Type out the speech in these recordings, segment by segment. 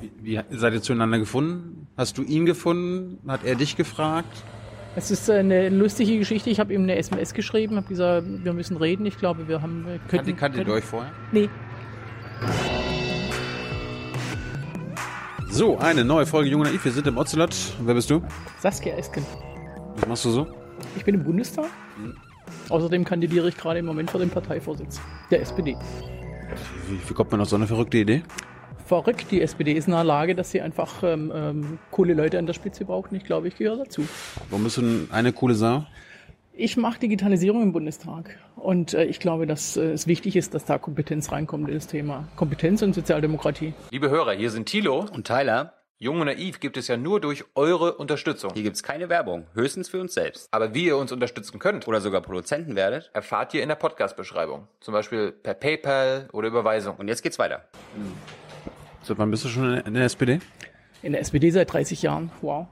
Wie, wie seid ihr zueinander gefunden? Hast du ihn gefunden? Hat er dich gefragt? Es ist eine lustige Geschichte. Ich habe ihm eine SMS geschrieben, habe gesagt, wir müssen reden. Ich glaube, wir haben äh, Kanntet, kanntet ihr euch vorher? Nee, So, eine neue Folge Junge Naiv. Wir sind im Ocelot. Wer bist du? Saskia Esken. Was machst du so? Ich bin im Bundestag. Außerdem kandidiere ich gerade im Moment für den Parteivorsitz der SPD. Wie, wie kommt man auf so eine verrückte Idee? Verrückt, die SPD ist in der Lage, dass sie einfach ähm, ähm, coole Leute an der Spitze braucht. Und ich glaube, ich gehöre dazu. Warum bist du denn eine coole Sau? Ich mache Digitalisierung im Bundestag und äh, ich glaube, dass äh, es wichtig ist, dass da Kompetenz reinkommt in das Thema. Kompetenz und Sozialdemokratie. Liebe Hörer, hier sind Thilo. Und Tyler, Jung und Naiv gibt es ja nur durch eure Unterstützung. hier gibt's keine Werbung, höchstens für uns selbst. Aber wie ihr uns unterstützen könnt, Oder sogar Produzenten werdet. erfahrt ihr in der Podcast-Beschreibung. Zum Beispiel per PayPal oder Überweisung. Und jetzt geht's weiter. Seit wann bist du schon in der SPD? In der SPD seit 30 Jahren. Wow.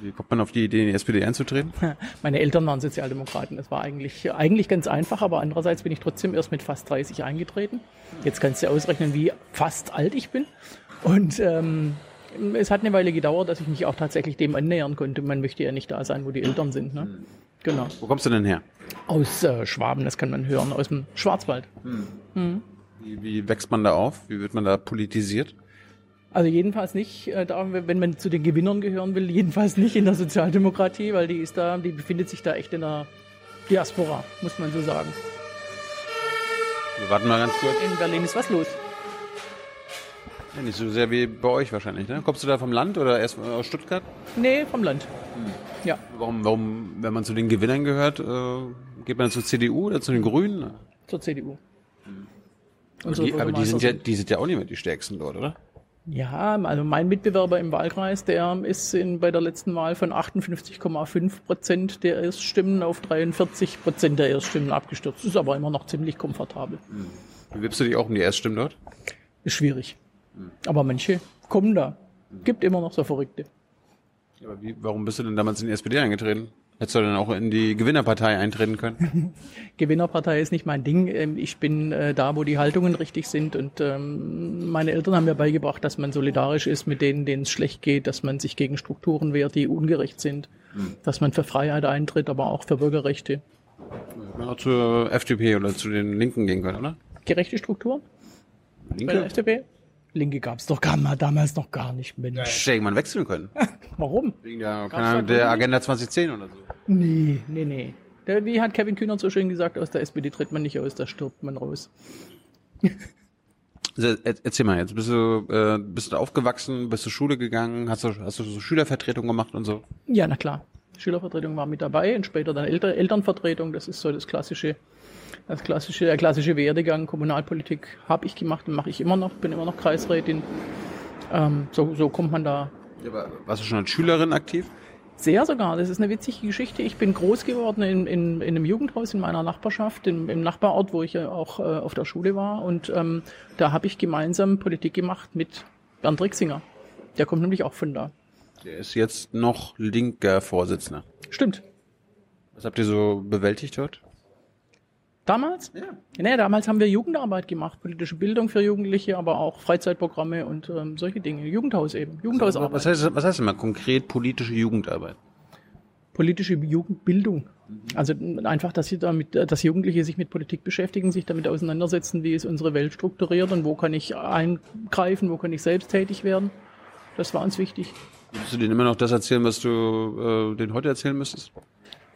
Wie, kommt man auf die Idee, in die SPD einzutreten? Meine Eltern waren Sozialdemokraten. Das war eigentlich, eigentlich ganz einfach, aber andererseits bin ich trotzdem erst mit fast 30 eingetreten. Jetzt kannst du ausrechnen, wie fast alt ich bin. Und ähm, es hat eine Weile gedauert, dass ich mich auch tatsächlich dem annähern konnte. Man möchte ja nicht da sein, wo die Eltern sind. Ne? Genau. Wo kommst du denn her? Aus äh, Schwaben, das kann man hören, aus dem Schwarzwald. Wie, wie wächst man da auf? Wie wird man da politisiert? Also jedenfalls nicht, äh, wenn man zu den Gewinnern gehören will, jedenfalls nicht in der Sozialdemokratie, weil die ist da, die befindet sich da echt in der Diaspora, muss man so sagen. Wir warten mal ganz kurz. In Berlin ist was los. Ja, nicht so sehr wie bei euch wahrscheinlich, ne? Kommst du da vom Land oder erst aus Stuttgart? Nee, vom Land. Ja. Warum, warum, wenn man zu den Gewinnern gehört, äh, geht man dann zur CDU oder zu den Grünen? zur CDU. Aber Unsere die, aber die sind ja, die sind ja auch nicht mehr die stärksten dort, oder? Ja, also mein Mitbewerber im Wahlkreis, der ist in, bei der letzten Wahl von 58,5 Prozent der Erststimmen auf 43 Prozent der Erststimmen abgestürzt. Ist aber immer noch ziemlich komfortabel. Wie wirbst du dich auch um die Erststimmen dort? Ist schwierig. Aber manche kommen da. Gibt immer noch so Verrückte. Aber wie, warum bist du denn damals in die SPD eingetreten? Hättest du dann auch in die Gewinnerpartei eintreten können? Gewinnerpartei ist nicht mein Ding. Ähm, Ich bin äh, da, wo die Haltungen richtig sind. Und ähm, meine Eltern haben mir beigebracht, dass man solidarisch ist mit denen, denen es schlecht geht, dass man sich gegen Strukturen wehrt, die ungerecht sind, dass man für Freiheit eintritt, aber auch für Bürgerrechte. Auch zur FDP oder zu den Linken gehen können, oder? Gerechte Strukturen bei der Linke? FDP? Linke gab's doch gar mal, damals noch gar nicht, Mensch. Hätte irgendwann wechseln können. Warum? Wegen der, keine der? Agenda 2010 oder so. Nee, nee, nee. Der, wie hat Kevin Kühnert so schön gesagt, aus der SPD tritt man nicht aus, da stirbt man raus. Also, Erzähl mal jetzt, bist du, äh, bist du aufgewachsen, bist du Schule gegangen, hast du, hast du so Schülervertretung gemacht und so? Ja, na klar. Schülervertretung war mit dabei und später dann Elter Elternvertretung. Das ist so das klassische, das klassische, der klassische Werdegang. Kommunalpolitik habe ich gemacht und mache ich immer noch. Bin immer noch Kreisrätin. Ähm, so, so kommt man da warst du schon als Schülerin aktiv? sehr sogar. Das ist eine witzige Geschichte. Ich bin groß geworden in, in, in einem Jugendhaus in meiner Nachbarschaft, im, im Nachbarort, wo ich ja auch äh, auf der Schule war. Und ähm, da habe ich gemeinsam Politik gemacht mit Bernd Rixinger. Der kommt nämlich auch von da. Der ist jetzt noch linker Vorsitzender. Stimmt. Was habt ihr so bewältigt dort? Damals? Ja. Nee, damals haben wir Jugendarbeit gemacht, politische Bildung für Jugendliche, aber auch Freizeitprogramme und ähm, solche Dinge. Jugendhaus eben. Jugendhausarbeit. Was heißt, was heißt denn mal konkret politische Jugendarbeit? politische Jugendbildung. Also einfach, dass, sie damit, dass Jugendliche sich mit Politik beschäftigen, sich damit auseinandersetzen, wie ist unsere Welt strukturiert und wo kann ich eingreifen, wo kann ich selbst tätig werden. Das war uns wichtig. Willst du denen immer noch das erzählen, was du äh, denen heute erzählen müsstest?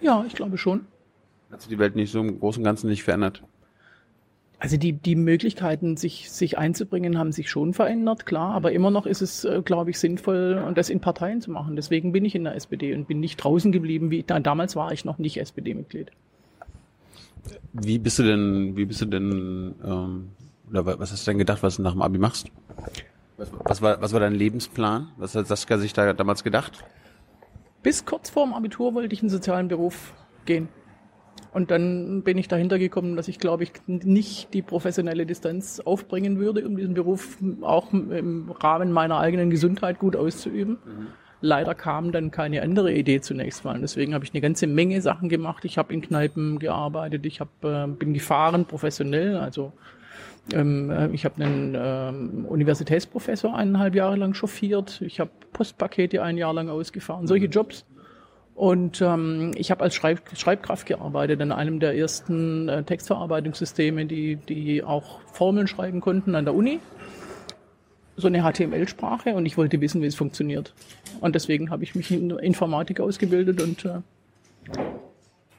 Ja, ich glaube schon. Hat sich die Welt nicht so im Großen und Ganzen nicht verändert? Also die, die Möglichkeiten, sich, sich einzubringen, haben sich schon verändert, klar, aber immer noch ist es, äh, glaube ich, sinnvoll, das in Parteien zu machen. Deswegen bin ich in der SPD und bin nicht draußen geblieben, wie na, damals war ich noch nicht SPD-Mitglied. Wie bist du denn, wie bist du denn, ähm, oder wa- was hast du denn gedacht, was du nach dem Abi machst? Was, was war, was war dein Lebensplan? Was hat Saskia sich da damals gedacht? Bis kurz vorm Abitur wollte ich einen sozialen Beruf gehen. Und dann bin ich dahinter gekommen, dass ich, glaube ich, nicht die professionelle Distanz aufbringen würde, um diesen Beruf auch im Rahmen meiner eigenen Gesundheit gut auszuüben. Leider kam dann keine andere Idee zunächst mal. Und deswegen habe ich eine ganze Menge Sachen gemacht. Ich habe in Kneipen gearbeitet, ich hab, äh, bin gefahren professionell, also Ähm, äh, ich habe einen ähm, Universitätsprofessor eineinhalb Jahre lang chauffiert. Ich habe Postpakete ein Jahr lang ausgefahren. Solche Jobs. Und ähm, ich habe als Schreib Schreibkraft gearbeitet an einem der ersten äh, Textverarbeitungssysteme, die, die auch Formeln schreiben konnten an der Uni. So eine HTML-Sprache und ich wollte wissen, wie es funktioniert. Und deswegen habe ich mich in Informatik ausgebildet und äh,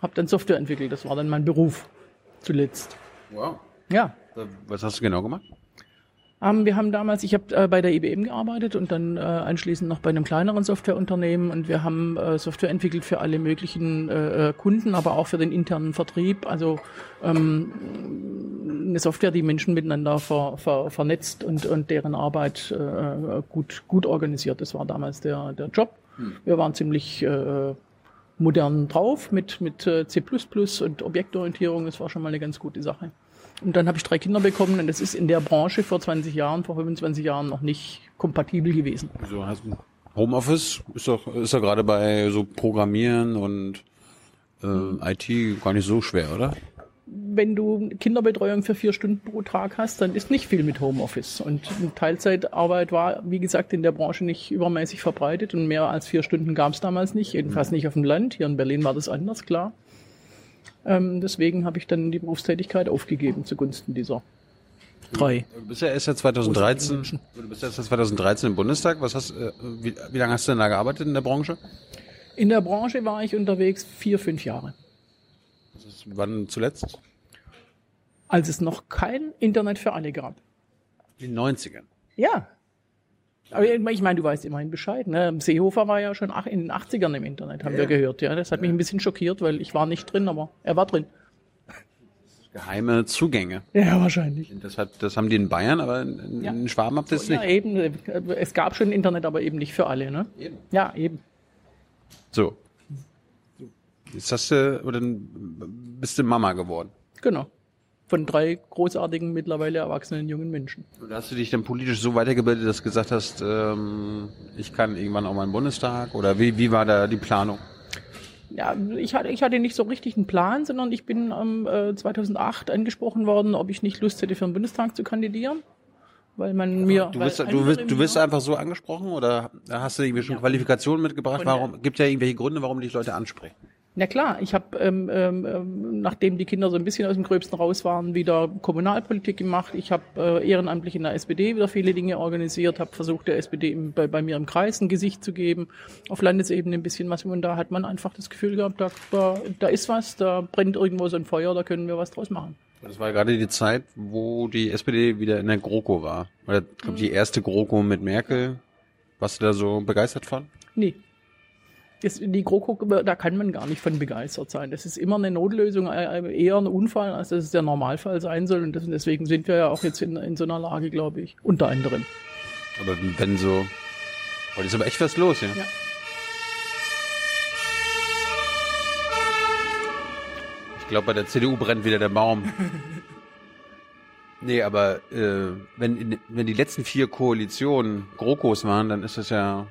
habe dann Software entwickelt. Das war dann mein Beruf zuletzt. Wow. Ja. Was hast du genau gemacht? Ähm, wir haben damals, ich habe äh, bei der IBM gearbeitet und dann äh, anschließend noch bei einem kleineren Softwareunternehmen und wir haben äh, Software entwickelt für alle möglichen äh, äh, Kunden, aber auch für den internen Vertrieb. Also ähm, eine Software, die Menschen miteinander ver, ver, vernetzt und, und deren Arbeit äh, gut, gut organisiert. Das war damals der, der Job. Wir waren ziemlich modern drauf mit, mit C++ und Objektorientierung. Das war schon mal eine ganz gute Sache. Und dann habe ich drei Kinder bekommen und das ist in der Branche vor 20 Jahren, vor 25 Jahren noch nicht kompatibel gewesen. So hast du Homeoffice ist doch ist doch gerade bei so Programmieren und äh, IT gar nicht so schwer, oder? Wenn du Kinderbetreuung für vier Stunden pro Tag hast, dann ist nicht viel mit Homeoffice. Und Teilzeitarbeit war, wie gesagt, in der Branche nicht übermäßig verbreitet und mehr als vier Stunden gab es damals nicht, jedenfalls nicht auf dem Land. Hier in Berlin war das anders, klar. Ähm, deswegen habe ich dann die Berufstätigkeit aufgegeben zugunsten dieser drei. Du bist ja erst seit 2013, du bist erst seit 2013 im Bundestag. Was hast, äh, wie, wie lange hast du denn da gearbeitet in der Branche? In der Branche war ich unterwegs vier, fünf Jahre. Wann zuletzt? Als es noch kein Internet für alle gab. In den 90ern. Ja. Aber ich meine, du weißt immerhin Bescheid. Ne? Seehofer war ja schon in den 80ern im Internet, haben wir gehört. Ja, das hat mich ein bisschen schockiert, weil ich war nicht drin, aber er war drin. Geheime Zugänge. Ja, wahrscheinlich. Das, hat, das haben die in Bayern, aber in, Ja. in Schwaben habt ihr es Ja, nicht. eben. äh, Es gab schon Internet, aber eben nicht für alle. Ne? Eben. Ja, eben. So. Jetzt hast du, oder bist du Mama geworden. Genau. Von drei großartigen, mittlerweile erwachsenen jungen Menschen. Und hast du dich dann politisch so weitergebildet, dass du gesagt hast, ähm, ich kann irgendwann auch mal im Bundestag? Oder wie, wie war da die Planung? Ja, ich hatte, ich hatte nicht so richtig einen Plan, sondern ich bin ähm, äh, 2008 angesprochen worden, ob ich nicht Lust hätte, für den Bundestag zu kandidieren. Weil man mir. Du bist, du bist, du bist einfach so angesprochen oder hast du irgendwie schon Ja. Qualifikationen mitgebracht? Von Warum? Gibt ja irgendwelche Gründe, warum dich Leute ansprechen? Na klar, ich habe, ähm, ähm, ähm, nachdem die Kinder so ein bisschen aus dem Gröbsten raus waren, wieder Kommunalpolitik gemacht. Ich habe äh, ehrenamtlich in der SPD wieder viele Dinge organisiert, habe versucht, der SPD im, bei, bei mir im Kreis ein Gesicht zu geben, auf Landesebene ein bisschen was. Und da hat man einfach das Gefühl gehabt, da, da, da ist was, da brennt irgendwo so ein Feuer, da können wir was draus machen. Das war gerade die Zeit, wo die SPD wieder in der GroKo war. Oder glaube, die erste GroKo mit Merkel. Warst du da so begeistert von? Nee. Das, die GroKo, da kann man gar nicht von begeistert sein. Das ist immer eine Notlösung, äh, eher ein Unfall, als dass es der Normalfall sein soll. Und deswegen sind wir ja auch jetzt in, in so einer Lage, glaube ich. Unter anderem. Aber wenn so. Heute ist aber echt was los, ja. Ja. Ich glaube, bei der CDU brennt wieder der Baum. nee, aber äh, wenn, wenn die letzten vier Koalitionen GroKos waren, dann ist das ja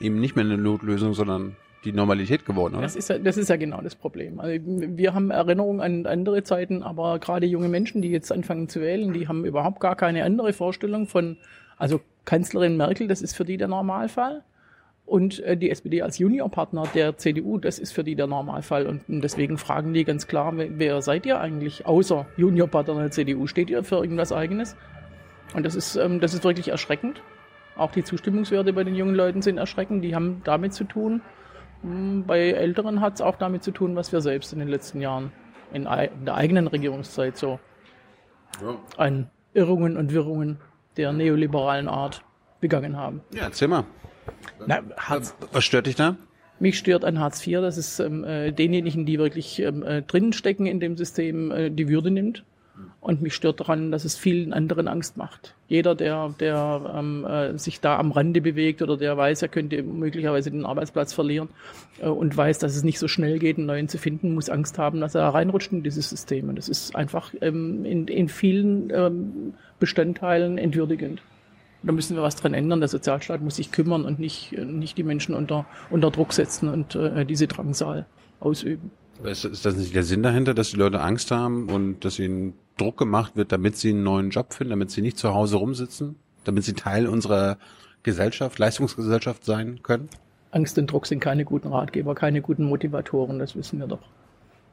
eben nicht mehr eine Notlösung, sondern die Normalität geworden, oder? Das ist, ja, das ist ja genau das Problem. Also wir haben Erinnerungen an andere Zeiten, aber gerade junge Menschen, die jetzt anfangen zu wählen, die haben überhaupt gar keine andere Vorstellung von, also Kanzlerin Merkel, das ist für die der Normalfall. Und äh, die SPD als Juniorpartner der CDU, das ist für die der Normalfall. Und deswegen fragen die ganz klar, wer- seid ihr eigentlich außer Juniorpartner der CDU? Steht ihr für irgendwas Eigenes? Und das ist, ähm, das ist wirklich erschreckend. Auch die Zustimmungswerte bei den jungen Leuten sind erschreckend. Die haben damit zu tun, Bei Älteren hat es auch damit zu tun, was wir selbst in den letzten Jahren in, der eigenen Regierungszeit so an Irrungen und Wirrungen der neoliberalen Art begangen haben. Ja, erzähl mal. Na, Hartz, Was stört dich da? mich stört an Hartz IV, dass es ähm, äh, denjenigen, die wirklich ähm, äh, drinnen stecken in dem System, äh, die Würde nimmt. Und mich stört daran, dass es vielen anderen Angst macht. Jeder, der, der ähm, äh, sich da am Rande bewegt oder der weiß, er könnte möglicherweise den Arbeitsplatz verlieren äh, und weiß, dass es nicht so schnell geht, einen neuen zu finden, muss Angst haben, dass er reinrutscht in dieses System. Und das ist einfach ähm, in, in vielen ähm, Bestandteilen entwürdigend. Da müssen wir was dran ändern. Der Sozialstaat muss sich kümmern und nicht, nicht die Menschen unter, unter Druck setzen und äh, diese Drangsal ausüben. Ist, ist das nicht der Sinn dahinter, dass die Leute Angst haben und dass ihnen Druck gemacht wird, damit sie einen neuen Job finden, damit sie nicht zu Hause rumsitzen, damit sie Teil unserer Gesellschaft, Leistungsgesellschaft sein können? Angst und Druck sind keine guten Ratgeber, keine guten Motivatoren, das wissen wir doch.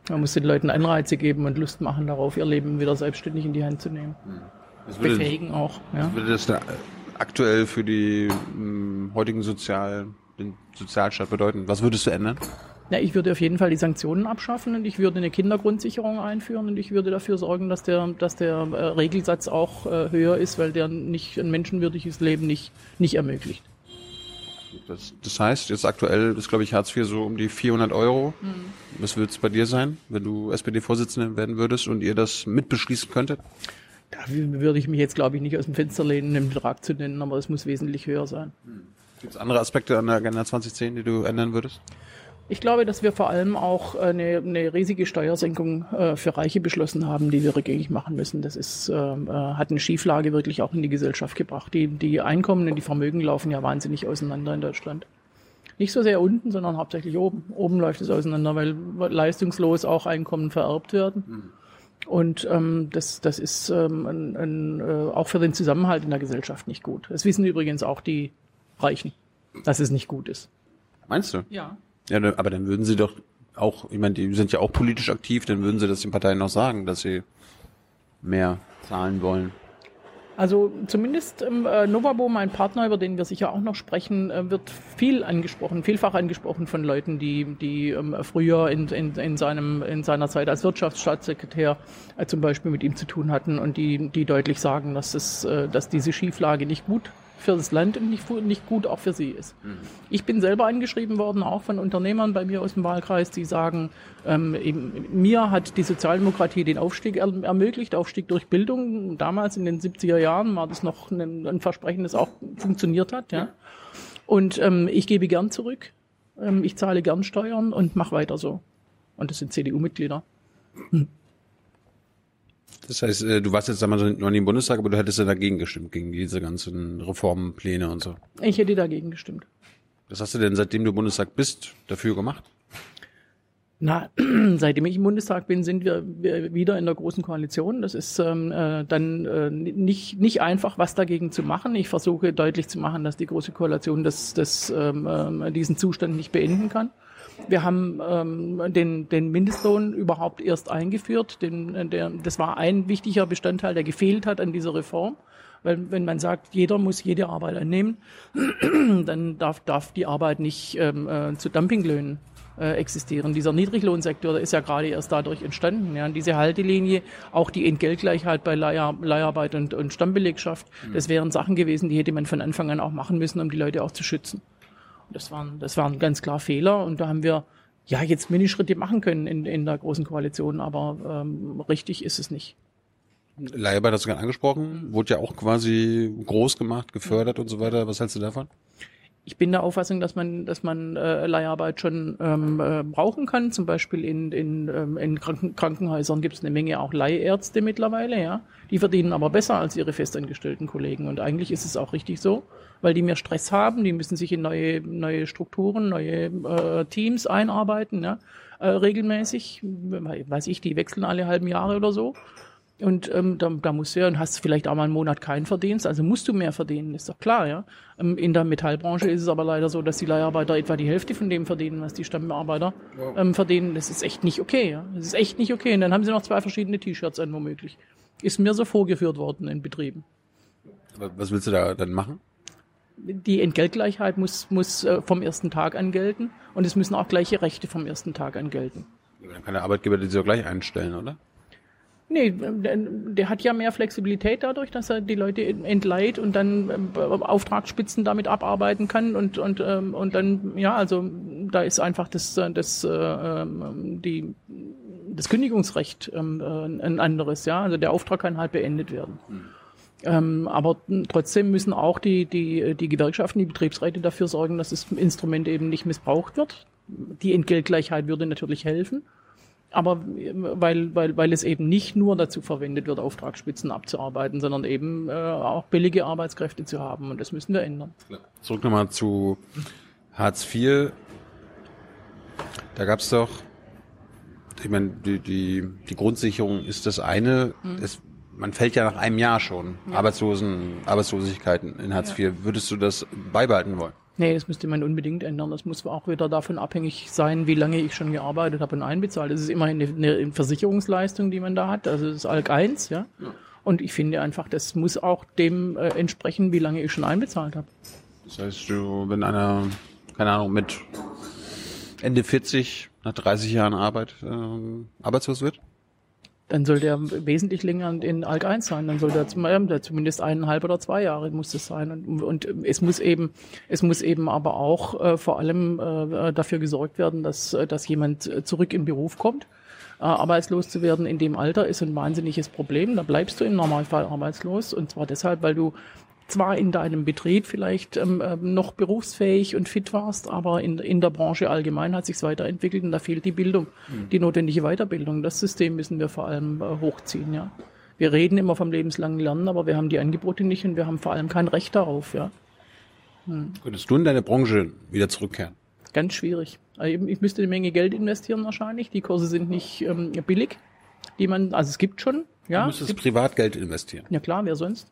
Man muss den Leuten Anreize geben und Lust machen darauf, ihr Leben wieder selbstständig in die Hand zu nehmen. Was würde, Befähigen auch. Ja. was würde das da aktuell für die mh, heutigen Sozial, den Sozialstaat bedeuten? Was würdest du ändern? Ja, ich würde auf jeden Fall die Sanktionen abschaffen und ich würde eine Kindergrundsicherung einführen und ich würde dafür sorgen, dass der, dass der äh, Regelsatz auch äh, höher ist, weil der nicht ein menschenwürdiges Leben nicht, nicht ermöglicht. Das, das heißt, jetzt aktuell ist, glaube ich, Hartz IV so um die 400 Euro. Mhm. Was würde es bei dir sein, wenn du SPD-Vorsitzende werden würdest und ihr das mitbeschließen könntet? Da würde ich mich jetzt, glaube ich, nicht aus dem Fenster lehnen, einen Betrag zu nennen, aber es muss wesentlich höher sein. Gibt es andere Aspekte an der Agenda 2010, die du ändern würdest? Ich glaube, dass wir vor allem auch eine, eine riesige Steuersenkung äh, für Reiche beschlossen haben, die wir rückgängig machen müssen. Das ist, äh, äh, hat eine Schieflage wirklich auch in die Gesellschaft gebracht. Die, die Einkommen und die Vermögen laufen ja wahnsinnig auseinander in Deutschland. Nicht so sehr unten, sondern hauptsächlich oben. Oben läuft es auseinander, weil leistungslos auch Einkommen vererbt werden. Und ähm, das, das ist ähm, ein, ein, äh, auch für den Zusammenhalt in der Gesellschaft nicht gut. Das wissen übrigens auch die Reichen, dass es nicht gut ist. Meinst du? Ja. Ja, aber dann würden sie doch auch, ich meine, die sind ja auch politisch aktiv, dann würden sie das den Parteien noch sagen, dass sie mehr zahlen wollen. Also zumindest ähm, äh, Novabo, mein Partner, über den wir sicher auch noch sprechen, äh, wird viel angesprochen, vielfach angesprochen von Leuten, die, die ähm, früher in, in, in, seinem, in seiner Zeit als Wirtschaftsstaatssekretär äh, zum Beispiel mit ihm zu tun hatten und die, die deutlich sagen, dass, es, äh, dass diese Schieflage nicht gut für das Land und nicht, nicht gut auch für sie ist. Ich bin selber angeschrieben worden, auch von Unternehmern bei mir aus dem Wahlkreis, die sagen, ähm, eben, mir hat die Sozialdemokratie den Aufstieg er ermöglicht, Aufstieg durch Bildung. Damals in den 70er Jahren war das noch ein, ein Versprechen, das auch funktioniert hat. Ja. Und ähm, ich gebe gern zurück, ähm, ich zahle gern Steuern und mache weiter so. Und das sind CDU-Mitglieder. Das heißt, äh, du warst jetzt einmal noch nie im Bundestag, aber du hättest ja dagegen gestimmt, gegen diese ganzen Reformpläne und so. Ich hätte dagegen gestimmt. Was hast du denn, seitdem du im Bundestag bist, dafür gemacht? Na, seitdem ich im Bundestag bin, sind wir wir wieder in der großen Koalition. Das ist ähm, äh, dann äh, nicht, nicht einfach, was dagegen zu machen. Ich versuche deutlich zu machen, dass die große Koalition das, das, ähm, äh, diesen Zustand nicht beenden kann. Wir haben ähm, den, den Mindestlohn überhaupt erst eingeführt. Den, äh, der, das war ein wichtiger Bestandteil, der gefehlt hat an dieser Reform. Weil wenn man sagt, jeder muss jede Arbeit annehmen, dann darf, darf die Arbeit nicht ähm, äh, zu Dumpinglöhnen äh, existieren. Dieser Niedriglohnsektor ist ja gerade erst dadurch entstanden. Ja. Und diese Haltelinie, auch die Entgeltgleichheit bei Leihr Leiharbeit und, und Stammbelegschaft, das wären Sachen gewesen, die hätte man von Anfang an auch machen müssen, um die Leute auch zu schützen. Das waren, das waren ganz klar Fehler und da haben wir ja jetzt Minischritte machen können in, in der großen Koalition, aber ähm, richtig ist es nicht. Leiharbeit hast du gerade angesprochen, wurde ja auch quasi groß gemacht, gefördert und so weiter. Was hältst du davon? Ich bin der Auffassung, dass man, dass man äh, Leiharbeit schon ähm, äh, brauchen kann. Zum Beispiel in, in, ähm, in Kranken Krankenhäusern gibt es eine Menge auch Leihärzte mittlerweile, ja. Die verdienen aber besser als ihre festangestellten Kollegen. Und eigentlich ist es auch richtig so, weil die mehr Stress haben, die müssen sich in neue, neue Strukturen, neue äh, Teams einarbeiten, ja. Äh, regelmäßig, weiß ich, die wechseln alle halben Jahre oder so. Und ähm, da, da musst du ja, und hast vielleicht auch mal einen Monat keinen Verdienst, also musst du mehr verdienen, ist doch klar, ja. Ähm, in der Metallbranche ist es aber leider so, dass die Leiharbeiter etwa die Hälfte von dem verdienen, was die Stammarbeiter ähm, verdienen. Das ist echt nicht okay, ja. Das ist echt nicht okay. Und dann haben sie noch zwei verschiedene T-Shirts an, womöglich. Ist mir so vorgeführt worden in Betrieben. Was willst du da dann machen? Die Entgeltgleichheit muss, muss äh, vom ersten Tag an gelten und es müssen auch gleiche Rechte vom ersten Tag an gelten. Dann kann der Arbeitgeber die so gleich einstellen, oder? Nee, der, der hat ja mehr Flexibilität dadurch, dass er die Leute entleiht und dann ähm, Auftragsspitzen damit abarbeiten kann und und ähm, und dann ja, also da ist einfach das äh, das äh, ähm, die das Kündigungsrecht äh, ein anderes, ja, also der Auftrag kann halt beendet werden. Ähm, aber trotzdem müssen auch die, die, die Gewerkschaften, die Betriebsräte dafür sorgen, dass das Instrument eben nicht missbraucht wird. Die Entgeltgleichheit würde natürlich helfen. Aber weil, weil, weil es eben nicht nur dazu verwendet wird, Auftragsspitzen abzuarbeiten, sondern eben äh, auch billige Arbeitskräfte zu haben. Und das müssen wir ändern. Zurück nochmal zu Hartz IV. Da gab's doch, ich meine, die, die, die Grundsicherung ist das eine. Es, man fällt ja nach einem Jahr schon Arbeitslosen, Arbeitslosigkeiten in Hartz IV. Würdest du das beibehalten wollen? Nee, das müsste man unbedingt ändern. Das muss auch wieder davon abhängig sein, wie lange ich schon gearbeitet habe und einbezahlt. Das ist immerhin eine, eine Versicherungsleistung, die man da hat. Also das ist ALK 1, ja. Und ich finde einfach, das muss auch dem äh, entsprechen, wie lange ich schon einbezahlt habe. Das heißt, du, wenn einer, keine Ahnung, mit Ende 40, nach 30 Jahren Arbeit, ähm, arbeitslos wird? Dann sollte er wesentlich länger in ALK 1 sein. Dann sollte er zum- äh, zumindest eineinhalb oder zwei Jahre muss das sein. Und, und es muss eben, es muss eben aber auch äh, vor allem äh, dafür gesorgt werden, dass, äh, dass jemand äh, zurück in Beruf kommt. Äh, arbeitslos zu werden in dem Alter ist ein wahnsinniges Problem. Da bleibst du im Normalfall arbeitslos. Und zwar deshalb, weil du zwar in deinem Betrieb vielleicht ähm, ähm, noch berufsfähig und fit warst, aber in, in der Branche allgemein hat sich's weiterentwickelt und da fehlt die Bildung, die notwendige Weiterbildung. Das System müssen wir vor allem äh, hochziehen, ja. Wir reden immer vom lebenslangen Lernen, aber wir haben die Angebote nicht und wir haben vor allem kein Recht darauf, ja. Könntest du in deine Branche wieder zurückkehren? Ganz schwierig. Also eben, ich müsste eine Menge Geld investieren wahrscheinlich. Die Kurse sind nicht ähm, billig, die man, also es gibt schon, ja. Du müsstest Privatgeld investieren. Ja klar, wer sonst?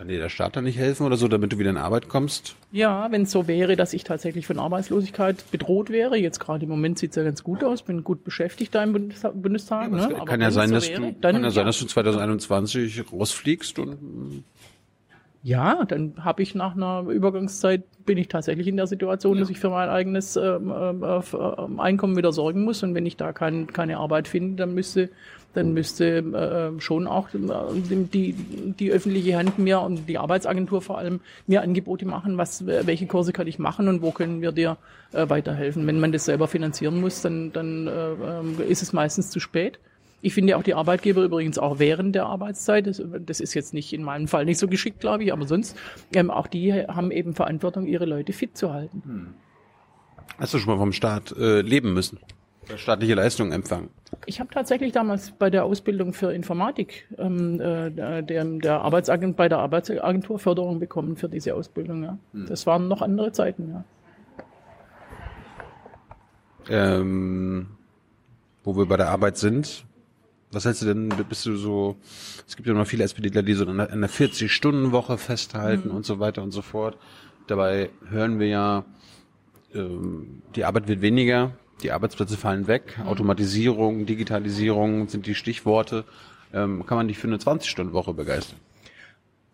Kann dir der Staat da nicht helfen oder so, damit du wieder in Arbeit kommst? Ja, wenn es so wäre, dass ich tatsächlich von Arbeitslosigkeit bedroht wäre, jetzt gerade im Moment sieht's ja ganz gut aus, bin gut beschäftigt da im Bundestag. Es ne? kann Aber ja sein, so dass wäre, du, dann, kann ja sein, ja. dass du 2021 rausfliegst und Ja, dann habe ich nach einer Übergangszeit bin ich tatsächlich in der Situation, dass ich für mein eigenes ähm, äh, f- ähm, Einkommen wieder sorgen muss und wenn ich da kein, keine Arbeit finde, dann müsste dann müsste äh, schon auch äh, die, die öffentliche Hand mir und die Arbeitsagentur vor allem mir Angebote machen, was welche Kurse kann ich machen und wo können wir dir äh, weiterhelfen. Wenn man das selber finanzieren muss, dann, dann äh, ähm, ist es meistens zu spät. Ich finde auch die Arbeitgeber übrigens auch während der Arbeitszeit, das, das ist jetzt nicht in meinem Fall nicht so geschickt, glaube ich, aber sonst, ähm, auch die haben eben Verantwortung, ihre Leute fit zu halten. hast du schon mal vom Staat äh, leben müssen? Oder Staatliche Leistungen empfangen? Ich habe tatsächlich damals bei der Ausbildung für Informatik ähm, äh, der, der Arbeitsagent, bei der Arbeitsagentur Förderung bekommen für diese Ausbildung. Ja. Das waren noch andere Zeiten. Ja. ähm, wo wir bei der Arbeit sind. Was hältst du denn, bist du so, es gibt ja noch viele SPDler, die so an einer- an einer 40-Stunden-Woche festhalten und so weiter und so fort. Dabei hören wir ja, ähm, die Arbeit wird weniger, die Arbeitsplätze fallen weg, Automatisierung, Digitalisierung sind die Stichworte. Ähm, kann man dich für eine 20-Stunden-Woche begeistern?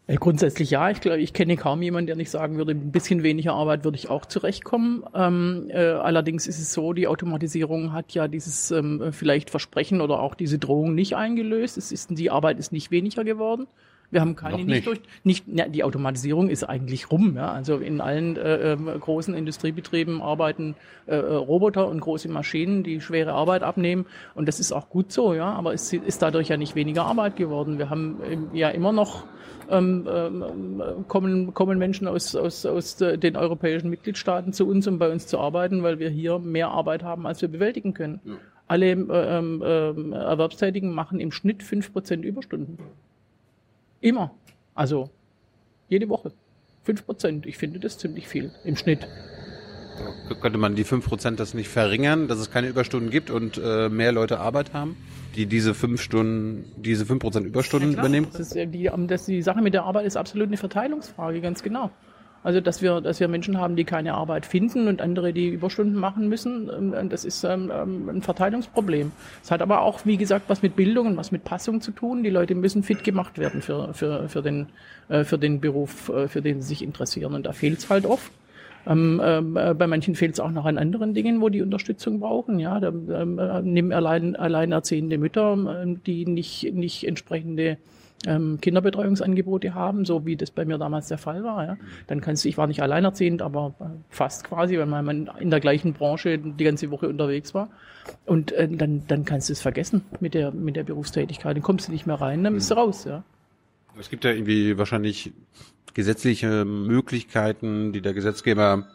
Äh, Grundsätzlich ja. Ich glaube, ich kenne kaum jemanden, der nicht sagen würde, ein bisschen weniger Arbeit würde ich auch zurechtkommen. Ähm, äh, allerdings ist es so, die Automatisierung hat ja dieses ähm, vielleicht Versprechen oder auch diese Drohung nicht eingelöst. Es ist, die Arbeit ist nicht weniger geworden. Wir haben keine nicht, nicht. durch nicht ja, die Automatisierung ist eigentlich rum. Ja? Also in allen äh, ähm, großen Industriebetrieben arbeiten äh, äh, Roboter und große Maschinen, die schwere Arbeit abnehmen und das ist auch gut so, ja. Aber es ist dadurch ja nicht weniger Arbeit geworden. Wir haben ähm, ja immer noch ähm, ähm, kommen, kommen Menschen aus, aus, aus äh, den europäischen Mitgliedstaaten zu uns, um bei uns zu arbeiten, weil wir hier mehr Arbeit haben, als wir bewältigen können. Alle äh, ähm, ähm, Erwerbstätigen machen im Schnitt 5% Überstunden. Immer. Also jede Woche. 5%. Ich finde das ziemlich viel im Schnitt. Könnte man die 5% das nicht verringern, dass es keine Überstunden gibt und äh, mehr Leute Arbeit haben, die diese 5 Stunden, diese 5% Überstunden übernehmen? Das ist, ja die, ähm, das, die Sache mit der Arbeit ist absolut eine Verteilungsfrage, ganz genau. Also, dass wir, dass wir Menschen haben, die keine Arbeit finden und andere, die Überstunden machen müssen, ähm, das ist ähm, ähm, ein Verteilungsproblem. Es hat aber auch, wie gesagt, was mit Bildung und was mit Passung zu tun. Die Leute müssen fit gemacht werden für, für, für, den, äh, für den Beruf, äh, für den sie sich interessieren. Und da fehlt es halt oft. Ähm, äh, bei manchen fehlt es auch noch an anderen Dingen, wo die Unterstützung brauchen. Ja, da, ähm, äh, nimm allein, alleinerziehende Mütter, ähm, die nicht, nicht entsprechende ähm, Kinderbetreuungsangebote haben, so wie das bei mir damals der Fall war. Ja. Dann kannst du, ich war nicht alleinerziehend, aber äh, fast quasi, weil man in der gleichen Branche die ganze Woche unterwegs war. Und äh, dann, dann kannst du es vergessen mit der, mit der Berufstätigkeit. Dann kommst du nicht mehr rein, dann bist du raus. Ja. Es gibt ja irgendwie wahrscheinlich gesetzliche Möglichkeiten, die der Gesetzgeber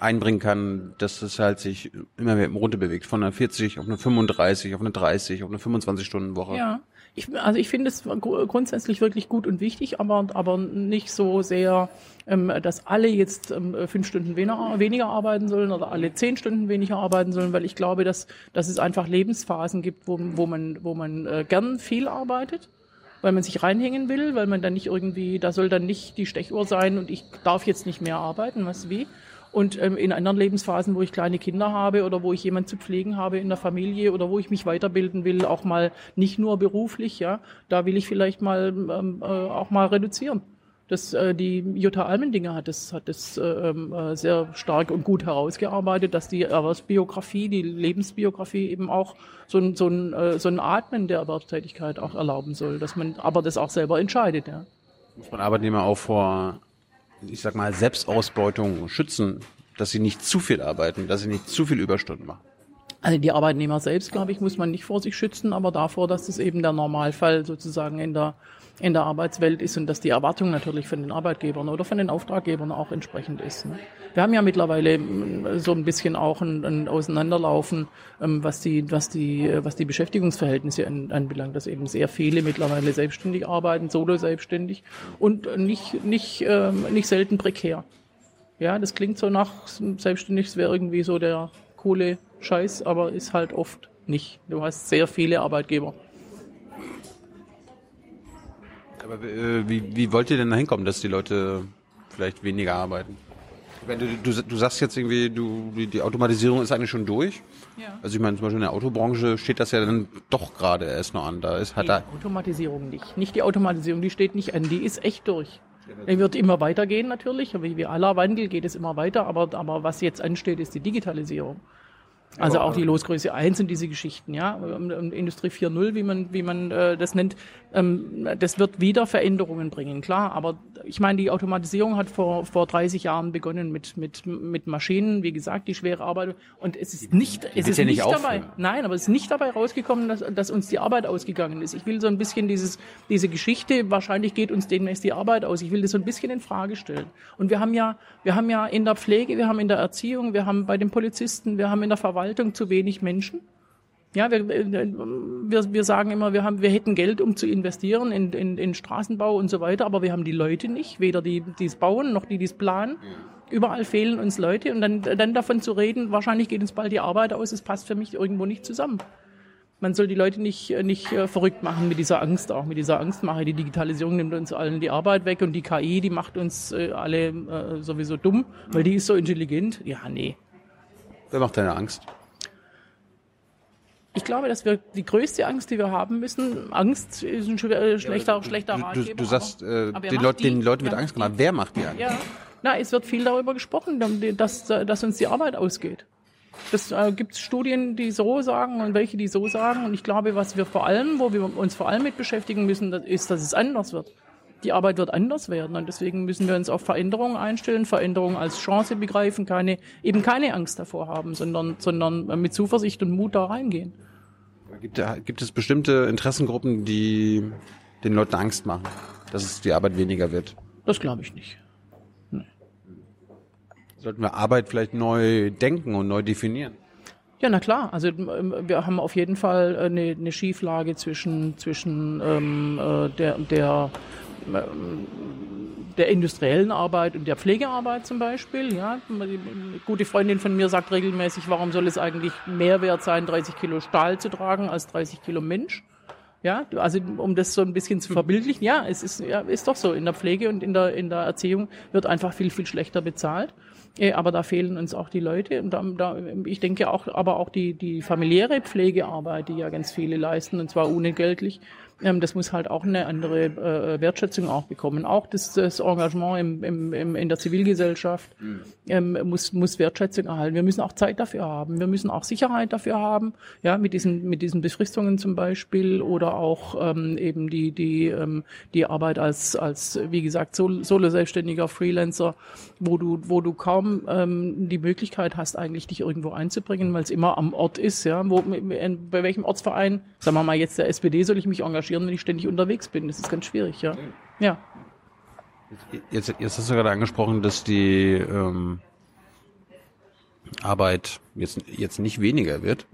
einbringen kann, dass es halt sich immer mehr runter bewegt. Von einer 40 auf eine 35, auf eine 30, auf eine 25 Stunden Woche. Ja. Ich, also ich finde es gru- grundsätzlich wirklich gut und wichtig, aber, aber nicht so sehr, ähm, dass alle jetzt ähm, fünf Stunden weniger, weniger arbeiten sollen oder alle zehn Stunden weniger arbeiten sollen, weil ich glaube, dass, dass es einfach Lebensphasen gibt, wo, wo man, wo man äh, gern viel arbeitet weil man sich reinhängen will, weil man dann nicht irgendwie, da soll dann nicht die Stechuhr sein und ich darf jetzt nicht mehr arbeiten, was wie. Und ähm, in anderen Lebensphasen, wo ich kleine Kinder habe oder wo ich jemanden zu pflegen habe in der Familie oder wo ich mich weiterbilden will, auch mal nicht nur beruflich, ja, da will ich vielleicht mal ähm, äh, auch mal reduzieren. Das, äh, die Jutta Almendinger hat das, hat das äh, ähm, äh, sehr stark und gut herausgearbeitet, dass die Erwerbsbiografie, die Lebensbiografie eben auch so ein, so ein, äh, so ein Atmen der Erwerbstätigkeit auch erlauben soll, dass man aber das auch selber entscheidet. Ja. Muss man Arbeitnehmer auch vor, ich sag mal, Selbstausbeutung schützen, dass sie nicht zu viel arbeiten, dass sie nicht zu viel Überstunden machen. Also die Arbeitnehmer selbst, glaube ich, muss man nicht vor sich schützen, aber davor, dass das eben der Normalfall sozusagen in der, in der Arbeitswelt ist und dass die Erwartung natürlich von den Arbeitgebern oder von den Auftraggebern auch entsprechend ist. Ne? Wir haben ja mittlerweile mm, so ein bisschen auch ein, ein Auseinanderlaufen, ähm, was die, was die, äh, was die Beschäftigungsverhältnisse an, anbelangt, dass eben sehr viele mittlerweile selbstständig arbeiten, solo selbstständig und nicht, nicht, ähm, nicht selten prekär. Ja, das klingt so nach selbstständig, es wäre irgendwie so der coole Scheiß, aber ist halt oft nicht. Du hast sehr viele Arbeitgeber. Aber äh, wie, wie wollt ihr denn da hinkommen, dass die Leute vielleicht weniger arbeiten? Wenn du, du, du sagst jetzt irgendwie, du, die, Automatisierung ist eigentlich schon durch. Ja. Also ich meine, zum Beispiel in der Autobranche steht das ja dann doch gerade erst noch an. Da ist, hat Die da, Automatisierung nicht. Nicht die Automatisierung, die steht nicht an, die ist echt durch. Die wird immer weitergehen natürlich, wie, wie aller Wandel geht es immer weiter, aber, aber was jetzt ansteht, ist die Digitalisierung. Also auch die Losgröße 1 und diese Geschichten, ja, und- und Industrie 4.0, wie man, wie man äh, das nennt, ähm, das wird wieder Veränderungen bringen, klar. Aber ich meine, die Automatisierung hat vor, vor 30 Jahren begonnen mit, mit, mit Maschinen, wie gesagt, die schwere Arbeit. Und es ist nicht, es ist ja nicht, nicht dabei, nein, aber es ist nicht dabei rausgekommen, dass, dass uns die Arbeit ausgegangen ist. Ich will so ein bisschen dieses, diese Geschichte, wahrscheinlich geht uns demnächst die Arbeit aus. Ich will das so ein bisschen in Frage stellen. Und wir haben ja, wir haben ja in der Pflege, wir haben in der Erziehung, wir haben bei den Polizisten, wir haben in der Verwaltung zu wenig Menschen. Ja, wir, wir, wir sagen immer, wir, haben, wir hätten Geld, um zu investieren in, in, in Straßenbau und so weiter, aber wir haben die Leute nicht, weder die, die es bauen, noch die, die es planen. Überall fehlen uns Leute und dann, dann davon zu reden, wahrscheinlich geht uns bald die Arbeit aus, es passt für mich irgendwo nicht zusammen. Man soll die Leute nicht, nicht äh, verrückt machen mit dieser Angst, auch mit dieser Angstmache. Die Digitalisierung nimmt uns allen die Arbeit weg und die KI, die macht uns äh, alle äh, sowieso dumm, weil die ist so intelligent. Ja, nee. Wer macht deine Angst? Ich glaube, dass wir die größte Angst, die wir haben müssen, Angst ist ein schwer- äh, schlechter, schlechter Du, Ratgeber. du sagst, aber- äh, aber den, Leut, die? den Leuten wird Wer Angst macht gemacht. Wer macht die Angst? Ja, na, es wird viel darüber gesprochen, dass, dass uns die Arbeit ausgeht. Das äh, gibt Studien, die so sagen und welche, die so sagen. Und ich glaube, was wir vor allem, wo wir uns vor allem mit beschäftigen müssen, ist, dass es anders wird. Die Arbeit wird anders werden und deswegen müssen wir uns auf Veränderungen einstellen, Veränderungen als Chance begreifen, keine, eben keine Angst davor haben, sondern, sondern mit Zuversicht und Mut da reingehen. Gibt, gibt es bestimmte Interessengruppen, die den Leuten Angst machen, dass es die Arbeit weniger wird? Das glaube ich nicht. Sollten wir Arbeit vielleicht neu denken und neu definieren? Ja, na klar. Also wir haben auf jeden Fall äh, eine, eine Schieflage zwischen zwischen ähm, äh, der der der industriellen Arbeit und der Pflegearbeit zum Beispiel. Ja, eine gute Freundin von mir sagt regelmäßig, warum soll es eigentlich mehr wert sein, 30 Kilo Stahl zu tragen als 30 Kilo Mensch? Ja, also um das so ein bisschen zu verbildlichen, ja, es ist, ja, ist doch so. In der Pflege und in der, in der Erziehung wird einfach viel, viel schlechter bezahlt. Äh, Aber da fehlen uns auch die Leute. Und da, da, ich denke auch, aber auch die, die familiäre Pflegearbeit, die ja ganz viele leisten, und zwar unentgeltlich, ähm, das muss halt auch eine andere äh, Wertschätzung auch bekommen. Auch das, das Engagement im, im, im, in der Zivilgesellschaft ähm, muss, muss Wertschätzung erhalten. Wir müssen auch Zeit dafür haben. Wir müssen auch Sicherheit dafür haben. Ja, mit diesen, mit diesen Befristungen zum Beispiel oder auch ähm, eben die, die, ähm, die Arbeit als, als, wie gesagt, Sol- Solo-Selbstständiger Freelancer, wo du, wo du kaum ähm, die Möglichkeit hast, eigentlich dich irgendwo einzubringen, weil es immer am Ort ist, ja. Wo, bei welchem Ortsverein, sagen wir mal jetzt der SPD, soll ich mich engagieren, wenn ich ständig unterwegs bin? Das ist ganz schwierig, ja. Ja. Jetzt, jetzt hast du gerade angesprochen, dass die, ähm, Arbeit jetzt, jetzt nicht weniger wird,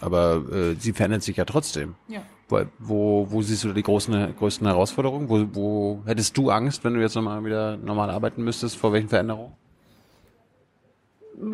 aber äh, sie verändert sich ja trotzdem. Ja. Wo, wo, wo siehst du die großen, größten Herausforderungen? Wo, wo hättest du Angst, wenn du jetzt nochmal wieder normal arbeiten müsstest? Vor welchen Veränderungen?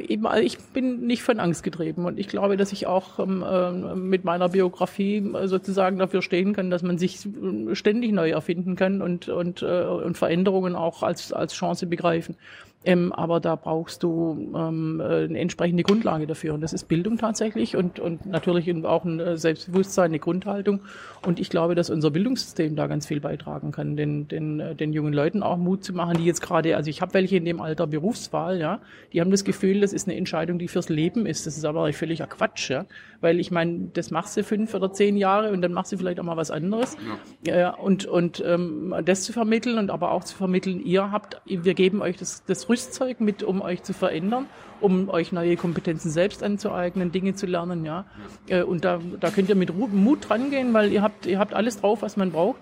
Eben, also ich bin nicht von Angst getrieben und ich glaube, dass ich auch ähm, äh, mit meiner Biografie äh, sozusagen dafür stehen kann, dass man sich äh, ständig neu erfinden kann und und äh, und Veränderungen auch als als Chance begreifen. Ähm, aber da brauchst du ähm, äh, eine entsprechende Grundlage dafür. Und das ist Bildung tatsächlich und, und natürlich auch ein äh, Selbstbewusstsein, eine Grundhaltung. Und ich glaube, dass unser Bildungssystem da ganz viel beitragen kann, den, den, äh, den jungen Leuten auch Mut zu machen, die jetzt gerade, also ich habe welche in dem Alter Berufswahl, ja, die haben das Gefühl, das ist eine Entscheidung, die fürs Leben ist. Das ist aber völliger Quatsch, ja. Weil ich meine, das machst du fünf oder zehn Jahre und dann machst du vielleicht auch mal was anderes. Ja. Äh, und und ähm, das zu vermitteln und aber auch zu vermitteln, ihr habt, wir geben euch das, das Rüstzeug mit, um euch zu verändern, um euch neue Kompetenzen selbst anzueignen, Dinge zu lernen, ja. Äh, Und da, da könnt ihr mit Mut rangehen, weil ihr habt, ihr habt alles drauf, was man braucht.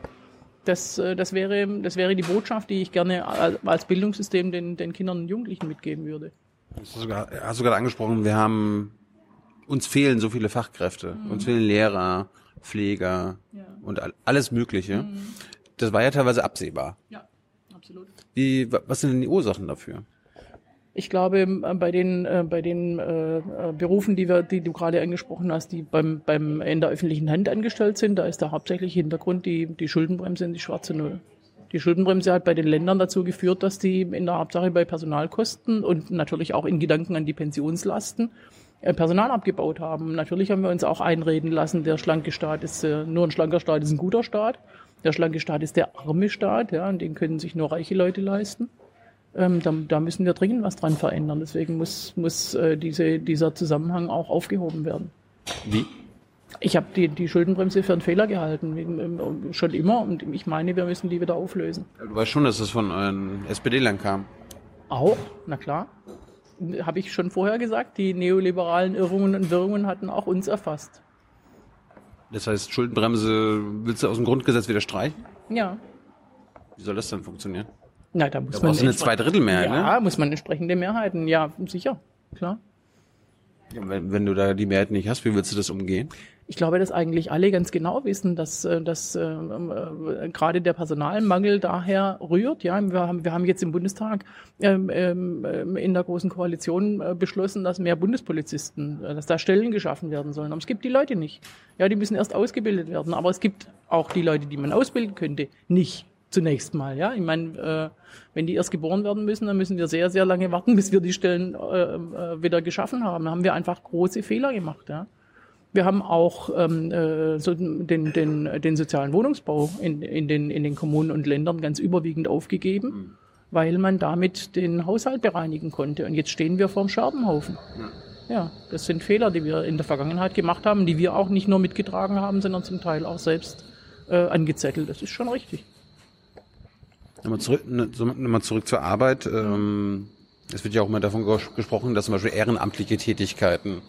Das, äh, das, wäre, das wäre die Botschaft, die ich gerne al- als Bildungssystem den, den Kindern und Jugendlichen mitgeben würde. Hast du sogar, hast du gerade angesprochen, wir haben, uns fehlen so viele Fachkräfte. Uns fehlen Lehrer, Pfleger Ja. und all- alles Mögliche. Das war ja teilweise absehbar. Ja, absolut. Wa- was sind denn die Ursachen dafür? Ich glaube, äh, bei den, äh, bei den äh, äh, Berufen, die, wir, die du gerade angesprochen hast, die beim, beim in der öffentlichen Hand angestellt sind, da ist der hauptsächliche Hintergrund die, die Schuldenbremse und die schwarze Null. Die Schuldenbremse hat bei den Ländern dazu geführt, dass die in der Hauptsache bei Personalkosten und natürlich auch in Gedanken an die Pensionslasten Personal abgebaut haben. Natürlich haben wir uns auch einreden lassen, der schlanke Staat ist äh, nur ein schlanker Staat ist ein guter Staat. Der schlanke Staat ist der arme Staat, ja, und den können sich nur reiche Leute leisten. Ähm, da, da müssen wir dringend was dran verändern. Deswegen muss, muss äh, diese, dieser Zusammenhang auch aufgehoben werden. Wie? Ich habe die, die Schuldenbremse für einen Fehler gehalten, ähm, schon immer. Und ich meine, wir müssen die wieder auflösen. Du weißt schon, dass das von euren SPD-Lern kam. Auch, na klar. Habe ich schon vorher gesagt, die neoliberalen Irrungen und Wirrungen hatten auch uns erfasst. Das heißt, Schuldenbremse willst du aus dem Grundgesetz wieder streichen? Ja. Wie soll das dann funktionieren? Na, da muss Da man eine Zweidrittelmehrheit, ne? Ja, muss man entsprechende Mehrheiten. Ja, sicher, klar. Ja, wenn, wenn du da die Mehrheit nicht hast, wie willst du das umgehen? Ich glaube, dass eigentlich alle ganz genau wissen, dass, äh, dass äh, äh, gerade der Personalmangel daher rührt. Ja, wir haben, wir haben jetzt im Bundestag ähm, ähm, ähm, in der großen Koalition äh, beschlossen, dass mehr Bundespolizisten, äh, dass da Stellen geschaffen werden sollen. Aber es gibt die Leute nicht. Ja, die müssen erst ausgebildet werden. Aber es gibt auch die Leute, die man ausbilden könnte, nicht. Zunächst mal, ja. Ich meine, äh, wenn die erst geboren werden müssen, dann müssen wir sehr, sehr lange warten, bis wir die Stellen äh, äh, wieder geschaffen haben. Da haben wir einfach große Fehler gemacht, ja. Wir haben auch ähm, äh, so den, den, den sozialen Wohnungsbau in, in, den, in den Kommunen und Ländern ganz überwiegend aufgegeben, weil man damit den Haushalt bereinigen konnte. Und jetzt stehen wir vorm Scherbenhaufen. Ja, das sind Fehler, die wir in der Vergangenheit gemacht haben, die wir auch nicht nur mitgetragen haben, sondern zum Teil auch selbst äh, angezettelt. Das ist schon richtig. Nochmal zurück, ne, nochmal zurück zur Arbeit. Ähm, es wird ja auch immer davon ges- gesprochen, dass zum Beispiel ehrenamtliche Tätigkeiten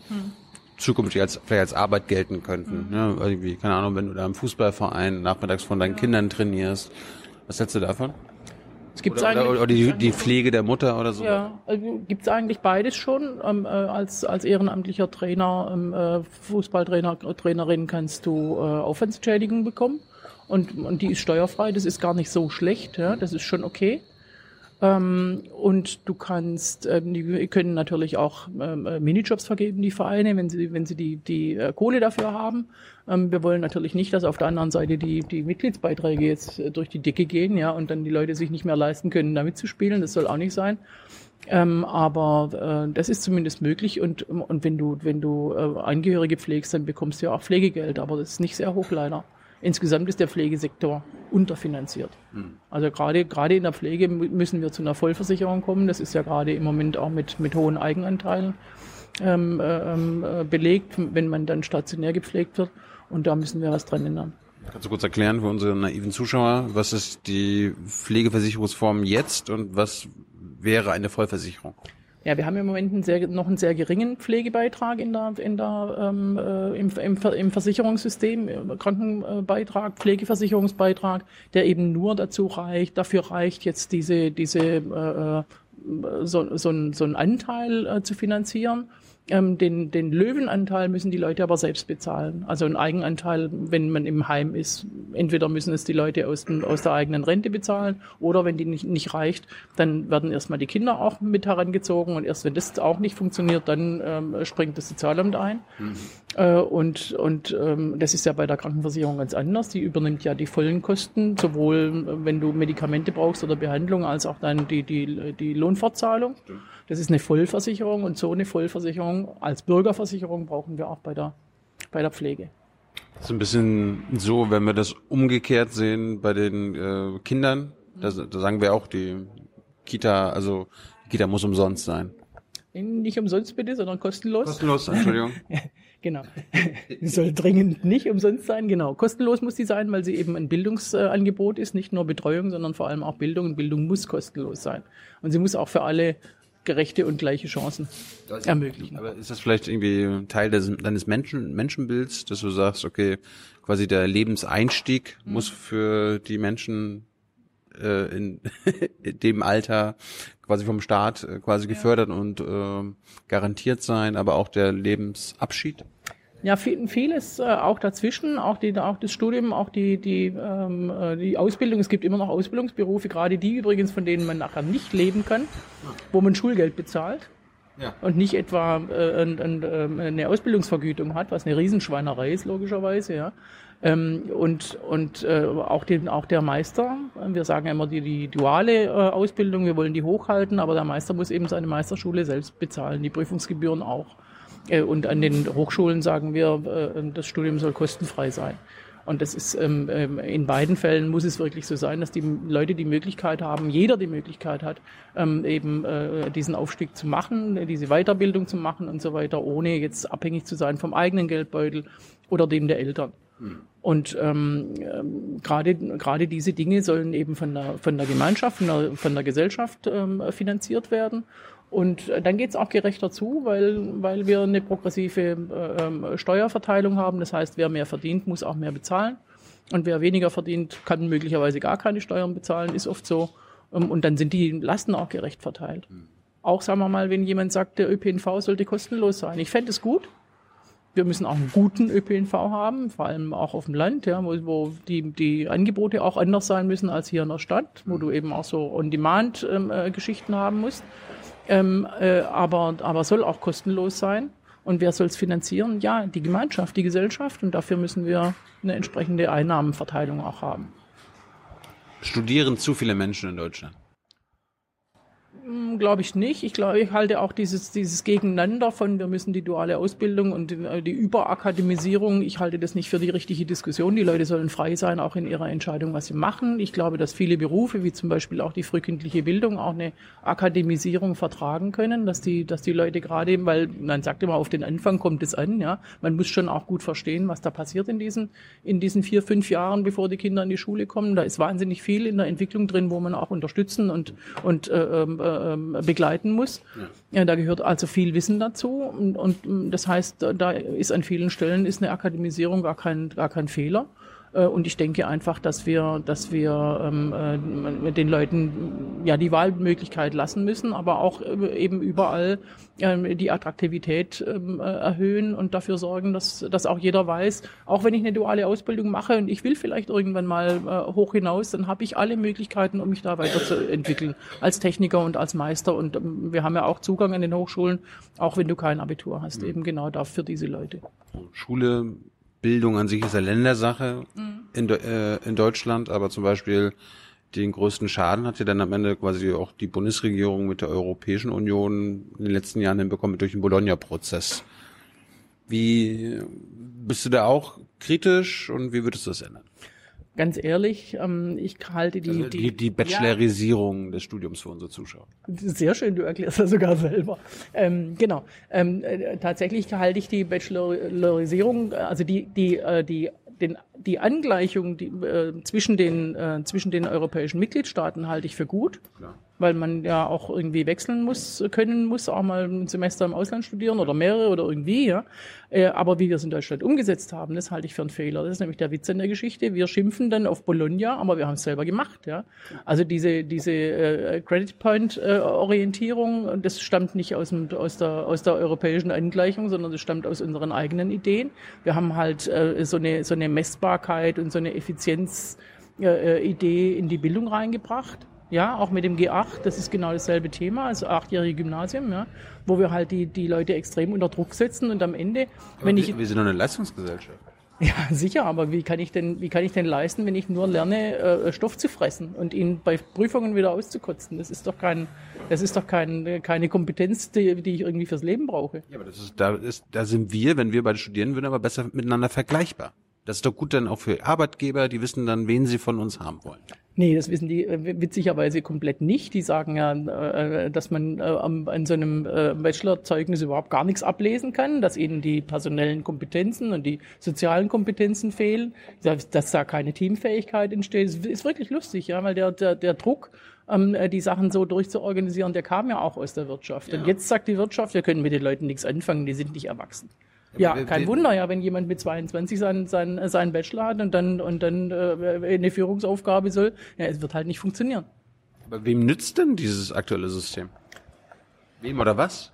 zukünftig als, vielleicht als Arbeit gelten könnten. Ja, irgendwie, keine Ahnung, wenn du da im Fußballverein nachmittags von deinen Kindern trainierst. Was hältst du davon? Es gibt Oder, oder, oder die, die Pflege der Mutter oder so? Ja, also gibt's eigentlich beides schon. Ähm, äh, als, als ehrenamtlicher Trainer, ähm, äh, Fußballtrainer, Trainerin kannst du äh, Aufwandsentschädigung bekommen. Und, und die ist steuerfrei, das ist gar nicht so schlecht, ja, das ist schon okay. Ähm, und du kannst, ähm, die können natürlich auch ähm, äh, Minijobs vergeben, die Vereine, wenn sie, wenn sie die, die äh, Kohle dafür haben. Ähm, wir wollen natürlich nicht, dass auf der anderen Seite die, die Mitgliedsbeiträge jetzt äh, durch die Decke gehen, ja, und dann die Leute sich nicht mehr leisten können, da mitzuspielen. Das soll auch nicht sein. Ähm, aber äh, das ist zumindest möglich und, und wenn du, wenn du äh, Angehörige pflegst, dann bekommst du ja auch Pflegegeld, aber das ist nicht sehr hoch leider. Insgesamt ist der Pflegesektor unterfinanziert. Also gerade gerade in der Pflege mü- müssen wir zu einer Vollversicherung kommen. Das ist ja gerade im Moment auch mit, mit hohen Eigenanteilen ähm, äh, ähm, äh, belegt, wenn man dann stationär gepflegt wird. Und da müssen wir was dran ändern. Kannst du kurz erklären für unsere naiven Zuschauer, was ist die Pflegeversicherungsform jetzt und was wäre eine Vollversicherung? Ja, wir haben im Moment einen sehr, noch einen sehr geringen Pflegebeitrag in der, in der, ähm, äh, im, im, im Versicherungssystem, äh, Krankenbeitrag, Pflegeversicherungsbeitrag, der eben nur dazu reicht, dafür reicht jetzt diese, diese äh, so, so, ein, so einen Anteil äh, zu finanzieren. Ähm, den, den Löwenanteil müssen die Leute aber selbst bezahlen. Also ein Eigenanteil, wenn man im Heim ist. Entweder müssen es die Leute aus, dem, aus der eigenen Rente bezahlen oder wenn die nicht, nicht reicht, dann werden erstmal die Kinder auch mit herangezogen und erst wenn das auch nicht funktioniert, dann ähm, springt das Sozialamt ein. Mhm. Äh, und und ähm, das ist ja bei der Krankenversicherung ganz anders. Die übernimmt ja die vollen Kosten, sowohl äh, wenn du Medikamente brauchst oder Behandlung, als auch dann die, die, die Lohnfortzahlung. Stimmt. Das ist eine Vollversicherung und so eine Vollversicherung als Bürgerversicherung brauchen wir auch bei der, bei der Pflege. Das ist ein bisschen so, wenn wir das umgekehrt sehen bei den äh, Kindern, da, da sagen wir auch, die Kita, also die Kita muss umsonst sein. Nicht umsonst bitte, sondern kostenlos. Kostenlos, Entschuldigung. genau. Sie soll dringend nicht umsonst sein, genau. Kostenlos muss sie sein, weil sie eben ein Bildungsangebot ist, nicht nur Betreuung, sondern vor allem auch Bildung. Und Bildung muss kostenlos sein. Und sie muss auch für alle gerechte und gleiche Chancen ermöglichen. Aber ist das vielleicht irgendwie Teil des, deines Menschen, Menschenbilds, dass du sagst, okay, quasi der Lebenseinstieg mhm. muss für die Menschen äh, in, in dem Alter quasi vom Staat äh, quasi ja. gefördert und äh, garantiert sein, aber auch der Lebensabschied? Ja, viel, vieles äh, auch dazwischen, auch, die, auch das Studium, auch die, die, ähm, äh, die Ausbildung. Es gibt immer noch Ausbildungsberufe, gerade die übrigens, von denen man nachher nicht leben kann, wo man Schulgeld bezahlt. Ja. Und nicht etwa äh, ein, ein, ähm, eine Ausbildungsvergütung hat, was eine Riesenschweinerei ist, logischerweise, ja. Ähm, und und äh, auch, den, auch der Meister, wir sagen immer die, die duale äh, Ausbildung, wir wollen die hochhalten, aber der Meister muss eben seine Meisterschule selbst bezahlen, die Prüfungsgebühren auch. Äh, und an den Hochschulen sagen wir, äh, das Studium soll kostenfrei sein. Und das ist ähm, ähm, in beiden Fällen muss es wirklich so sein, dass die Leute die Möglichkeit haben, jeder die Möglichkeit hat, ähm, eben äh, diesen Aufstieg zu machen, diese Weiterbildung zu machen und so weiter, ohne jetzt abhängig zu sein vom eigenen Geldbeutel oder dem der Eltern. Hm. Und ähm, gerade gerade diese Dinge sollen eben von der von der Gemeinschaft, von der, von der Gesellschaft ähm, finanziert werden. Und äh, dann geht es auch gerechter zu, weil, weil wir eine progressive äh, ähm, Steuerverteilung haben. Das heißt, wer mehr verdient, muss auch mehr bezahlen. Und wer weniger verdient, kann möglicherweise gar keine Steuern bezahlen, ist oft so. Ähm, und dann sind die Lasten auch gerecht verteilt. Mhm. Auch sagen wir mal, wenn jemand sagt, der ÖPNV sollte kostenlos sein. Ich fände es gut. Wir müssen auch einen guten ÖPNV haben, vor allem auch auf dem Land, ja, wo, wo die, die Angebote auch anders sein müssen als hier in der Stadt, wo du eben auch so On-Demand-Geschichten ähm, äh, haben musst ähm, äh, aber, aber soll auch kostenlos sein. Und wer soll es finanzieren? Ja, die Gemeinschaft, die Gesellschaft. Und dafür müssen wir eine entsprechende Einnahmenverteilung auch haben. Studieren zu viele Menschen in Deutschland? Hm, glaube ich nicht. Ich glaube, ich halte auch dieses, dieses Gegeneinander von, wir müssen die duale Ausbildung und die, äh, die Überakademisierung, ich halte das nicht für die richtige Diskussion. Die Leute sollen frei sein, auch in ihrer Entscheidung, was sie machen. Ich glaube, dass viele Berufe, wie zum Beispiel auch die frühkindliche Bildung, auch eine Akademisierung vertragen können, dass die, dass die Leute gerade, weil man sagt immer, auf den Anfang kommt es an, ja. Man muss schon auch gut verstehen, was da passiert in diesen, in diesen vier, fünf Jahren, bevor die Kinder in die Schule kommen. Da ist wahnsinnig viel in der Entwicklung drin, wo man auch unterstützen und, und äh, ähm, äh, ähm, begleiten muss. Ja. ja. da gehört also viel Wissen dazu und, und das heißt, da ist an vielen Stellen ist eine Akademisierung gar kein, gar kein Fehler. Äh, und ich denke einfach, dass wir, dass wir ähm, äh, den Leuten ja die Wahlmöglichkeit lassen müssen, aber auch äh, eben überall ähm, die Attraktivität ähm, äh, erhöhen und dafür sorgen, dass, dass auch jeder weiß, auch wenn ich eine duale Ausbildung mache und ich will vielleicht irgendwann mal äh, hoch hinaus, dann habe ich alle Möglichkeiten, um mich da weiterzuentwickeln als Techniker und als Meister. Und ähm, wir haben ja auch Zugang an den Hochschulen, auch wenn du kein Abitur hast, mhm. eben genau dafür diese Leute. Schule Bildung an sich ist ja Ländersache mhm. in, äh, in Deutschland, aber zum Beispiel den größten Schaden hat ja dann am Ende quasi auch die Bundesregierung mit der Europäischen Union in den letzten Jahren hinbekommen durch den Bologna-Prozess. Wie bist du da auch kritisch und wie würdest du das ändern? Ganz ehrlich, ähm, ich halte die, also die, die, Bachelorisierung ja. des Studiums für unsere Zuschauer. Sehr schön, du erklärst das sogar selber. Ähm, genau. Ähm, äh, tatsächlich halte ich die Bachelorisierung, also die, die, äh, die, den, die Angleichung die, äh, zwischen, den, äh, zwischen den europäischen Mitgliedstaaten halte ich für gut. Klar weil man ja auch irgendwie wechseln muss, können muss, auch mal ein Semester im Ausland studieren oder mehrere oder irgendwie, ja. Äh, aber wie wir es in Deutschland umgesetzt haben, das halte ich für einen Fehler. Das ist nämlich der Witz in der Geschichte. Wir schimpfen dann auf Bologna, aber wir haben es selber gemacht, ja. Also diese, diese äh, Credit Point äh, Orientierung, das stammt nicht aus, dem, aus, der, aus der europäischen Angleichung, sondern das stammt aus unseren eigenen Ideen. Wir haben halt äh, so, eine, so eine Messbarkeit und so eine Effizienz äh, äh in die Bildung reingebracht. Ja, auch mit dem G8, das ist genau dasselbe Thema, also achtjährige Gymnasium, ja, wo wir halt die, die Leute extrem unter Druck setzen und am Ende, Aber wenn wir, ich. wir sind doch eine Leistungsgesellschaft. Ja, sicher, aber wie kann ich denn, wie kann ich denn leisten, wenn ich nur lerne, äh, Stoff zu fressen und ihn bei Prüfungen wieder auszukotzen? Das ist doch kein, das ist doch kein, keine Kompetenz, die, die ich irgendwie fürs Leben brauche. Ja, aber das ist, da ist, da sind wir, wenn wir beide studieren würden, aber besser miteinander vergleichbar. Das ist doch gut dann auch für Arbeitgeber, die wissen dann, wen sie von uns haben wollen. Nee, das wissen die äh, witzigerweise komplett nicht. Die sagen ja, äh, dass man äh, an so einem Bachelorzeugnis überhaupt gar nichts ablesen kann, dass ihnen die personellen Kompetenzen und die sozialen Kompetenzen fehlen, dass da keine Teamfähigkeit entsteht. Das ist wirklich lustig, ja, weil der, der, der Druck, ähm, die Sachen so durchzuorganisieren, der kam ja auch aus der Wirtschaft. Ja. Und jetzt sagt die Wirtschaft, wir können mit den Leuten nichts anfangen, die sind nicht erwachsen. Ja, kein Wunder, ja, wenn jemand mit 22 seinen, seinen, seinen Bachelor hat und dann, und dann äh, eine Führungsaufgabe soll, ja, es wird halt nicht funktionieren. Aber wem nützt denn dieses aktuelle System? Wem oder was?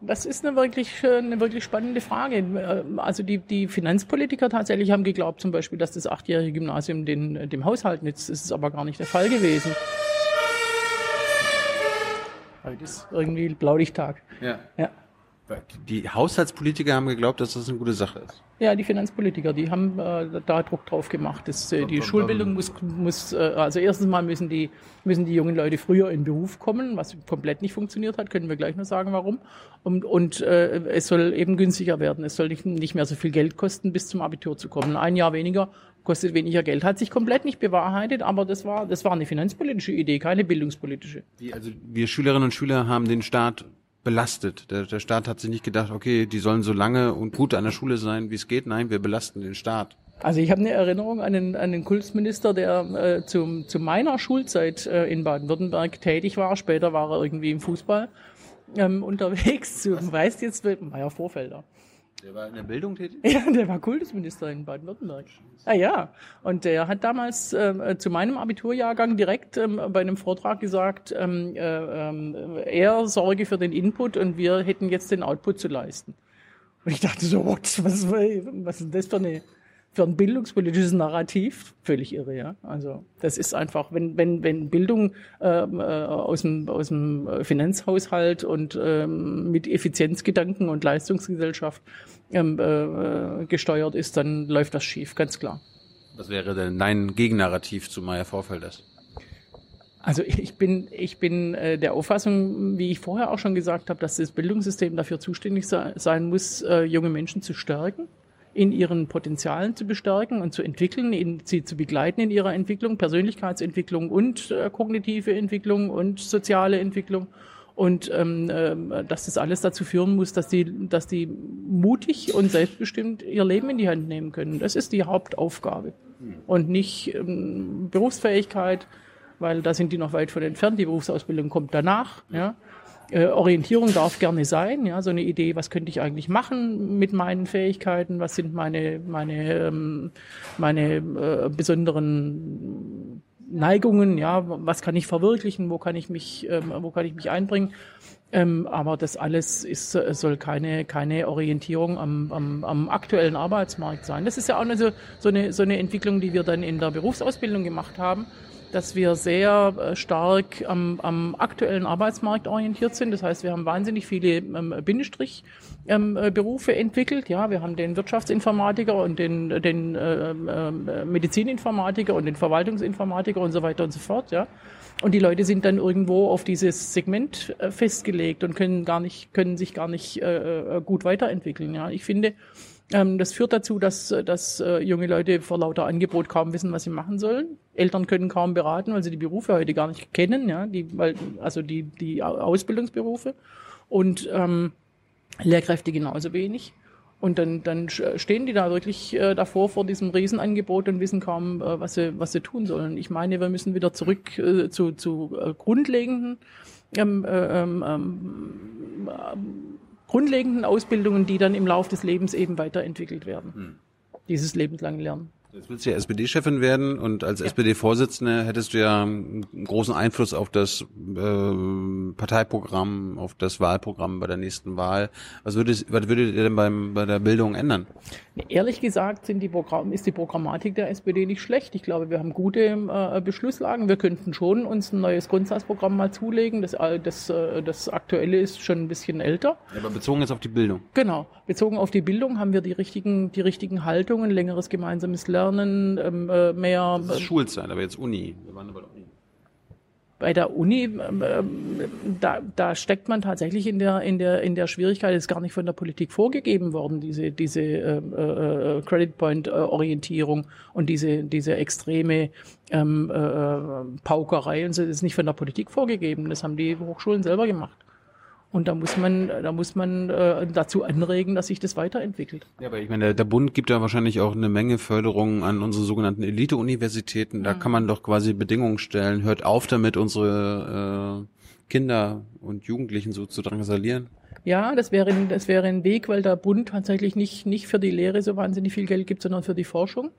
Das ist eine wirklich, äh, eine wirklich spannende Frage. Äh, Also die, die Finanzpolitiker tatsächlich haben geglaubt zum Beispiel, dass das achtjährige Gymnasium den, dem Haushalt nützt. Das ist aber gar nicht der Fall gewesen. Heute ist irgendwie Blaulichttag. Ja. Ja. Die Haushaltspolitiker haben geglaubt, dass das eine gute Sache ist. Ja, die Finanzpolitiker, die haben äh, da Druck drauf gemacht. Das, äh, die Schulbildung muss, muss äh, also erstens mal müssen die, müssen die jungen Leute früher in Beruf kommen, was komplett nicht funktioniert hat, können wir gleich noch sagen, warum. Und, und äh, es soll eben günstiger werden. Es soll nicht, nicht mehr so viel Geld kosten, bis zum Abitur zu kommen. Ein Jahr weniger kostet weniger Geld. Hat sich komplett nicht bewahrheitet, aber das war, das war eine finanzpolitische Idee, keine bildungspolitische. Die, also wir Schülerinnen und Schüler haben den Staat belastet. Der, der Staat hat sich nicht gedacht, okay, die sollen so lange und gut an der Schule sein, wie es geht. Nein, wir belasten den Staat. Also ich habe eine Erinnerung an den, an den Kultusminister, der äh, zum, zu meiner Schulzeit äh, in Baden-Württemberg tätig war. Später war er irgendwie im Fußball ähm, unterwegs. Du weißt jetzt, Meier Vorfelder. Der war in der Bildung tätig? Ja, der war Kultusminister in Baden-Württemberg. Ah ja, und der hat damals ähm, zu meinem Abiturjahrgang direkt ähm, bei einem Vortrag gesagt, ähm, äh, ähm, er sorge für den Input und wir hätten jetzt den Output zu leisten. Und ich dachte so, what, was, was ist das für, eine, für ein bildungspolitisches Narrativ? Völlig irre, ja. Also das ist einfach, wenn, wenn, wenn Bildung ähm, äh, aus, dem, aus dem Finanzhaushalt und ähm, mit Effizienzgedanken und Leistungsgesellschaft ähm, äh, gesteuert ist, dann läuft das schief, ganz klar. Was wäre denn dein Gegennarrativ zu Meier Vorfelders? Also ich bin, ich bin äh, der Auffassung, wie ich vorher auch schon gesagt habe, dass das Bildungssystem dafür zuständig sei, sein muss, äh, junge Menschen zu stärken, in ihren Potenzialen zu bestärken und zu entwickeln, in, sie zu begleiten in ihrer Entwicklung, Persönlichkeitsentwicklung und äh, kognitive Entwicklung und soziale Entwicklung. Und ähm, ähm, dass das alles dazu führen muss, dass die, dass die mutig und selbstbestimmt ihr Leben in die Hand nehmen können. Das ist die Hauptaufgabe. Und nicht ähm, Berufsfähigkeit, weil da sind die noch weit von entfernt. Die Berufsausbildung kommt danach. Ja. Äh, Orientierung darf gerne sein, ja, so eine Idee, was könnte ich eigentlich machen mit meinen Fähigkeiten, was sind meine, meine, ähm, meine äh, besonderen Neigungen, ja, was kann ich verwirklichen, wo kann ich mich, ähm, wo kann ich mich einbringen. Ähm, aber das alles ist, äh, soll keine, keine Orientierung am, am, am aktuellen Arbeitsmarkt sein. Das ist ja auch eine, so, so, eine, so eine Entwicklung, die wir dann in der Berufsausbildung gemacht haben, dass wir sehr äh, stark am, am aktuellen Arbeitsmarkt orientiert sind. Das heißt, wir haben wahnsinnig viele ähm, Bindestrich ähm, äh, entwickelt. Ja, wir haben den Wirtschaftsinformatiker und den, den äh, Medizininformatiker und den Verwaltungsinformatiker und so weiter und so fort. Ja. Und die Leute sind dann irgendwo auf dieses Segment äh, festgelegt und können gar nicht, können sich gar nicht äh, gut weiterentwickeln. Ja, ich finde, das führt dazu, dass, dass äh, junge Leute vor lauter Angebot kaum wissen, was sie machen sollen. Eltern können kaum beraten, weil sie die Berufe heute gar nicht kennen, ja, die, weil, also die, die Ausbildungsberufe. Und ähm, Lehrkräfte genauso wenig. Und dann, dann stehen die da wirklich äh, davor vor diesem Riesenangebot und wissen kaum, äh, was, sie, was sie tun sollen. Ich meine, wir müssen wieder zurück äh, zu, zu äh, grundlegenden, ähm, äh, ähm, ähm, grundlegenden Ausbildungen, die dann im Laufe des Lebens eben weiterentwickelt werden. Hm. Dieses lebenslange Lernen. Jetzt willst du ja SPD-Chefin werden und als ja. SPD-Vorsitzende hättest du ja einen großen Einfluss auf das äh, Parteiprogramm, auf das Wahlprogramm bei der nächsten Wahl. Was würde, was würde ihr denn beim, bei der Bildung ändern? Ehrlich gesagt sind die Programm, ist die Programmatik der SPD nicht schlecht. Ich glaube, wir haben gute äh, Beschlusslagen. Wir könnten schon uns ein neues Grundsatzprogramm mal zulegen. Das, äh, das, äh, das aktuelle ist schon ein bisschen älter. Ja, aber bezogen jetzt auf die Bildung. Genau. Bezogen auf die Bildung haben wir die richtigen, die richtigen Haltungen, längeres gemeinsames Lernen, ähm, äh, mehr. Das ist Schulzeit, aber jetzt Uni. Wir waren aber Uni bei der Uni, ähm, da, da steckt man tatsächlich in der, in der, in der Schwierigkeit, ist gar nicht von der Politik vorgegeben worden, diese, diese ähm, äh, äh, Credit Point Orientierung und diese, diese extreme ähm, äh, Paukerei und so, das ist nicht von der Politik vorgegeben. Das haben die Hochschulen selber gemacht. Und da muss man, da muss man äh, dazu anregen, dass sich das weiterentwickelt. Ja, aber ich meine, der, der Bund gibt da wahrscheinlich auch eine Menge Förderungen an unsere sogenannten Elite-Universitäten. Da mhm. kann man doch quasi Bedingungen stellen. Hört auf damit, unsere äh, Kinder und Jugendlichen so zu drangsalieren. Ja, das wäre, das wäre ein Weg, weil der Bund tatsächlich nicht, nicht für die Lehre so wahnsinnig viel Geld gibt, sondern für die Forschung.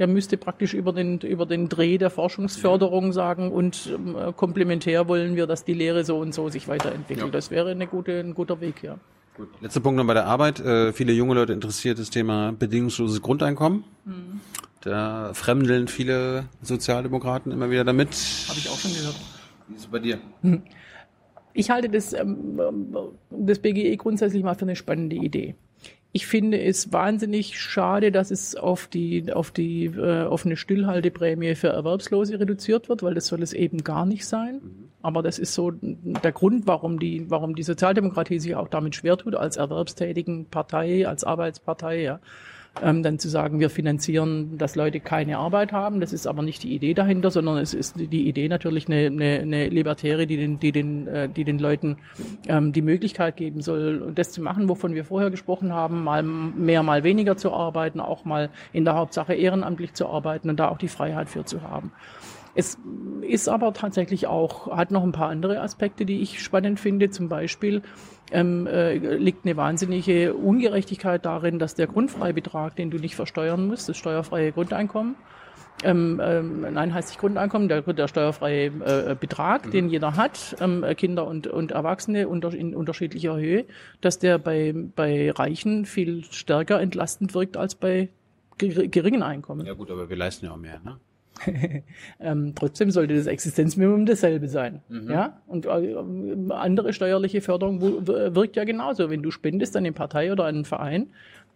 Der müsste praktisch über den, über den Dreh der Forschungsförderung sagen und äh, komplementär wollen wir, dass die Lehre so und so sich weiterentwickelt. Ja. Das wäre eine gute, ein guter Weg, ja. Gut. Letzter Punkt noch bei der Arbeit. Äh, viele junge Leute interessiert das Thema bedingungsloses Grundeinkommen. Mhm. Da fremdeln viele Sozialdemokraten immer wieder damit. Habe ich auch schon gehört. Wie ist es bei dir? Mhm. Ich halte das, ähm, das BGE grundsätzlich mal für eine spannende Idee. Ich finde es wahnsinnig schade, dass es auf die, auf die äh, offene Stillhalteprämie für Erwerbslose reduziert wird, weil das soll es eben gar nicht sein. Mhm. Aber das ist so der Grund, warum die, warum die Sozialdemokratie sich auch damit schwer tut, als erwerbstätigen Partei, als Arbeitspartei, ja ähm, dann zu sagen, wir finanzieren, dass Leute keine Arbeit haben. Das ist aber nicht die Idee dahinter, sondern es ist die Idee natürlich eine, eine, eine Libertäre, die den, die den, äh, die den Leuten ähm, die Möglichkeit geben soll, das zu machen, wovon wir vorher gesprochen haben, mal mehr, mal weniger zu arbeiten, auch mal in der Hauptsache ehrenamtlich zu arbeiten und da auch die Freiheit für zu haben. Es ist aber tatsächlich auch, hat noch ein paar andere Aspekte, die ich spannend finde. Zum Beispiel ähm, äh, liegt eine wahnsinnige Ungerechtigkeit darin, dass der Grundfreibetrag, den du nicht versteuern musst, das steuerfreie Grundeinkommen, ähm, ähm, nein, heißt nicht Grundeinkommen, der, der steuerfreie äh, Betrag, mhm. den jeder hat, ähm, Kinder und, und Erwachsene unter, in unterschiedlicher Höhe, dass der bei, bei Reichen viel stärker entlastend wirkt als bei geringen Einkommen. Ja gut, aber wir leisten ja auch mehr, ne? ähm, trotzdem sollte das Existenzminimum dasselbe sein. Mhm. Ja? Und äh, andere steuerliche Förderung wirkt ja genauso. Wenn du spendest an eine Partei oder an einen Verein,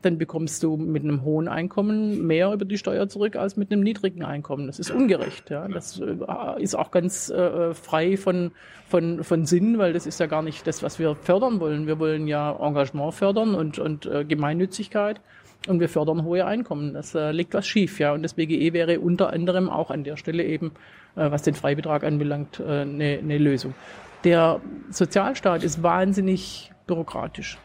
dann bekommst du mit einem hohen Einkommen mehr über die Steuer zurück als mit einem niedrigen Einkommen. Das ist ungerecht. Ja? Das äh, ist auch ganz äh, frei von, von, von Sinn, weil das ist ja gar nicht das, was wir fördern wollen. Wir wollen ja Engagement fördern und, und äh, Gemeinnützigkeit und wir fördern hohe Einkommen. Das äh, liegt was schief, ja. Und das BGE wäre unter anderem auch an der Stelle eben, äh, was den Freibetrag anbelangt, eine äh, ne, ne Lösung. Der Sozialstaat ist wahnsinnig bürokratisch.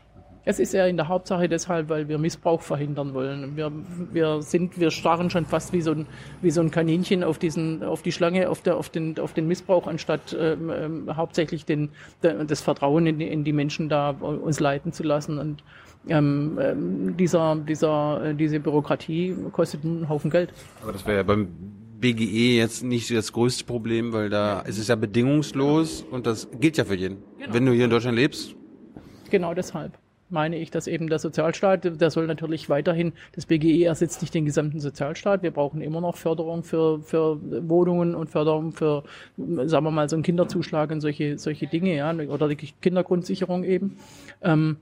Es ist ja in der Hauptsache deshalb, weil wir Missbrauch verhindern wollen. Wir, wir sind, wir starren schon fast wie so ein, wie so ein Kaninchen auf diesen, auf die Schlange, auf, der, auf den, auf den Missbrauch, anstatt ähm, ähm, hauptsächlich den, das Vertrauen in die, in die Menschen da uns leiten zu lassen. Und ähm, ähm, dieser, dieser, äh, diese Bürokratie kostet einen Haufen Geld. Aber das wäre ja beim BGE jetzt nicht das größte Problem, weil da ist es ja bedingungslos und das gilt ja für jeden. Genau. Wenn du hier in Deutschland lebst. Genau deshalb meine ich, dass eben der Sozialstaat, der soll natürlich weiterhin, das BGE ersetzt nicht den gesamten Sozialstaat. Wir brauchen immer noch Förderung für, für Wohnungen und Förderung für, sagen wir mal, so einen Kinderzuschlag und solche, solche Dinge, ja, oder die Kindergrundsicherung eben. Ähm,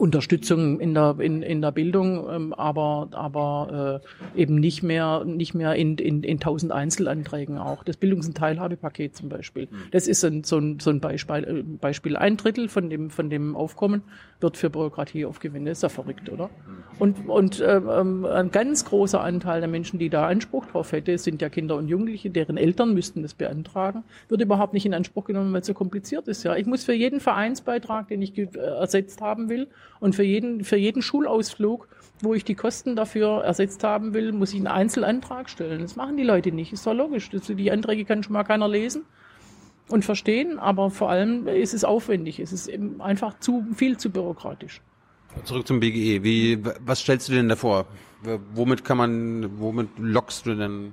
Unterstützung in der in, in der Bildung, ähm, aber aber äh, eben nicht mehr nicht mehr in in, in tausend Einzelanträgen auch. Das Bildungs- und Teilhabepaket zum Beispiel. Mhm. Das ist ein, so ein so ein Beispiel äh, Beispiel ein Drittel von dem von dem Aufkommen wird für Bürokratie aufgewendet. Ist ja verrückt, oder? Mhm. Und und äh, ähm, ein ganz großer Anteil der Menschen, die da Anspruch drauf hätte, sind ja Kinder und Jugendliche, deren Eltern müssten das beantragen, wird überhaupt nicht in Anspruch genommen, weil es so kompliziert ist. Ja, ich muss für jeden Vereinsbeitrag, den ich äh, ersetzt haben will Und für jeden, für jeden Schulausflug, wo ich die Kosten dafür ersetzt haben will, muss ich einen Einzelantrag stellen. Das machen die Leute nicht. Ist doch logisch. Das, die Anträge kann schon mal keiner lesen und verstehen, aber vor allem ist es aufwendig. Es ist einfach zu viel zu bürokratisch. Zurück zum BGE. Wie, was stellst du denn da vor? Womit kann man, womit lockst du denn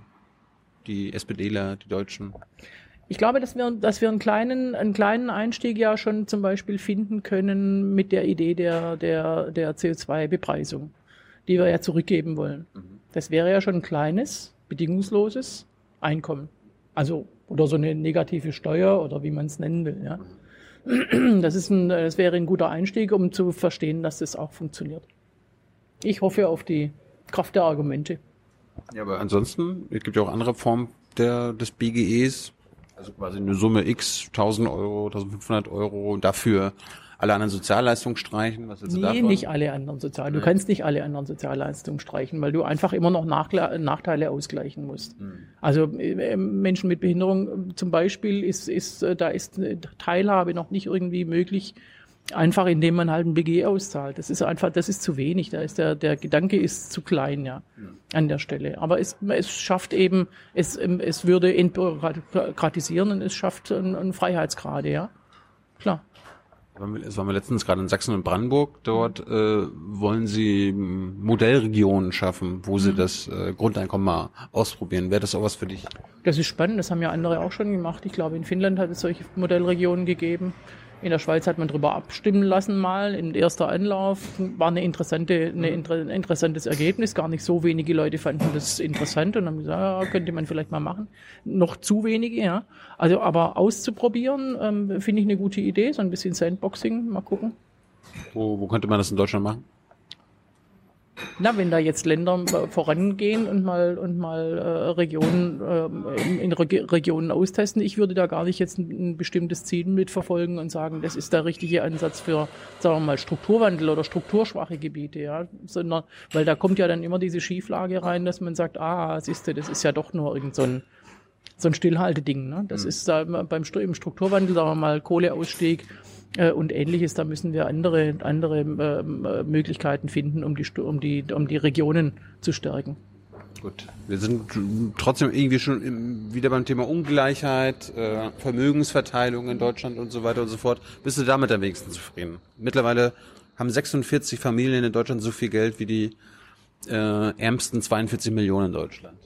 die SPDler, die Deutschen? Ich glaube, dass wir, dass wir einen kleinen, einen kleinen Einstieg ja schon zum Beispiel finden können mit der Idee der, der, der CO2-Bepreisung, die wir ja zurückgeben wollen. Das wäre ja schon ein kleines, bedingungsloses Einkommen. Also, oder so eine negative Steuer oder wie man es nennen will, ja. Das ist ein, das wäre ein guter Einstieg, um zu verstehen, dass das auch funktioniert. Ich hoffe auf die Kraft der Argumente. Ja, aber ansonsten, es gibt ja auch andere Formen der, des BGEs, also quasi eine Summe X, 1000 Euro, 1500 Euro dafür alle anderen Sozialleistungen streichen? Was nee, davon? nicht alle anderen Sozial. Du kannst nicht alle anderen Sozialleistungen streichen, weil du einfach immer noch Nachle Nachteile ausgleichen musst. Mhm. Also äh, Menschen mit Behinderung zum Beispiel ist, ist, äh, da ist Teilhabe noch nicht irgendwie möglich, einfach indem man halt ein BG auszahlt. Das ist einfach, das ist zu wenig. Da ist der, der Gedanke ist zu klein, ja, an der Stelle. Aber es, es schafft eben, es, es würde entbürokratisieren und es schafft einen, einen Freiheitsgrade, ja. Klar. Es waren wir letztens gerade in Sachsen und Brandenburg. Dort äh, wollen sie Modellregionen schaffen, wo sie mhm. das äh, Grundeinkommen mal ausprobieren. Wäre das auch was für dich? Das ist spannend. Das haben ja andere auch schon gemacht. Ich glaube, in Finnland hat es solche Modellregionen gegeben. In der Schweiz hat man darüber abstimmen lassen mal im ersten Anlauf. War eine interessante, eine inter, ein interessantes Ergebnis. Gar nicht so wenige Leute fanden das interessant und haben gesagt, ja, könnte man vielleicht mal machen. Noch zu wenige, ja. Also aber auszuprobieren, ähm, finde ich eine gute Idee. So ein bisschen Sandboxing, mal gucken. Wo, wo könnte man das in Deutschland machen? Na, wenn da jetzt Länder äh, vorangehen und mal und mal äh, Regionen äh, in Re Regionen austesten, ich würde da gar nicht jetzt ein, ein, bestimmtes Ziel mitverfolgen und sagen, das ist der richtige Ansatz für, sagen wir mal, Strukturwandel oder strukturschwache Gebiete, ja, sondern weil da kommt ja dann immer diese Schieflage rein, dass man sagt, ah, siehste, das ist ja doch nur irgend so ein so ein Stillhalteding. Ne? Das mhm. ist da beim im Strukturwandel, sagen wir mal, Kohleausstieg äh, und ähnliches. Da müssen wir andere, andere ähm, äh, Möglichkeiten finden, um die, um, die, um die Regionen zu stärken. Gut, wir sind trotzdem irgendwie schon im, wieder beim Thema Ungleichheit, äh, Vermögensverteilung in Deutschland und so weiter und so fort. Bist du damit am wenigsten zufrieden? Mittlerweile haben 46 Familien in Deutschland so viel Geld wie die äh, ärmsten 42 Millionen in Deutschland.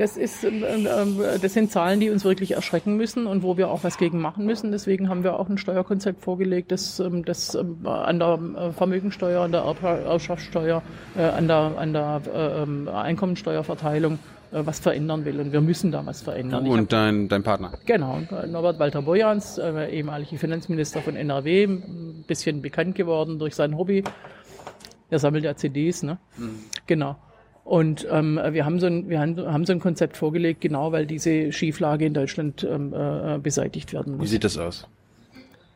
Das, ist, ähm, ähm, das sind Zahlen, die uns wirklich erschrecken müssen und wo wir auch was gegen machen müssen. Deswegen haben wir auch ein Steuerkonzept vorgelegt, das, ähm, das an der äh, Vermögensteuer, an der Erbschaftssteuer, äh, an der, an der äh, Einkommensteuerverteilung was verändern will. Und wir müssen da was verändern. Und dein, dein Partner? Genau, Norbert Walter Bojans, äh, ehemaliger Finanzminister von NRW, ein bisschen bekannt geworden durch sein Hobby. Er sammelt ja CDs, ne? Mhm. Genau. Und ähm, wir, haben so ein, wir haben so ein Konzept vorgelegt, genau weil diese Schieflage in Deutschland ähm, äh, beseitigt werden muss. Wie sieht das aus?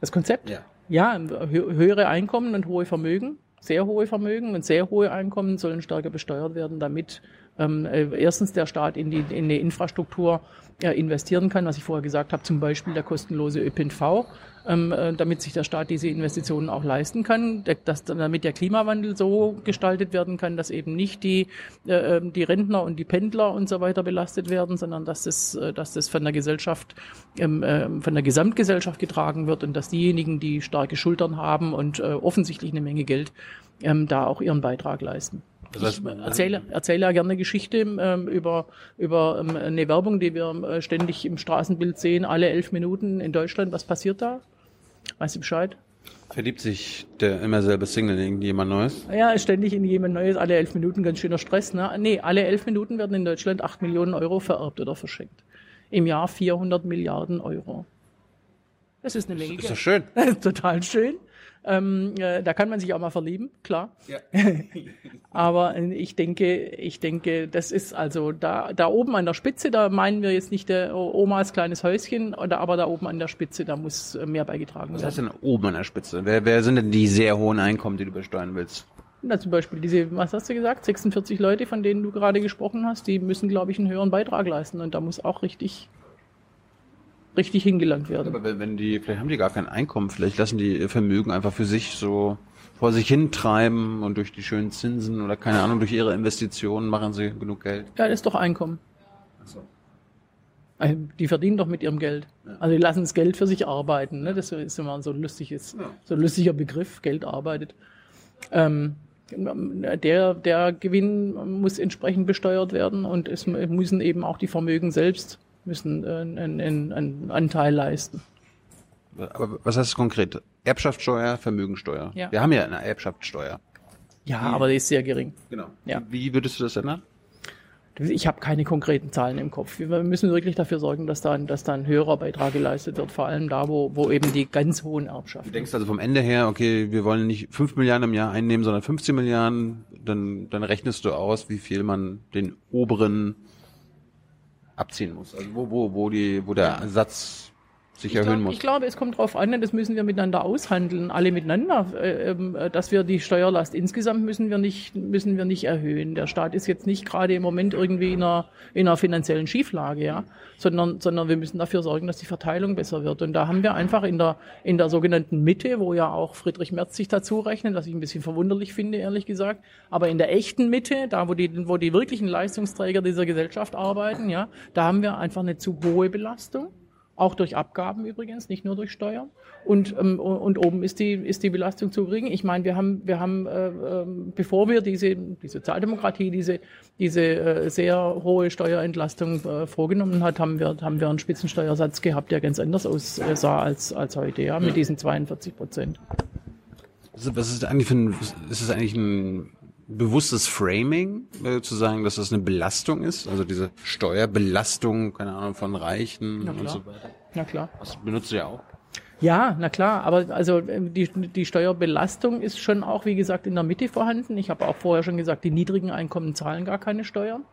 Das Konzept? Ja. Ja, höhere Einkommen und hohe Vermögen, sehr hohe Vermögen und sehr hohe Einkommen sollen stärker besteuert werden, damit ähm, äh, erstens der Staat in die in die Infrastruktur äh, investieren kann, was ich vorher gesagt habe, zum Beispiel der kostenlose ÖPNV, ähm, äh, damit sich der Staat diese Investitionen auch leisten kann, dass, damit der Klimawandel so gestaltet werden kann, dass eben nicht die, äh, ähm, die Rentner und die Pendler und so weiter belastet werden, sondern dass das, äh, dass das von der Gesellschaft, ähm, äh, von der Gesamtgesellschaft getragen wird und dass diejenigen, die starke Schultern haben und äh, offensichtlich eine Menge Geld, ähm, da auch ihren Beitrag leisten. Ich erzähle, erzähle ja gerne Geschichte ähm, über, über ähm, eine Werbung, die wir äh, ständig im Straßenbild sehen, alle elf Minuten in Deutschland. Was passiert da? Weißt du Bescheid? Verliebt sich der immer selbe Single in jemand Neues? Ja, ständig in jemand Neues, alle elf Minuten, ganz schöner Stress. Ne? Nee, alle elf Minuten werden in Deutschland acht Millionen Euro vererbt oder verschenkt. Im Jahr 400 Milliarden Euro. Das ist eine Menge. Das ist doch schön. Total schön. Ähm, äh, da kann man sich auch mal verlieben, klar. Ja. Aber ich denke, ich denke, das ist also da, da oben an der Spitze, da meinen wir jetzt nicht der Omas kleines Häuschen, oder, aber da oben an der Spitze, da muss mehr beigetragen werden. Was heißt denn oben an der Spitze? Wer, wer sind denn die sehr hohen Einkommen, die du besteuern willst? Na, zum Beispiel diese, was hast du gesagt, 46 Leute, von denen du gerade gesprochen hast, die müssen, glaube ich, einen höheren Beitrag leisten und da muss auch richtig richtig hingelangt werden. Aber wenn die, vielleicht haben die gar kein Einkommen, vielleicht lassen die ihr Vermögen einfach für sich so vor sich hintreiben und durch die schönen Zinsen oder keine Ahnung, durch ihre Investitionen machen sie genug Geld. Ja, das ist doch Einkommen. Also, Die verdienen doch mit ihrem Geld. Also die lassen das Geld für sich arbeiten. Ne? Das ist immer so ein lustiges, so ein lustiger Begriff, Geld arbeitet. Ähm, der, der Gewinn muss entsprechend besteuert werden und es müssen eben auch die Vermögen selbst müssen äh, einen, einen, einen Anteil leisten. Aber was heißt das konkret? Erbschaftssteuer, Vermögensteuer. Ja. Wir haben ja eine Erbschaftssteuer. Ja, aber die ist sehr gering. Genau. Ja. Wie würdest du das ändern? Ich habe keine konkreten Zahlen im Kopf. Wir müssen wirklich dafür sorgen, dass da, ein- dass da ein höherer Beitrag geleistet wird, vor allem da, wo, wo eben die ganz hohen Du Erbschaften. denkst also vom Ende her, okay, wir wollen nicht 5 Milliarden im Jahr einnehmen, sondern 15 Milliarden, dann, dann rechnest du aus, wie viel man den oberen abziehen muss. Also wo, wo, wo die, wo der Satz sich Ich, erhöhen glaub, muss. ich glaube, es kommt darauf an, das müssen wir miteinander aushandeln, alle miteinander, äh, ähm, äh, dass wir die Steuerlast insgesamt müssen wir nicht müssen wir nicht erhöhen. Der Staat ist jetzt nicht gerade im Moment irgendwie in einer, in einer finanziellen Schieflage, ja, sondern sondern wir müssen dafür sorgen, dass die Verteilung besser wird. Und da haben wir einfach in der in der sogenannten Mitte, wo ja auch Friedrich Merz sich dazu rechnet, was ich ein bisschen verwunderlich finde, ehrlich gesagt, aber in der echten Mitte, da wo die wo die wirklichen Leistungsträger dieser Gesellschaft arbeiten, ja, da haben wir einfach eine zu hohe Belastung. Auch durch Abgaben übrigens, nicht nur durch Steuern. Und, ähm, und oben ist die, ist die Belastung zu gering. Ich meine, wir haben, wir haben äh, ähm, bevor wir diese, die Sozialdemokratie diese, diese äh, sehr hohe Steuerentlastung äh, vorgenommen hat, haben wir, haben wir einen Spitzensteuersatz gehabt, der ganz anders aussah als, als heute, ja, mit diesen 42 Prozent. Was ist- was ist eigentlich für ein, ist es eigentlich ein bewusstes Framing, äh, zu sagen, dass das eine Belastung ist? Also diese Steuerbelastung, keine Ahnung, von Reichen und so weiter. Na klar. Das benutzt du ja auch. Ja, na klar, aber also ähm, die, die Steuerbelastung ist schon auch, wie gesagt, in der Mitte vorhanden. Ich habe auch vorher schon gesagt, die niedrigen Einkommen zahlen gar keine Steuern.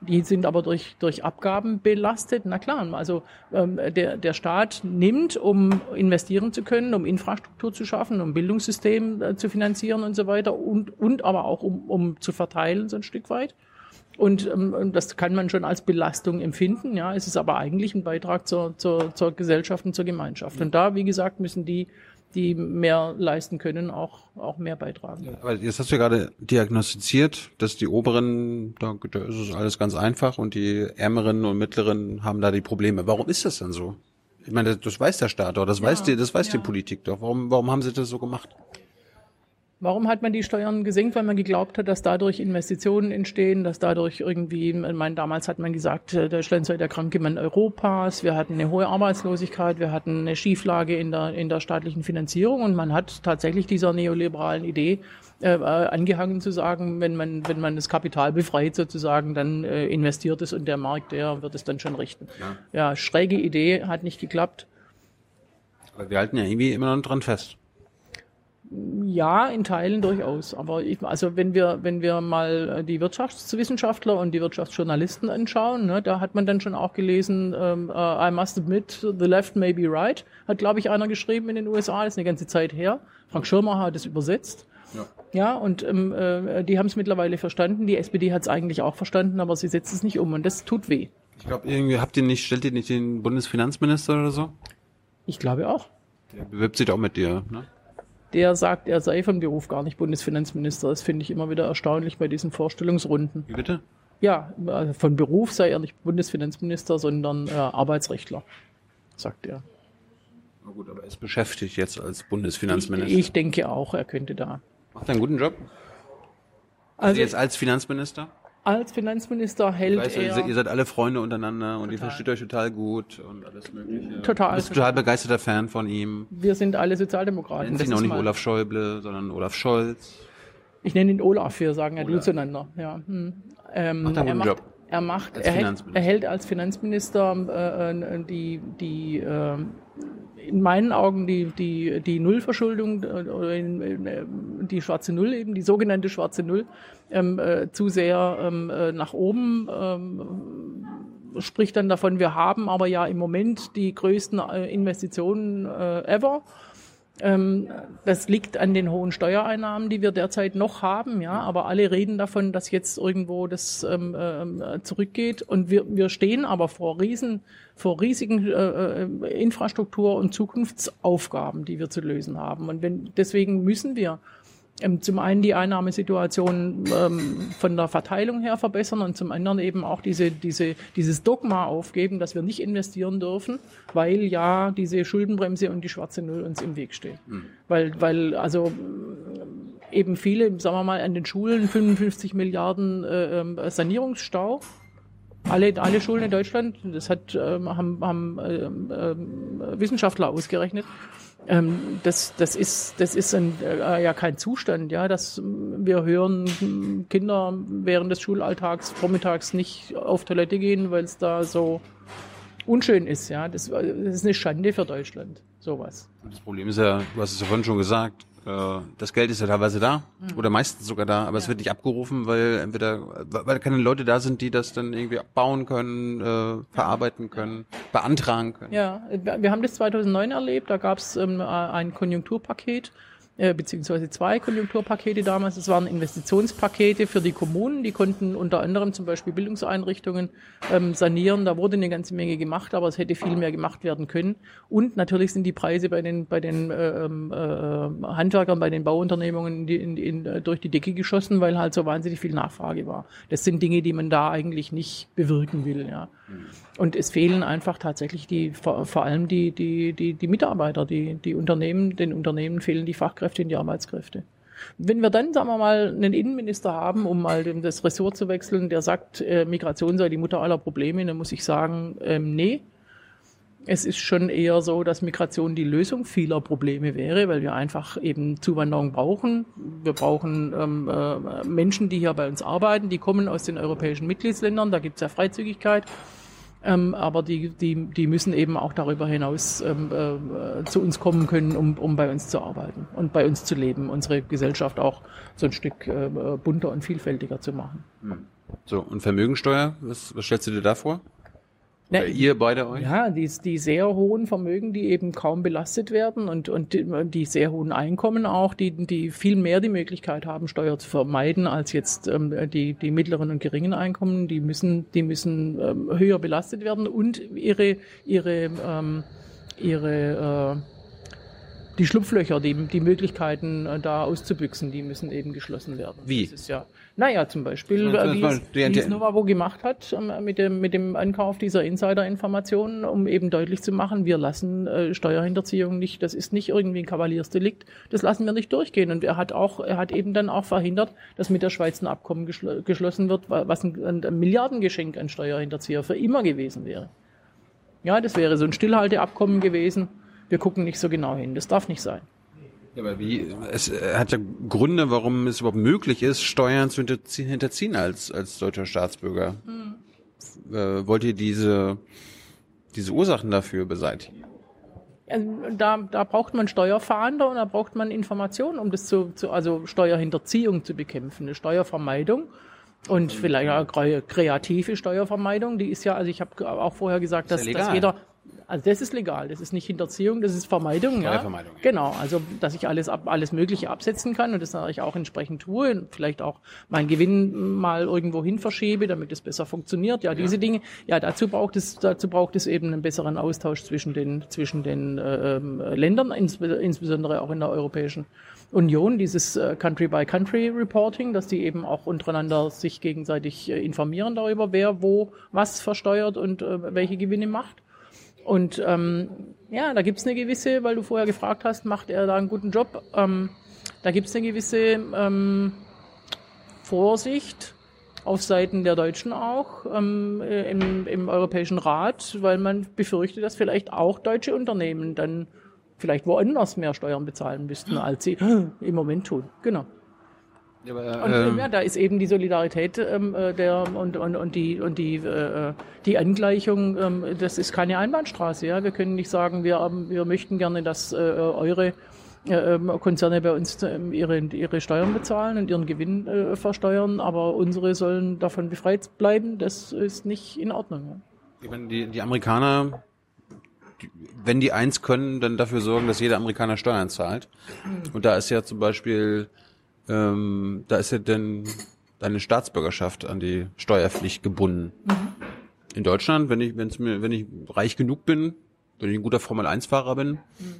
Die sind aber durch, durch Abgaben belastet. Na klar, also ähm, der, der Staat nimmt, um investieren zu können, um Infrastruktur zu schaffen, um Bildungssystem äh, zu finanzieren und so weiter und, und aber auch um, um zu verteilen so ein Stück weit. Und ähm, das kann man schon als Belastung empfinden. Ja, es ist aber eigentlich ein Beitrag zur, zur, zur Gesellschaft und zur Gemeinschaft. Und da, wie gesagt, müssen die, die mehr leisten können, auch, auch mehr beitragen. Aber jetzt hast du ja gerade diagnostiziert, dass die Oberen, da, da ist es alles ganz einfach und die Ärmeren und Mittleren haben da die Probleme. Warum ist das dann so? Ich meine, das, das weiß der Staat doch, das weiß die, das weiß die Politik doch. Warum, warum haben sie das so gemacht? Warum hat man die Steuern gesenkt? Weil man geglaubt hat, dass dadurch Investitionen entstehen, dass dadurch irgendwie, ich meine, damals hat man gesagt, äh, Deutschland sei der kranke Mann Europas, wir hatten eine hohe Arbeitslosigkeit, wir hatten eine Schieflage in der, in der staatlichen Finanzierung und man hat tatsächlich dieser neoliberalen Idee äh, äh, angehangen zu sagen, wenn man, wenn man das Kapital befreit sozusagen, dann äh, investiert es und der Markt, der wird es dann schon richten. Ja, schräge Idee, hat nicht geklappt. Aber wir halten ja irgendwie immer noch dran fest. Ja, in Teilen durchaus. Aber ich, also wenn wir, wenn wir mal äh, die Wirtschaftswissenschaftler und die Wirtschaftsjournalisten anschauen, ne, da hat man dann schon auch gelesen, ähm, äh, I must admit, the left may be right, hat glaube ich einer geschrieben in den USA, das ist eine ganze Zeit her. Frank Schirmer hat es übersetzt. Ja. Ja, und ähm, äh, die haben es mittlerweile verstanden. Die SPD hat es eigentlich auch verstanden, aber sie setzt es nicht um und das tut weh. Ich glaube, irgendwie habt ihr nicht, stellt ihr nicht den Bundesfinanzminister oder so? Ich glaube auch. Der bewirbt sich auch mit dir, ne? Der sagt, er sei von Beruf gar nicht Bundesfinanzminister. Das finde ich immer wieder erstaunlich bei diesen Vorstellungsrunden. Wie bitte? Ja, also von Beruf sei er nicht Bundesfinanzminister, sondern äh, Arbeitsrechtler, sagt er. Na gut, aber er ist beschäftigt jetzt als Bundesfinanzminister. Ich, ich denke auch, er könnte da. Macht er einen guten Job? Also Also jetzt als Finanzminister? Als Finanzminister hält ihr, er seid- ihr seid alle Freunde untereinander und ihr Total. versteht euch total gut und alles mögliche. Total. Du bist total begeisterter Fan von ihm. wir sind alle Sozialdemokraten. Nennt Das ihn auch nicht mal- Olaf Schäuble, sondern Olaf Scholz. Ich nenne ihn Olaf, wir sagen ja du zueinander. Ja. Hm. Ähm, Macht er er macht, Job. er macht, Als er hält, Finanzminister. er hält als Finanzminister äh, äh, die, die äh, in meinen Augen die, die, die Nullverschuldung äh, oder äh, die schwarze Null eben, die sogenannte schwarze Null, ähm, äh, zu sehr ähm, äh, nach oben ähm, spricht dann davon, wir haben aber ja im Moment die größten äh, Investitionen äh, ever. Ähm, das liegt an den hohen Steuereinnahmen, die wir derzeit noch haben, ja. Aber alle reden davon, dass jetzt irgendwo das ähm, äh, zurückgeht. Und wir, wir stehen aber vor riesen, vor riesigen äh, äh, Infrastruktur- und Zukunftsaufgaben, die wir zu lösen haben. Und wenn, deswegen müssen wir zum einen die Einnahmesituation ähm, von der Verteilung her verbessern und zum anderen eben auch diese, diese, dieses Dogma aufgeben, dass wir nicht investieren dürfen, weil ja diese Schuldenbremse und die schwarze Null uns im Weg stehen. Mhm. Weil, weil also eben viele, sagen wir mal, an den Schulen 55 Milliarden äh, ähm, Sanierungsstau alle, alle Schulen in Deutschland, das hat, ähm, haben, haben ähm, äh, Wissenschaftler ausgerechnet, ähm, das, das ist, das ist ein, äh, ja kein Zustand, ja, dass wir hören, Kinder während des Schulalltags vormittags nicht auf Toilette gehen, weil es da so unschön ist, ja. Das, das ist eine Schande für Deutschland, sowas. Das Problem ist ja, du hast es ja vorhin schon gesagt, äh, das Geld ist ja teilweise da mhm. oder meistens sogar da, aber ja. es wird nicht abgerufen, weil entweder weil keine Leute da sind, die das dann irgendwie abbauen können, äh, verarbeiten können, beantragen können. Ja, wir haben das 2009 erlebt. Da gab es ähm, ein Konjunkturpaket äh, beziehungsweise zwei Konjunkturpakete damals. Es waren Investitionspakete für die Kommunen, die konnten unter anderem zum Beispiel Bildungseinrichtungen ähm, sanieren. Da wurde eine ganze Menge gemacht, aber es hätte viel mehr gemacht werden können. Und natürlich sind die Preise bei den bei den äh, ähm, äh, Handwerkern, bei den Bauunternehmungen in, in, in, durch die Decke geschossen, weil halt so wahnsinnig viel Nachfrage war. Das sind Dinge, die man da eigentlich nicht bewirken will. Ja. Und es fehlen einfach tatsächlich die, vor, vor allem die, die, die, die Mitarbeiter, die, die Unternehmen, den Unternehmen fehlen die Fachkräfte und die Arbeitskräfte. Wenn wir dann, sagen wir mal, einen Innenminister haben, um mal das Ressort zu wechseln, der sagt, äh, Migration sei die Mutter aller Probleme, dann muss ich sagen, ähm, nee. Es ist schon eher so, dass Migration die Lösung vieler Probleme wäre, weil wir einfach eben Zuwanderung brauchen. Wir brauchen ähm, äh, Menschen, die hier bei uns arbeiten, die kommen aus den europäischen Mitgliedsländern, da gibt es ja Freizügigkeit. Ähm, aber die, die, die müssen eben auch darüber hinaus ähm, äh, zu uns kommen können, um, um bei uns zu arbeiten und bei uns zu leben, unsere Gesellschaft auch so ein Stück äh, bunter und vielfältiger zu machen. So, und Vermögensteuer, was, was stellst du dir da vor? Na, ihr beide euch? Ja, die, die sehr hohen Vermögen, die eben kaum belastet werden und, und die, die sehr hohen Einkommen auch, die, die viel mehr die Möglichkeit haben, Steuer zu vermeiden als jetzt ähm, die, die mittleren und geringen Einkommen, die müssen, die müssen ähm, höher belastet werden und ihre, ihre, ähm, ihre äh, die Schlupflöcher, die, die Möglichkeiten äh, da auszubüchsen, die müssen eben geschlossen werden. Wie? Das ist ja, naja, zum Beispiel, äh, wie, es, wie es Novavo gemacht hat ähm, mit, dem, mit dem Ankauf dieser Insider-Informationen, um eben deutlich zu machen, wir lassen äh, Steuerhinterziehung nicht, das ist nicht irgendwie ein Kavaliersdelikt, das lassen wir nicht durchgehen. Und er hat auch, er hat eben dann auch verhindert, dass mit der Schweiz ein Abkommen geschl geschlossen wird, was ein, ein, ein Milliardengeschenk an Steuerhinterzieher für immer gewesen wäre. Ja, das wäre so ein Stillhalteabkommen gewesen wir gucken nicht so genau hin. Das darf nicht sein. Ja, aber wie, es hat ja Gründe, warum es überhaupt möglich ist, Steuern zu hinterziehen als, als deutscher Staatsbürger. Mhm. Äh, wollt ihr diese, diese Ursachen dafür beseitigen? Also da, da braucht man Steuerfahnder und da braucht man Informationen, um das zu, zu also Steuerhinterziehung zu bekämpfen, eine Steuervermeidung. Und vielleicht auch kreative Steuervermeidung, die ist ja, also ich habe auch vorher gesagt, dass, ja dass jeder, also das ist legal, das ist nicht Hinterziehung, das ist Vermeidung. Ja? Vermeidung, ja. Genau, also dass ich alles ab, alles Mögliche absetzen kann und das natürlich auch entsprechend tue und vielleicht auch meinen Gewinn mal irgendwo hin verschiebe, damit es besser funktioniert. Ja, diese ja. Dinge. Ja, dazu braucht es dazu braucht es eben einen besseren Austausch zwischen den zwischen den äh, Ländern, ins, insbesondere auch in der Europäischen Union, dieses äh, Country-by-Country-Reporting, dass die eben auch untereinander sich gegenseitig äh, informieren darüber, wer wo was versteuert und äh, welche Gewinne macht. Und ähm, ja, da gibt's eine gewisse, weil du vorher gefragt hast, macht er da einen guten Job? Ähm, da gibt's eine gewisse ähm, Vorsicht auf Seiten der Deutschen auch ähm, äh, im, im Europäischen Rat, weil man befürchtet, dass vielleicht auch deutsche Unternehmen dann vielleicht woanders mehr Steuern bezahlen müssten, als sie im Moment tun. Genau. Ja, aber, und ähm, ja, da ist eben die Solidarität ähm, äh, der und, und, und die und die äh, die Angleichung, ähm, das ist keine Einbahnstraße. Ja, wir können nicht sagen, wir ähm, wir möchten gerne, dass äh, eure äh, ähm, Konzerne bei uns ähm, ihre ihre Steuern bezahlen und ihren Gewinn äh, versteuern, aber unsere sollen davon befreit bleiben. Das ist nicht in Ordnung. Ja. Ich meine, die, die Amerikaner wenn die eins können, dann dafür sorgen, dass jeder Amerikaner Steuern zahlt. Mhm. Und da ist ja zum Beispiel ähm, da ist ja denn deine Staatsbürgerschaft an die Steuerpflicht gebunden. Mhm. In Deutschland, wenn ich, wenn's mir, wenn ich reich genug bin, wenn ich ein guter Formel-1-Fahrer bin, mhm.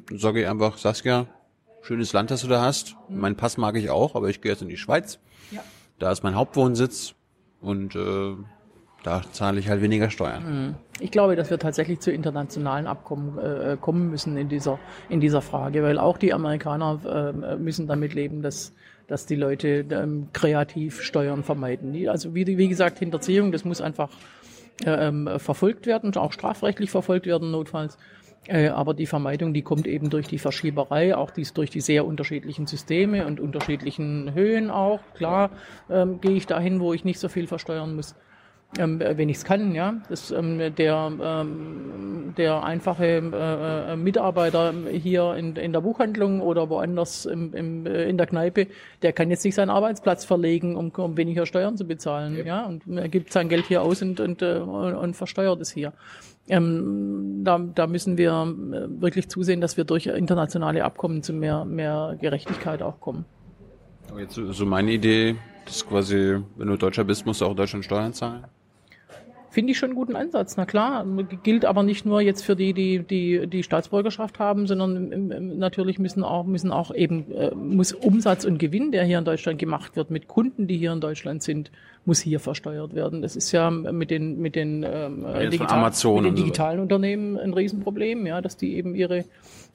dann sage ich einfach, Saskia, schönes Land, das du da hast. Mein Pass mag ich auch, aber ich gehe jetzt in die Schweiz. Ja. Da ist mein Hauptwohnsitz und äh, da zahle ich halt weniger Steuern. Ich glaube, dass wir tatsächlich zu internationalen Abkommen äh, kommen müssen in dieser, in dieser Frage, weil auch die Amerikaner äh, müssen damit leben, dass, dass die Leute ähm, kreativ Steuern vermeiden. Also wie, wie gesagt, Hinterziehung, das muss einfach äh, ähm, verfolgt werden, auch strafrechtlich verfolgt werden notfalls. Äh, aber die Vermeidung, die kommt eben durch die Verschieberei, auch dies durch die sehr unterschiedlichen Systeme und unterschiedlichen Höhen auch. Klar ähm, gehe ich dahin, wo ich nicht so viel versteuern muss ähm, wenn ich es kann, ja. Das, ähm, der, ähm, der einfache äh, äh, Mitarbeiter hier in, in der Buchhandlung oder woanders im, im, äh, in der Kneipe, der kann jetzt nicht seinen Arbeitsplatz verlegen, um, um weniger Steuern zu bezahlen, ja. ja? Und er gibt sein Geld hier aus und, und, äh, und, versteuert es hier. Ähm, da, da müssen wir äh, wirklich zusehen, dass wir durch internationale Abkommen zu mehr, mehr Gerechtigkeit auch kommen. Aber jetzt so meine Idee, das ist quasi, wenn du Deutscher bist, musst du auch Deutschland Steuern zahlen. Finde ich schon einen guten Ansatz. Na klar, gilt aber nicht nur jetzt für die, die die, die Staatsbürgerschaft haben, sondern natürlich müssen auch, müssen auch eben, äh, muss Umsatz und Gewinn, der hier in Deutschland gemacht wird, mit Kunden, die hier in Deutschland sind, muss hier versteuert werden. Das ist ja mit den, mit den, ähm, Amazon mit den und so digitalen Unternehmen ein Riesenproblem, ja, dass die eben ihre,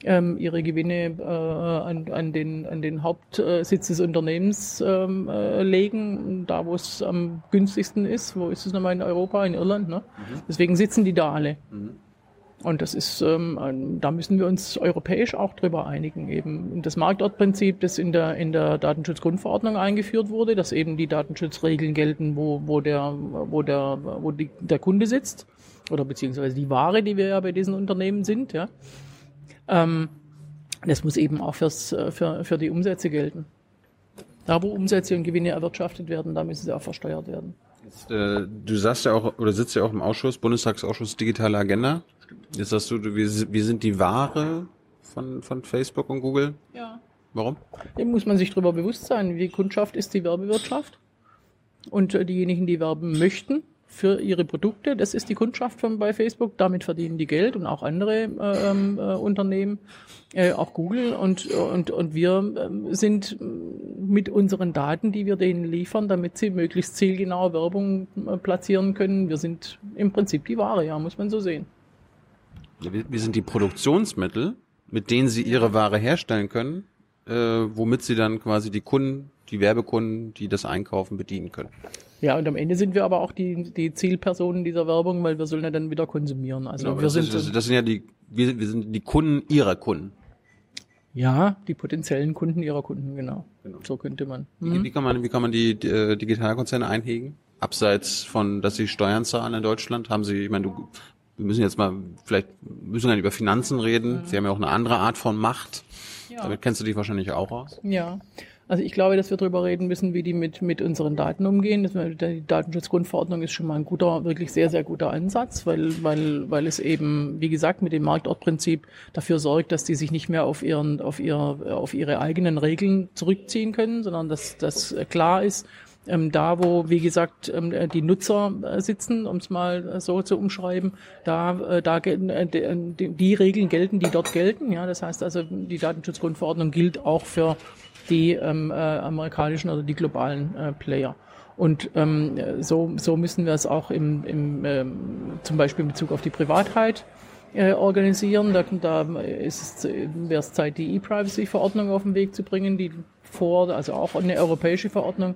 ähm, ihre Gewinne äh, an, an, den, an den Hauptsitz des Unternehmens ähm, äh, legen, da wo es am günstigsten ist. Wo ist es nochmal in Europa, in Irland? Ne? Deswegen sitzen die da alle. Und das ist, ähm, da müssen wir uns europäisch auch drüber einigen. Eben das Marktortprinzip, das in der, in der Datenschutzgrundverordnung eingeführt wurde, dass eben die Datenschutzregeln gelten, wo, wo der, wo der, wo die, der Kunde sitzt. Oder beziehungsweise die Ware, die wir ja bei diesen Unternehmen sind, ja. Ähm, das muss eben auch fürs, für, für die Umsätze gelten. Da, wo Umsätze und Gewinne erwirtschaftet werden, da müssen sie auch versteuert werden. Jetzt, äh, du sagst ja auch, oder sitzt ja auch im Ausschuss, Bundestagsausschuss Digitale Agenda. Jetzt sagst du, wir, si- wir sind die Ware von, von Facebook und Google. Ja. Warum? Dem muss man sich darüber bewusst sein. Die Kundschaft ist die Werbewirtschaft. Und äh, diejenigen, die werben möchten für ihre Produkte, das ist die Kundschaft von bei Facebook. Damit verdienen die Geld und auch andere äh, ähm, äh, Unternehmen, äh, auch Google. Und, und, und wir ähm, sind mit unseren Daten, die wir denen liefern, damit sie möglichst zielgenau Werbung äh, platzieren können. Wir sind im Prinzip die Ware, ja, muss man so sehen. Wir, sind die Produktionsmittel, mit denen sie ihre Ware herstellen können, äh, womit sie dann quasi die Kunden, die Werbekunden, die das einkaufen, bedienen können. Ja, und am Ende sind wir aber auch die, die Zielpersonen dieser Werbung, weil wir sollen ja dann wieder konsumieren. Also Genau, wir das, sind das, das sind ja die, wir, wir sind die Kunden ihrer Kunden. ja die potenziellen Kunden ihrer Kunden, genau. Genau. So könnte man. Wie, wie kann man, wie kann man die, die äh, Digitalkonzerne einhegen? Abseits von, dass sie Steuern zahlen in Deutschland, haben sie, ich meine, du, wir müssen jetzt mal, vielleicht müssen wir dann über Finanzen reden. Sie haben ja auch eine andere Art von Macht. Ja. Damit kennst du dich wahrscheinlich auch aus. Ja. Also ich glaube, dass wir darüber reden müssen, wie die mit, mit unseren Daten umgehen. Das, die Datenschutzgrundverordnung ist schon mal ein guter, wirklich sehr, sehr guter Ansatz, weil, weil, weil es eben, wie gesagt, mit dem Marktortprinzip dafür sorgt, dass die sich nicht mehr auf ihren, auf ihr, auf ihre eigenen Regeln zurückziehen können, sondern dass das klar ist, ähm, da wo, wie gesagt, ähm, die Nutzer äh, sitzen, um es mal äh, so zu umschreiben, da, äh, da äh, die, Regeln gelten, die dort gelten. Ja, das heißt also, die Datenschutzgrundverordnung gilt auch für die ähm, äh, amerikanischen oder die globalen äh, Player. Und ähm, so, so müssen wir es auch im, im ähm, zum Beispiel in Bezug auf die Privatheit äh, organisieren. Da, da wäre es Zeit, die E-Privacy-Verordnung auf den Weg zu bringen, die vor, also auch eine europäische Verordnung,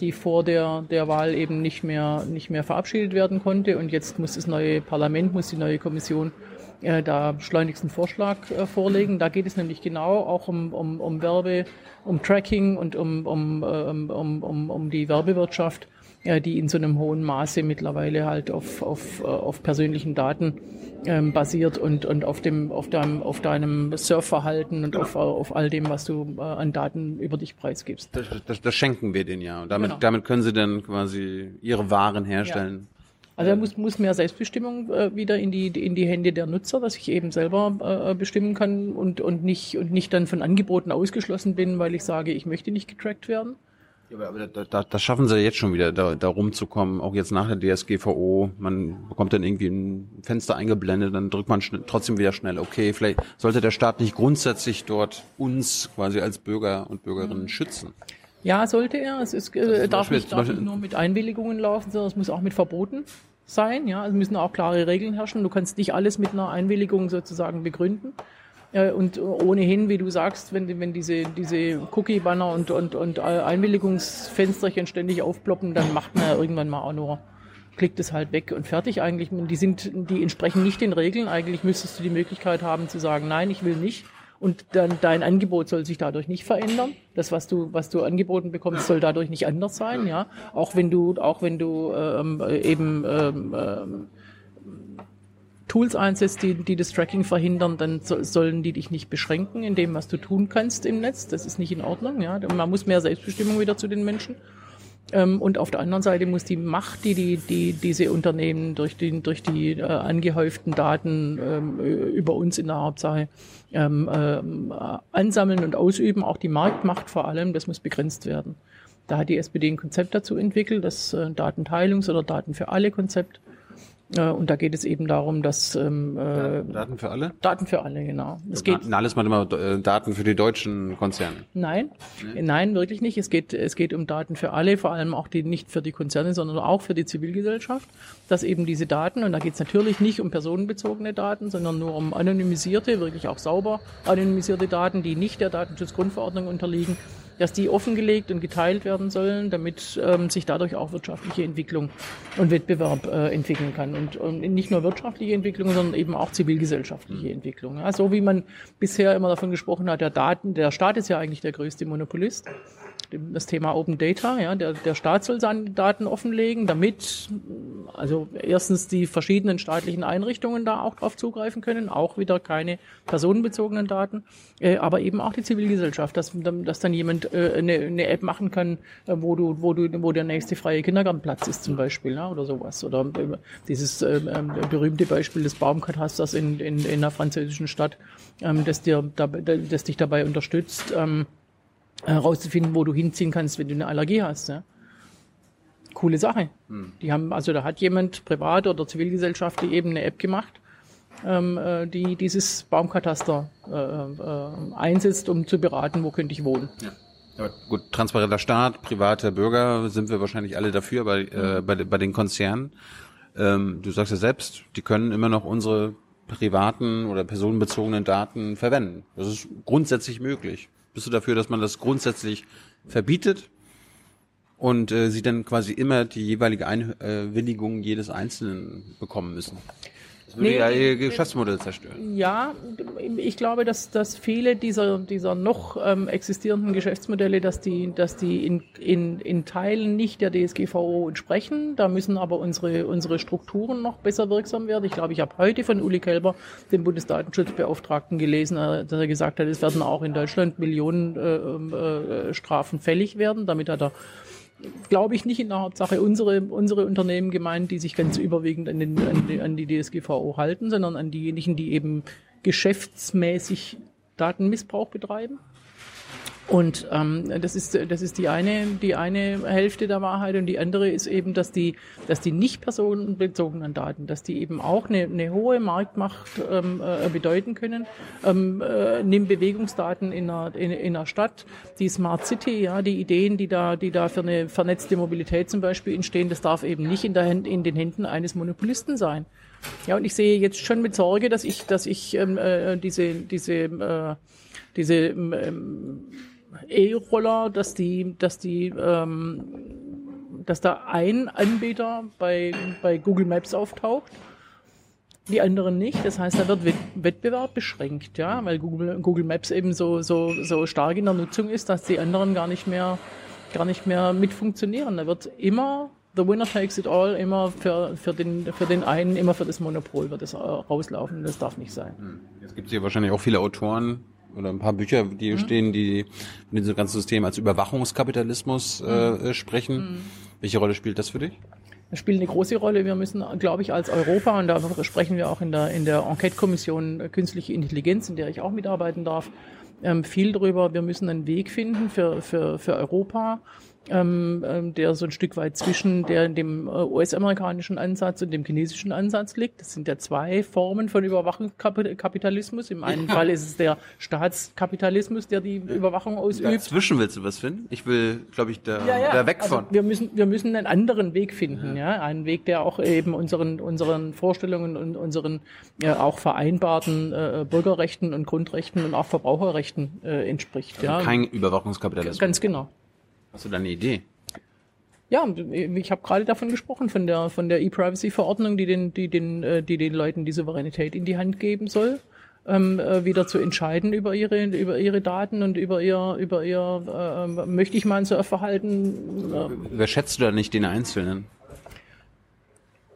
die vor der, der Wahl eben nicht mehr, nicht mehr verabschiedet werden konnte. Und jetzt muss das neue Parlament, muss die neue Kommission äh, da schleunigst einen Vorschlag äh, vorlegen. Da geht es nämlich genau auch um, um, um Werbe, um Tracking und um, um, ähm, um, um, um die Werbewirtschaft, äh, die in so einem hohen Maße mittlerweile halt auf, auf, äh, auf persönlichen Daten ähm, basiert und, und auf, dem, auf, deinem, auf deinem Surfverhalten und auf, auf all dem, was du äh, an Daten über dich preisgibst. Das, das, das schenken wir denen ja. Und damit, Genau. damit können sie dann quasi ihre Waren herstellen. Also da muss, muss mehr Selbstbestimmung äh, wieder in die, in die Hände der Nutzer, dass ich eben selber äh, bestimmen kann und, und, nicht, und nicht dann von Angeboten ausgeschlossen bin, weil ich sage, ich möchte nicht getrackt werden. Ja, aber da, da, das schaffen sie jetzt schon wieder, da, da rumzukommen, auch jetzt nach der DSGVO. Man bekommt dann irgendwie ein Fenster eingeblendet, dann drückt man trotzdem wieder schnell, okay, vielleicht sollte der Staat nicht grundsätzlich dort uns quasi als Bürger und Bürgerinnen schützen. Ja, sollte er. Es ist, äh, zum darf, Beispiel- nicht, darf nicht nur mit Einwilligungen laufen, sondern es muss auch mit Verboten sein. Ja, es müssen auch klare Regeln herrschen. Du kannst nicht alles mit einer Einwilligung sozusagen begründen. Äh, Und ohnehin, wie du sagst, wenn, wenn diese, diese Cookie-Banner und, und, und Einwilligungsfensterchen ständig aufploppen, dann macht man ja irgendwann mal auch nur, klickt es halt weg und fertig eigentlich. Die sind, die entsprechen nicht den Regeln. Eigentlich müsstest du die Möglichkeit haben zu sagen, nein, ich will nicht. Und dann dein Angebot soll sich dadurch nicht verändern. Das, was du, was du angeboten bekommst, soll dadurch nicht anders sein, ja. Auch wenn du, auch wenn du ähm, eben ähm, ähm, Tools einsetzt, die, die das Tracking verhindern, dann so, sollen die dich nicht beschränken in dem, was du tun kannst im Netz. Das ist nicht in Ordnung. Ja. Man muss mehr Selbstbestimmung wieder zu den Menschen. Ähm, und auf der anderen Seite muss die Macht, die, die, die diese Unternehmen durch die, durch die äh, angehäuften Daten ähm, über uns in der Hauptsache ähm, ähm, äh, ansammeln und ausüben, auch die Marktmacht vor allem, das muss begrenzt werden. Da hat die SPD ein Konzept dazu entwickelt, das äh, Datenteilungs- oder Daten für alle Konzept. Äh, und da geht es eben darum, dass ähm, äh, Daten für alle? Daten für alle, genau. Es geht Na, alles mal immer äh, Daten für die deutschen Konzerne. Nein, nein, wirklich nicht. Es geht, es geht um Daten für alle, vor allem auch die nicht für die Konzerne, sondern auch für die Zivilgesellschaft, dass eben diese Daten, und da geht es natürlich nicht um personenbezogene Daten, sondern nur um anonymisierte, wirklich auch sauber anonymisierte Daten, die nicht der Datenschutzgrundverordnung unterliegen, dass die offengelegt und geteilt werden sollen, damit ähm, sich dadurch auch wirtschaftliche Entwicklung und Wettbewerb äh, entwickeln kann. Und, und nicht nur wirtschaftliche Entwicklung, sondern eben auch zivilgesellschaftliche Entwicklung. Ja, so wie man bisher immer davon gesprochen hat, der Daten, der Staat ist ja eigentlich der größte Monopolist. Das Thema Open Data, ja, der, der Staat soll seine Daten offenlegen, damit also erstens die verschiedenen staatlichen Einrichtungen da auch drauf zugreifen können, auch wieder keine personenbezogenen Daten, äh, aber eben auch die Zivilgesellschaft, dass, dass dann jemand äh, eine, eine App machen kann, äh, wo du, wo du, wo der nächste freie Kindergartenplatz ist zum Beispiel, ja, oder sowas. Oder äh, dieses äh, äh, berühmte Beispiel des Baumkatasters in, in, in einer französischen Stadt, ähm, das dir, da, das dich dabei unterstützt, ähm, herauszufinden, wo du hinziehen kannst, wenn du eine Allergie hast. Ja? Coole Sache. Die haben, also da hat jemand, privat oder Zivilgesellschaft, die eben eine App gemacht, ähm, äh, die dieses Baumkataster äh, äh, einsetzt, um zu beraten, wo könnte ich wohnen. Aber gut, transparenter Staat, private Bürger sind wir wahrscheinlich alle dafür bei, äh, bei, de- bei den Konzernen. Ähm, du sagst ja selbst, die können immer noch unsere privaten oder personenbezogenen Daten verwenden. Das ist grundsätzlich möglich. Bist du dafür, dass man das grundsätzlich verbietet und äh, sie dann quasi immer die jeweilige Einwilligung jedes Einzelnen bekommen müssen? Das würde Nee, ja ihr Geschäftsmodell zerstören. Ja, ich glaube, dass, dass viele dieser, dieser noch ähm, existierenden Geschäftsmodelle, dass die, dass die in, in, in Teilen nicht der DSGVO entsprechen. Da müssen aber unsere, unsere Strukturen noch besser wirksam werden. Ich glaube, ich habe heute von Uli Kelber, dem Bundesdatenschutzbeauftragten, gelesen, äh, dass er gesagt hat, es werden auch in Deutschland Millionen äh, äh, Strafen fällig werden. Damit hat er glaube ich, nicht in der Hauptsache unsere, unsere Unternehmen gemeint, die sich ganz überwiegend an, den, an, die, an die DSGVO halten, sondern an diejenigen, die eben geschäftsmäßig Datenmissbrauch betreiben. Und ähm, das ist das ist die eine die eine Hälfte der Wahrheit und die andere ist eben, dass die dass die nicht personenbezogenen Daten, dass die eben auch eine, eine hohe Marktmacht ähm, äh, bedeuten können. Ähm, äh, nimm Bewegungsdaten in einer in, in einer Stadt, die Smart City, ja, die Ideen, die da die da für eine vernetzte Mobilität zum Beispiel entstehen, das darf eben nicht in der Hand, in den Händen eines Monopolisten sein. Ja, und ich sehe jetzt schon mit Sorge, dass ich dass ich ähm, äh, diese diese äh, diese ähm, E-Roller, dass die, dass die, ähm, dass da ein Anbieter bei, bei Google Maps auftaucht, die anderen nicht. Das heißt, da wird Wett- Wettbewerb beschränkt, ja, weil Google, Google Maps eben so, so, so stark in der Nutzung ist, dass die anderen gar nicht mehr, gar nicht mehr mit funktionieren. Da wird immer The winner takes it all, immer für, für, den, für den einen, immer für das Monopol wird es äh, rauslaufen. Das darf nicht sein. Jetzt gibt es hier wahrscheinlich auch viele Autoren oder ein paar Bücher, die hier stehen, die in diesem ganzen System als Überwachungskapitalismus äh, äh, sprechen. Welche Rolle spielt das für dich? Das spielt eine große Rolle. Wir müssen, glaube ich, als Europa, und darüber sprechen wir auch in der, in der Enquete-Kommission äh, Künstliche Intelligenz, in der ich auch mitarbeiten darf, ähm, viel drüber. Wir müssen einen Weg finden für, für, für Europa, ähm, ähm, der so ein Stück weit zwischen der, dem äh, US-amerikanischen Ansatz und dem chinesischen Ansatz liegt. Das sind ja zwei Formen von Überwachungskapitalismus. Im einen Fall ist es der Staatskapitalismus, der die Überwachung ausübt. Dazwischen willst du was finden? Ich will, glaube ich, da, Ja, ja. da weg also von. wir müssen, wir müssen einen anderen Weg finden, ja. Einen Weg, der auch eben unseren, unseren Vorstellungen und unseren ja, auch vereinbarten äh, Bürgerrechten und Grundrechten und auch Verbraucherrechten äh, entspricht, ja. Kein Überwachungskapitalismus. Ganz genau. Hast du da eine Idee? Ja, ich habe gerade davon gesprochen, von der von der E-Privacy-Verordnung, die den, die den, äh, die den Leuten die Souveränität in die Hand geben soll, ähm, äh, wieder zu entscheiden über ihre über ihre Daten und über ihr über ihr äh, möchte ich mal ein Surfverhalten. Äh, Überschätzt du da nicht den Einzelnen?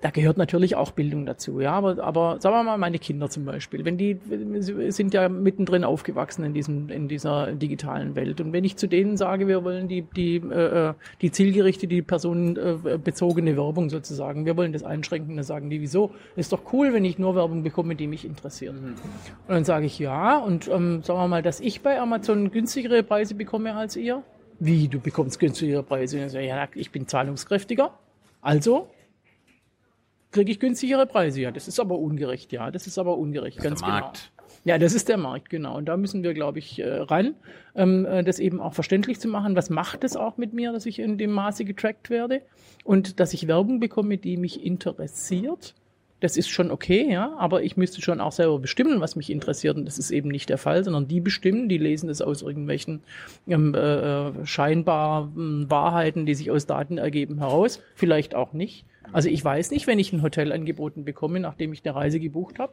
Da gehört natürlich auch Bildung dazu, ja, aber, aber sagen wir mal meine Kinder zum Beispiel, wenn die sind ja mittendrin aufgewachsen in diesem in dieser digitalen Welt und wenn ich zu denen sage, wir wollen die die äh, die zielgerichtete, die personenbezogene Werbung sozusagen, wir wollen das einschränken, dann sagen die, wieso? Ist doch cool, wenn ich nur Werbung bekomme, die mich interessiert. Und dann sage ich ja und ähm, sagen wir mal, dass ich bei Amazon günstigere Preise bekomme als ihr. Wie, du bekommst günstigere Preise? Sage, ja, ich bin zahlungskräftiger. Also kriege ich günstigere Preise. Ja, das ist aber ungerecht. Ja, das ist aber ungerecht. ganz der Markt. genau. Ja, das ist der Markt, genau. Und da müssen wir, glaube ich, äh, ran, ähm, äh, das eben auch verständlich zu machen. Was macht es auch mit mir, dass ich in dem Maße getrackt werde und dass ich Werbung bekomme, die mich interessiert? Das ist schon okay, ja, aber ich müsste schon auch selber bestimmen, was mich interessiert. Und das ist eben nicht der Fall, sondern die bestimmen, die lesen das aus irgendwelchen ähm, äh, scheinbar äh, Wahrheiten, die sich aus Daten ergeben, heraus. Vielleicht auch nicht. Also ich weiß nicht, wenn ich ein Hotel angeboten bekomme, nachdem ich eine Reise gebucht habe,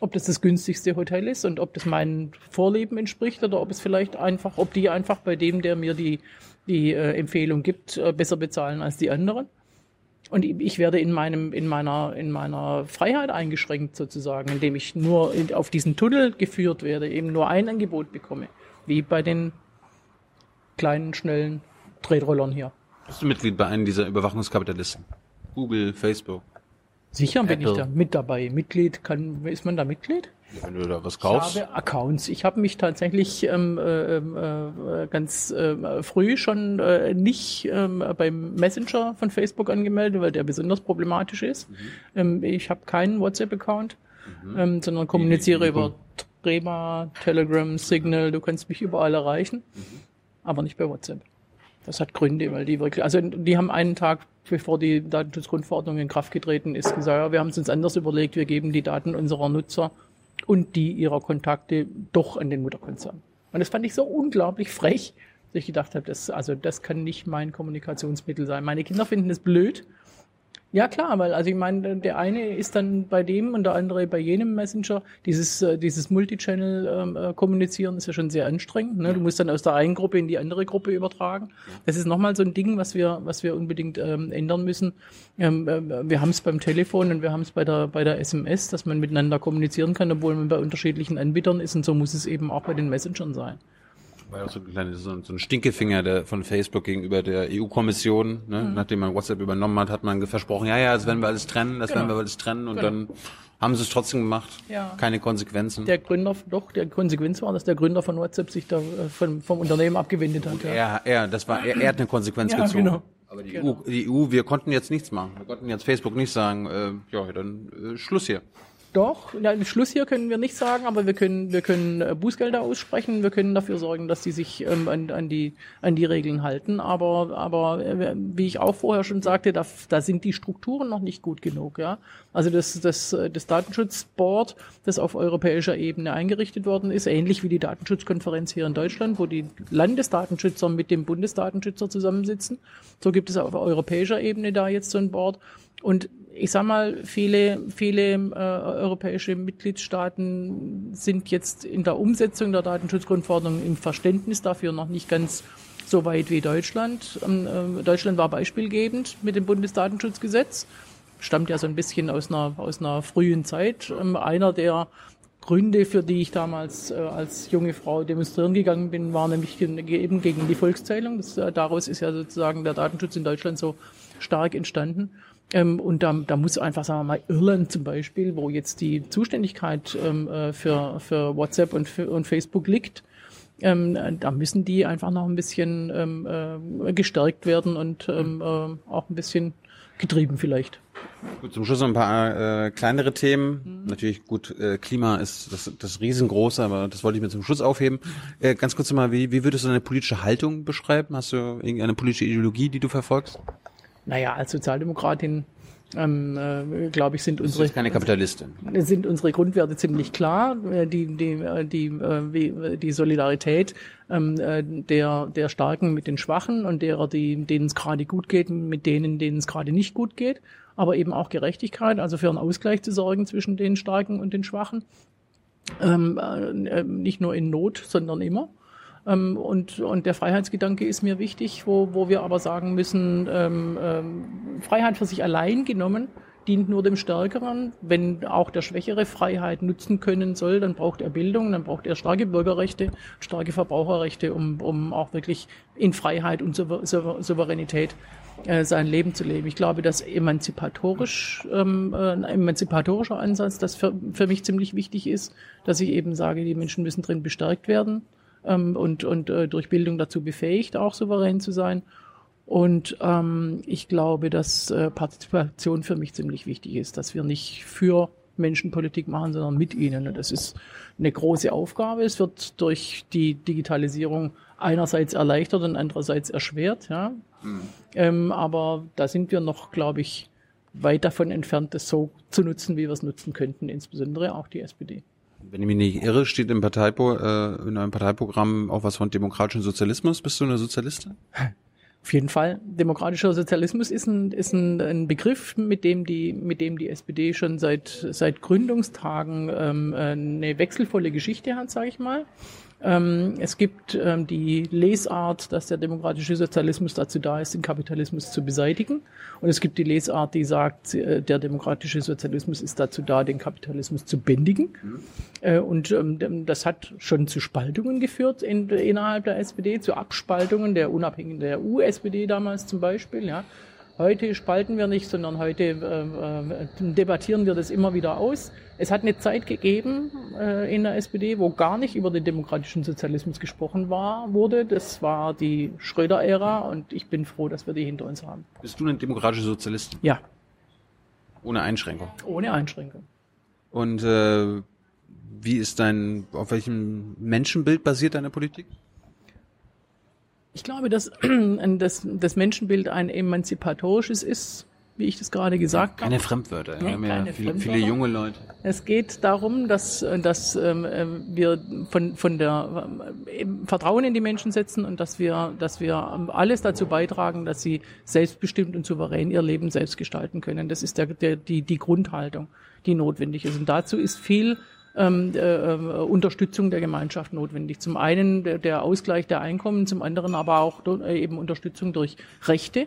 ob das das günstigste Hotel ist und ob das meinen Vorleben entspricht oder ob es vielleicht einfach, ob die einfach bei dem, der mir die, die äh, Empfehlung gibt, äh, besser bezahlen als die anderen. Und ich werde in meinem, in meiner, in meiner Freiheit eingeschränkt sozusagen, indem ich nur in, auf diesen Tunnel geführt werde, eben nur ein Angebot bekomme. Wie bei den kleinen, schnellen Tretrollern hier. Bist du Mitglied bei einem dieser Überwachungskapitalisten? Google, Facebook. Sicher bin ich da mit dabei. Mitglied kann, ist man da Mitglied? Wenn du da was Ich kaufst. habe Accounts. Ich habe mich tatsächlich ähm, äh, äh, ganz äh, früh schon äh, nicht ähm, beim Messenger von Facebook angemeldet, weil der besonders problematisch ist. Ähm, ich habe keinen WhatsApp-Account, ähm, sondern kommuniziere wie- über Trema, Telegram, Signal. Du kannst mich überall erreichen, aber nicht bei WhatsApp. Das hat Gründe, weil die wirklich, also die haben einen Tag, bevor die Datenschutzgrundverordnung in Kraft getreten ist, gesagt, ja, wir haben es uns anders überlegt, wir geben die Daten unserer Nutzer und die ihrer Kontakte doch an den Mutterkonzern. Und das fand ich so unglaublich frech, dass ich gedacht habe, das, also das kann nicht mein Kommunikationsmittel sein. Meine Kinder finden das blöd. Ja klar, weil also ich meine, der eine ist dann bei dem und der andere bei jenem Messenger. Dieses äh, dieses Multichannel ähm, äh, kommunizieren ist ja schon sehr anstrengend. Ne? Du musst dann aus der einen Gruppe in die andere Gruppe übertragen. Das ist nochmal so ein Ding, was wir was wir unbedingt ähm, ändern müssen. Ähm, äh, wir haben es beim Telefon und wir haben es bei der bei der SMS, dass man miteinander kommunizieren kann, obwohl man bei unterschiedlichen Anbietern ist. Und so muss es eben auch bei den Messengern sein. War ja auch so ein, kleines, so ein Stinkefinger der, von Facebook gegenüber der EU-Kommission. Ne? Mhm. Nachdem man WhatsApp übernommen hat, hat man versprochen, ja, ja, das werden wir alles trennen, das werden wir alles trennen. Und Genau. dann haben sie es trotzdem gemacht. Ja. Keine Konsequenzen. Der Gründer, doch, der Konsequenz war, dass der Gründer von WhatsApp sich da äh, vom, vom Unternehmen abgewendet hat. Ja. er, er, das war, er, er hat eine Konsequenz Ja, gezogen. genau. Aber die, EU, die EU, wir konnten jetzt nichts machen. Wir konnten jetzt Facebook nicht sagen, äh, ja, dann äh, Schluss hier. Doch, ja, den Schluss hier können wir nicht sagen, aber wir können, wir können äh, Bußgelder aussprechen, wir können dafür sorgen, dass die sich ähm, an, an, die, an die Regeln halten. Aber, aber äh, wie ich auch vorher schon sagte, da, da sind die Strukturen noch nicht gut genug. Ja? Also das, das, äh, das Datenschutzboard, das auf europäischer Ebene eingerichtet worden ist, ähnlich wie die Datenschutzkonferenz hier in Deutschland, wo die Landesdatenschützer mit dem Bundesdatenschützer zusammensitzen. So gibt es auf europäischer Ebene da jetzt so ein Board. Und ich sag mal, viele, viele äh, europäische Mitgliedstaaten sind jetzt in der Umsetzung der Datenschutzgrundverordnung im Verständnis dafür noch nicht ganz so weit wie Deutschland. Ähm, äh, Deutschland war beispielgebend mit dem Bundesdatenschutzgesetz. Stammt ja so ein bisschen aus einer, aus einer frühen Zeit. Ähm, einer der Gründe, für die ich damals äh, als junge Frau demonstrieren gegangen bin, war nämlich eben gegen die Volkszählung. Das, äh, daraus ist ja sozusagen der Datenschutz in Deutschland so stark entstanden. Ähm, und da, da muss einfach, sagen wir mal, Irland zum Beispiel, wo jetzt die Zuständigkeit ähm, äh, für, für WhatsApp und, für, und Facebook liegt, Ähm, da müssen die einfach noch ein bisschen ähm, äh, gestärkt werden und ähm, äh, auch ein bisschen getrieben vielleicht. Gut, zum Schluss noch ein paar äh, kleinere Themen. Mhm. Natürlich gut, äh, Klima ist das, das riesengroße, aber das wollte ich mir zum Schluss aufheben. Äh, ganz kurz mal, wie, wie würdest du deine politische Haltung beschreiben? Hast du irgendeine politische Ideologie, die du verfolgst? Naja, als Sozialdemokratin ähm, äh, glaube ich, sind unsere keine Kapitalistin. sind unsere Grundwerte ziemlich klar. Äh, die die äh, die äh, die Solidarität ähm, äh, der der Starken mit den Schwachen und derer, die denen es gerade gut geht, mit denen denen es gerade nicht gut geht. Aber eben auch Gerechtigkeit, also für einen Ausgleich zu sorgen zwischen den Starken und den Schwachen. Ähm, äh, nicht nur in Not, sondern immer. Ähm, und, und der Freiheitsgedanke ist mir wichtig, wo, wo wir aber sagen müssen, ähm, ähm, Freiheit für sich allein genommen dient nur dem Stärkeren. Wenn auch der Schwächere Freiheit nutzen können soll, dann braucht er Bildung, dann braucht er starke Bürgerrechte, starke Verbraucherrechte, um, um auch wirklich in Freiheit und Souveränität äh, sein Leben zu leben. Ich glaube, dass emanzipatorisch, ähm, äh, ein emanzipatorischer Ansatz, das für, für mich ziemlich wichtig ist, dass ich eben sage, die Menschen müssen drin bestärkt werden ähm, und, und äh, durch Bildung dazu befähigt, auch souverän zu sein. Und ähm, ich glaube, dass äh, Partizipation für mich ziemlich wichtig ist, dass wir nicht für Menschen Politik machen, sondern mit ihnen. Und das ist eine große Aufgabe. Es wird durch die Digitalisierung einerseits erleichtert und andererseits erschwert. Ja. Mhm. Ähm, aber da sind wir noch, glaube ich, weit davon entfernt, das so zu nutzen, wie wir es nutzen könnten, insbesondere auch die SPD. Wenn ich mich nicht irre, steht im Parteipo, äh, in einem Parteiprogramm auch was von demokratischem Sozialismus. Bist du eine Sozialistin? Auf jeden Fall. Demokratischer Sozialismus ist ein, ist ein, ein Begriff, mit dem die, mit dem die SPD schon seit, seit Gründungstagen ähm, eine wechselvolle Geschichte hat, sage ich mal. Ähm, es gibt ähm, die Lesart, dass der demokratische Sozialismus dazu da ist, den Kapitalismus zu beseitigen. Und es gibt die Lesart, die sagt, äh, der demokratische Sozialismus ist dazu da, den Kapitalismus zu bändigen. Mhm. Äh, und ähm, das hat schon zu Spaltungen geführt in, innerhalb der SPD, zu Abspaltungen der unabhängigen der EU-SPD damals zum Beispiel. Ja. Heute spalten wir nicht, sondern heute äh, äh, debattieren wir das immer wieder aus. Es hat eine Zeit gegeben äh, in der SPD, wo gar nicht über den demokratischen Sozialismus gesprochen war, wurde. Das war die Schröder-Ära und ich bin froh, dass wir die hinter uns haben. Bist du ein demokratischer Sozialist? Ja. Ohne Einschränkung? Ohne Einschränkung. Und äh, wie ist dein, auf welchem Menschenbild basiert deine Politik? Ich glaube, dass das, das Menschenbild ein emanzipatorisches ist, wie ich das gerade gesagt habe. Keine Fremdwörter, ja, keine ja viele, viele, junge Leute. Es geht darum, dass, dass ähm, ähm wir von, von der äh, Vertrauen in die Menschen setzen und dass wir, dass wir alles dazu beitragen, dass sie selbstbestimmt und souverän ihr Leben selbst gestalten können. Das ist der, der, die, die Grundhaltung, die notwendig ist. Und dazu ist viel ähm, äh, äh, Unterstützung der Gemeinschaft notwendig. Zum einen der, der Ausgleich der Einkommen, zum anderen aber auch äh, eben Unterstützung durch Rechte,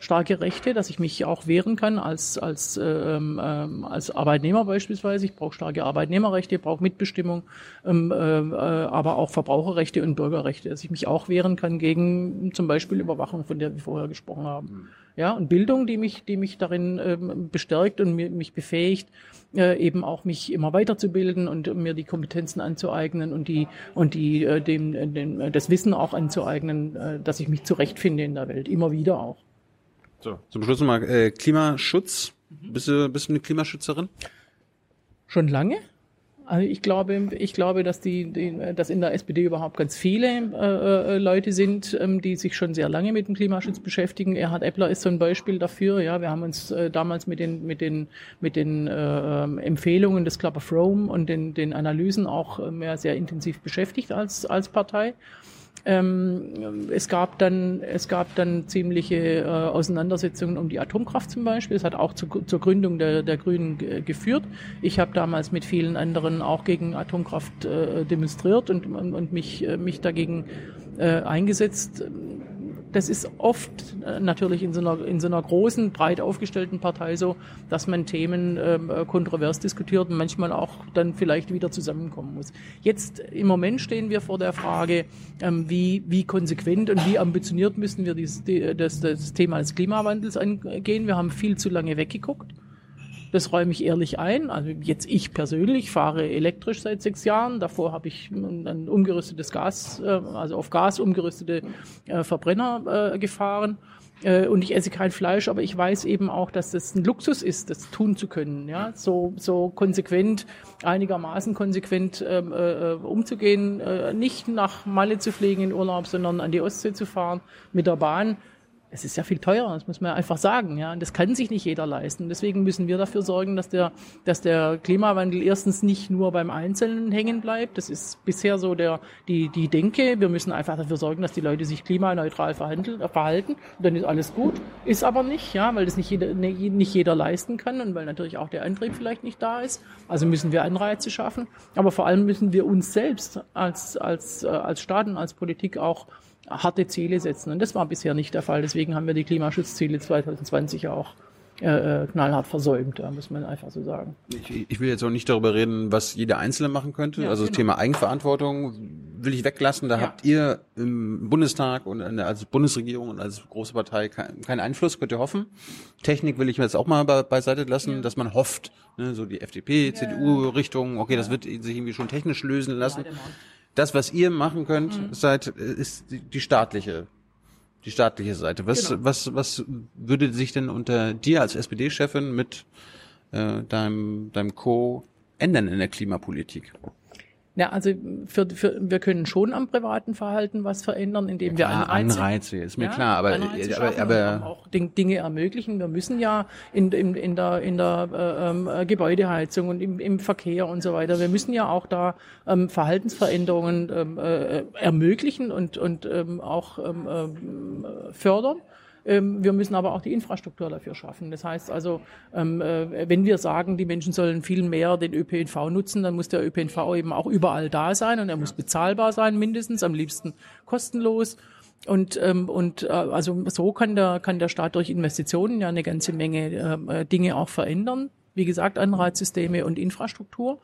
starke Rechte, dass ich mich auch wehren kann als, als, ähm, ähm, als Arbeitnehmer beispielsweise. Ich brauche starke Arbeitnehmerrechte, brauche Mitbestimmung, ähm, äh, aber auch Verbraucherrechte und Bürgerrechte, dass ich mich auch wehren kann gegen zum Beispiel Überwachung, von der wir vorher gesprochen haben. Mhm. Ja, und Bildung, die mich, die mich darin ähm, bestärkt und mir, mich befähigt, äh, eben auch mich immer weiterzubilden und mir die Kompetenzen anzueignen und die und die äh, dem, dem das Wissen auch anzueignen, äh, dass ich mich zurechtfinde in der Welt, immer wieder auch. So, zum Schluss nochmal äh, Klimaschutz. Bist du, bist du eine Klimaschützerin? Schon lange? Also ich glaube, ich glaube, dass die, die dass in der SPD überhaupt ganz viele äh, äh, Leute sind, ähm, die sich schon sehr lange mit dem Klimaschutz beschäftigen. Erhard Eppler ist so ein Beispiel dafür. Ja, wir haben uns äh, damals mit den mit den mit den äh, ähm, Empfehlungen des Club of Rome und den den Analysen auch äh, mehr sehr intensiv beschäftigt als als Partei. Ähm, es gab dann, es gab dann ziemliche äh, Auseinandersetzungen um die Atomkraft zum Beispiel. Es hat auch zu, zur Gründung der, der Grünen geführt. Ich habe damals mit vielen anderen auch gegen Atomkraft äh, demonstriert und, und, mich, äh, mich dagegen äh, eingesetzt das ist oft äh, natürlich in so, einer, in so einer großen, breit aufgestellten Partei so, dass man Themen ähm, äh, kontrovers diskutiert und manchmal auch dann vielleicht wieder zusammenkommen muss. Jetzt im Moment stehen wir vor der Frage, ähm, wie, wie konsequent und wie ambitioniert müssen wir dieses, die, das, das Thema des Klimawandels angehen. Wir haben viel zu lange weggeguckt. Das räume ich ehrlich ein. Also jetzt ich persönlich fahre elektrisch seit sechs Jahren. Davor habe ich ein umgerüstetes Gas, äh, also auf Gas umgerüstete äh, Verbrenner äh, gefahren und ich esse kein Fleisch, aber ich weiß eben auch, dass das ein Luxus ist, das tun zu können, ja, so so konsequent, einigermaßen konsequent ähm, äh, umzugehen, äh, nicht nach Malle zu fliegen in Urlaub, sondern an die Ostsee zu fahren mit der Bahn es ist ja viel teurer, das muss man einfach sagen, ja. Und das kann sich nicht jeder leisten. Deswegen müssen wir dafür sorgen, dass der, dass der Klimawandel erstens nicht nur beim Einzelnen hängen bleibt. Das ist bisher so der, die, die Denke. Wir müssen einfach dafür sorgen, dass die Leute sich klimaneutral verhandeln, äh, verhalten. Und dann ist alles gut. Ist aber nicht, ja, weil das nicht jeder, ne, nicht jeder leisten kann und weil natürlich auch der Antrieb vielleicht nicht da ist. Also müssen wir Anreize schaffen. Aber vor allem müssen wir uns selbst als, als, äh, als Staaten, als Politik auch harte Ziele setzen. Und das war bisher nicht der Fall. Deswegen haben wir die Klimaschutzziele 2020 auch äh, äh, knallhart versäumt, da muss man einfach so sagen. Ich, ich will jetzt auch nicht darüber reden, was jeder Einzelne machen könnte. Ja, also das genau. Thema Eigenverantwortung will ich weglassen. Da ja. habt ihr im Bundestag und als Bundesregierung und als große Partei keinen Einfluss, könnt ihr hoffen. Technik will ich mir jetzt auch mal be beiseite lassen, ja. dass man hofft, ne, so die FDP, CDU-Richtung, okay, das wird sich irgendwie schon technisch lösen lassen das, was ihr machen könnt, mhm. seid, ist die, die, staatliche, die staatliche Seite. Was, genau. was, was würde sich denn unter dir als SPD-Chefin mit äh, deinem, deinem Co ändern in der Klimapolitik? Ja, also für, für, wir können schon am privaten Verhalten was verändern, indem ja, wir Anreize, Anreize ist mir ja, klar, aber, aber, aber auch Dinge ermöglichen. Wir müssen ja in, in, in der, in der äh, ähm, äh, Gebäudeheizung und im, im Verkehr und so weiter, wir müssen ja auch da ähm, Verhaltensveränderungen ähm, äh, ermöglichen und, und ähm, auch ähm, äh, fördern. Ähm, wir müssen aber auch die Infrastruktur dafür schaffen. Das heißt also, ähm, äh, wenn wir sagen, die Menschen sollen viel mehr den ÖPNV nutzen, dann muss der ÖPNV eben auch überall da sein und er muss bezahlbar sein, mindestens, am liebsten kostenlos. Und, ähm, und äh, also so kann der, kann der Staat durch Investitionen ja eine ganze Menge äh, Dinge auch verändern wie gesagt, Anreizsysteme und Infrastruktur.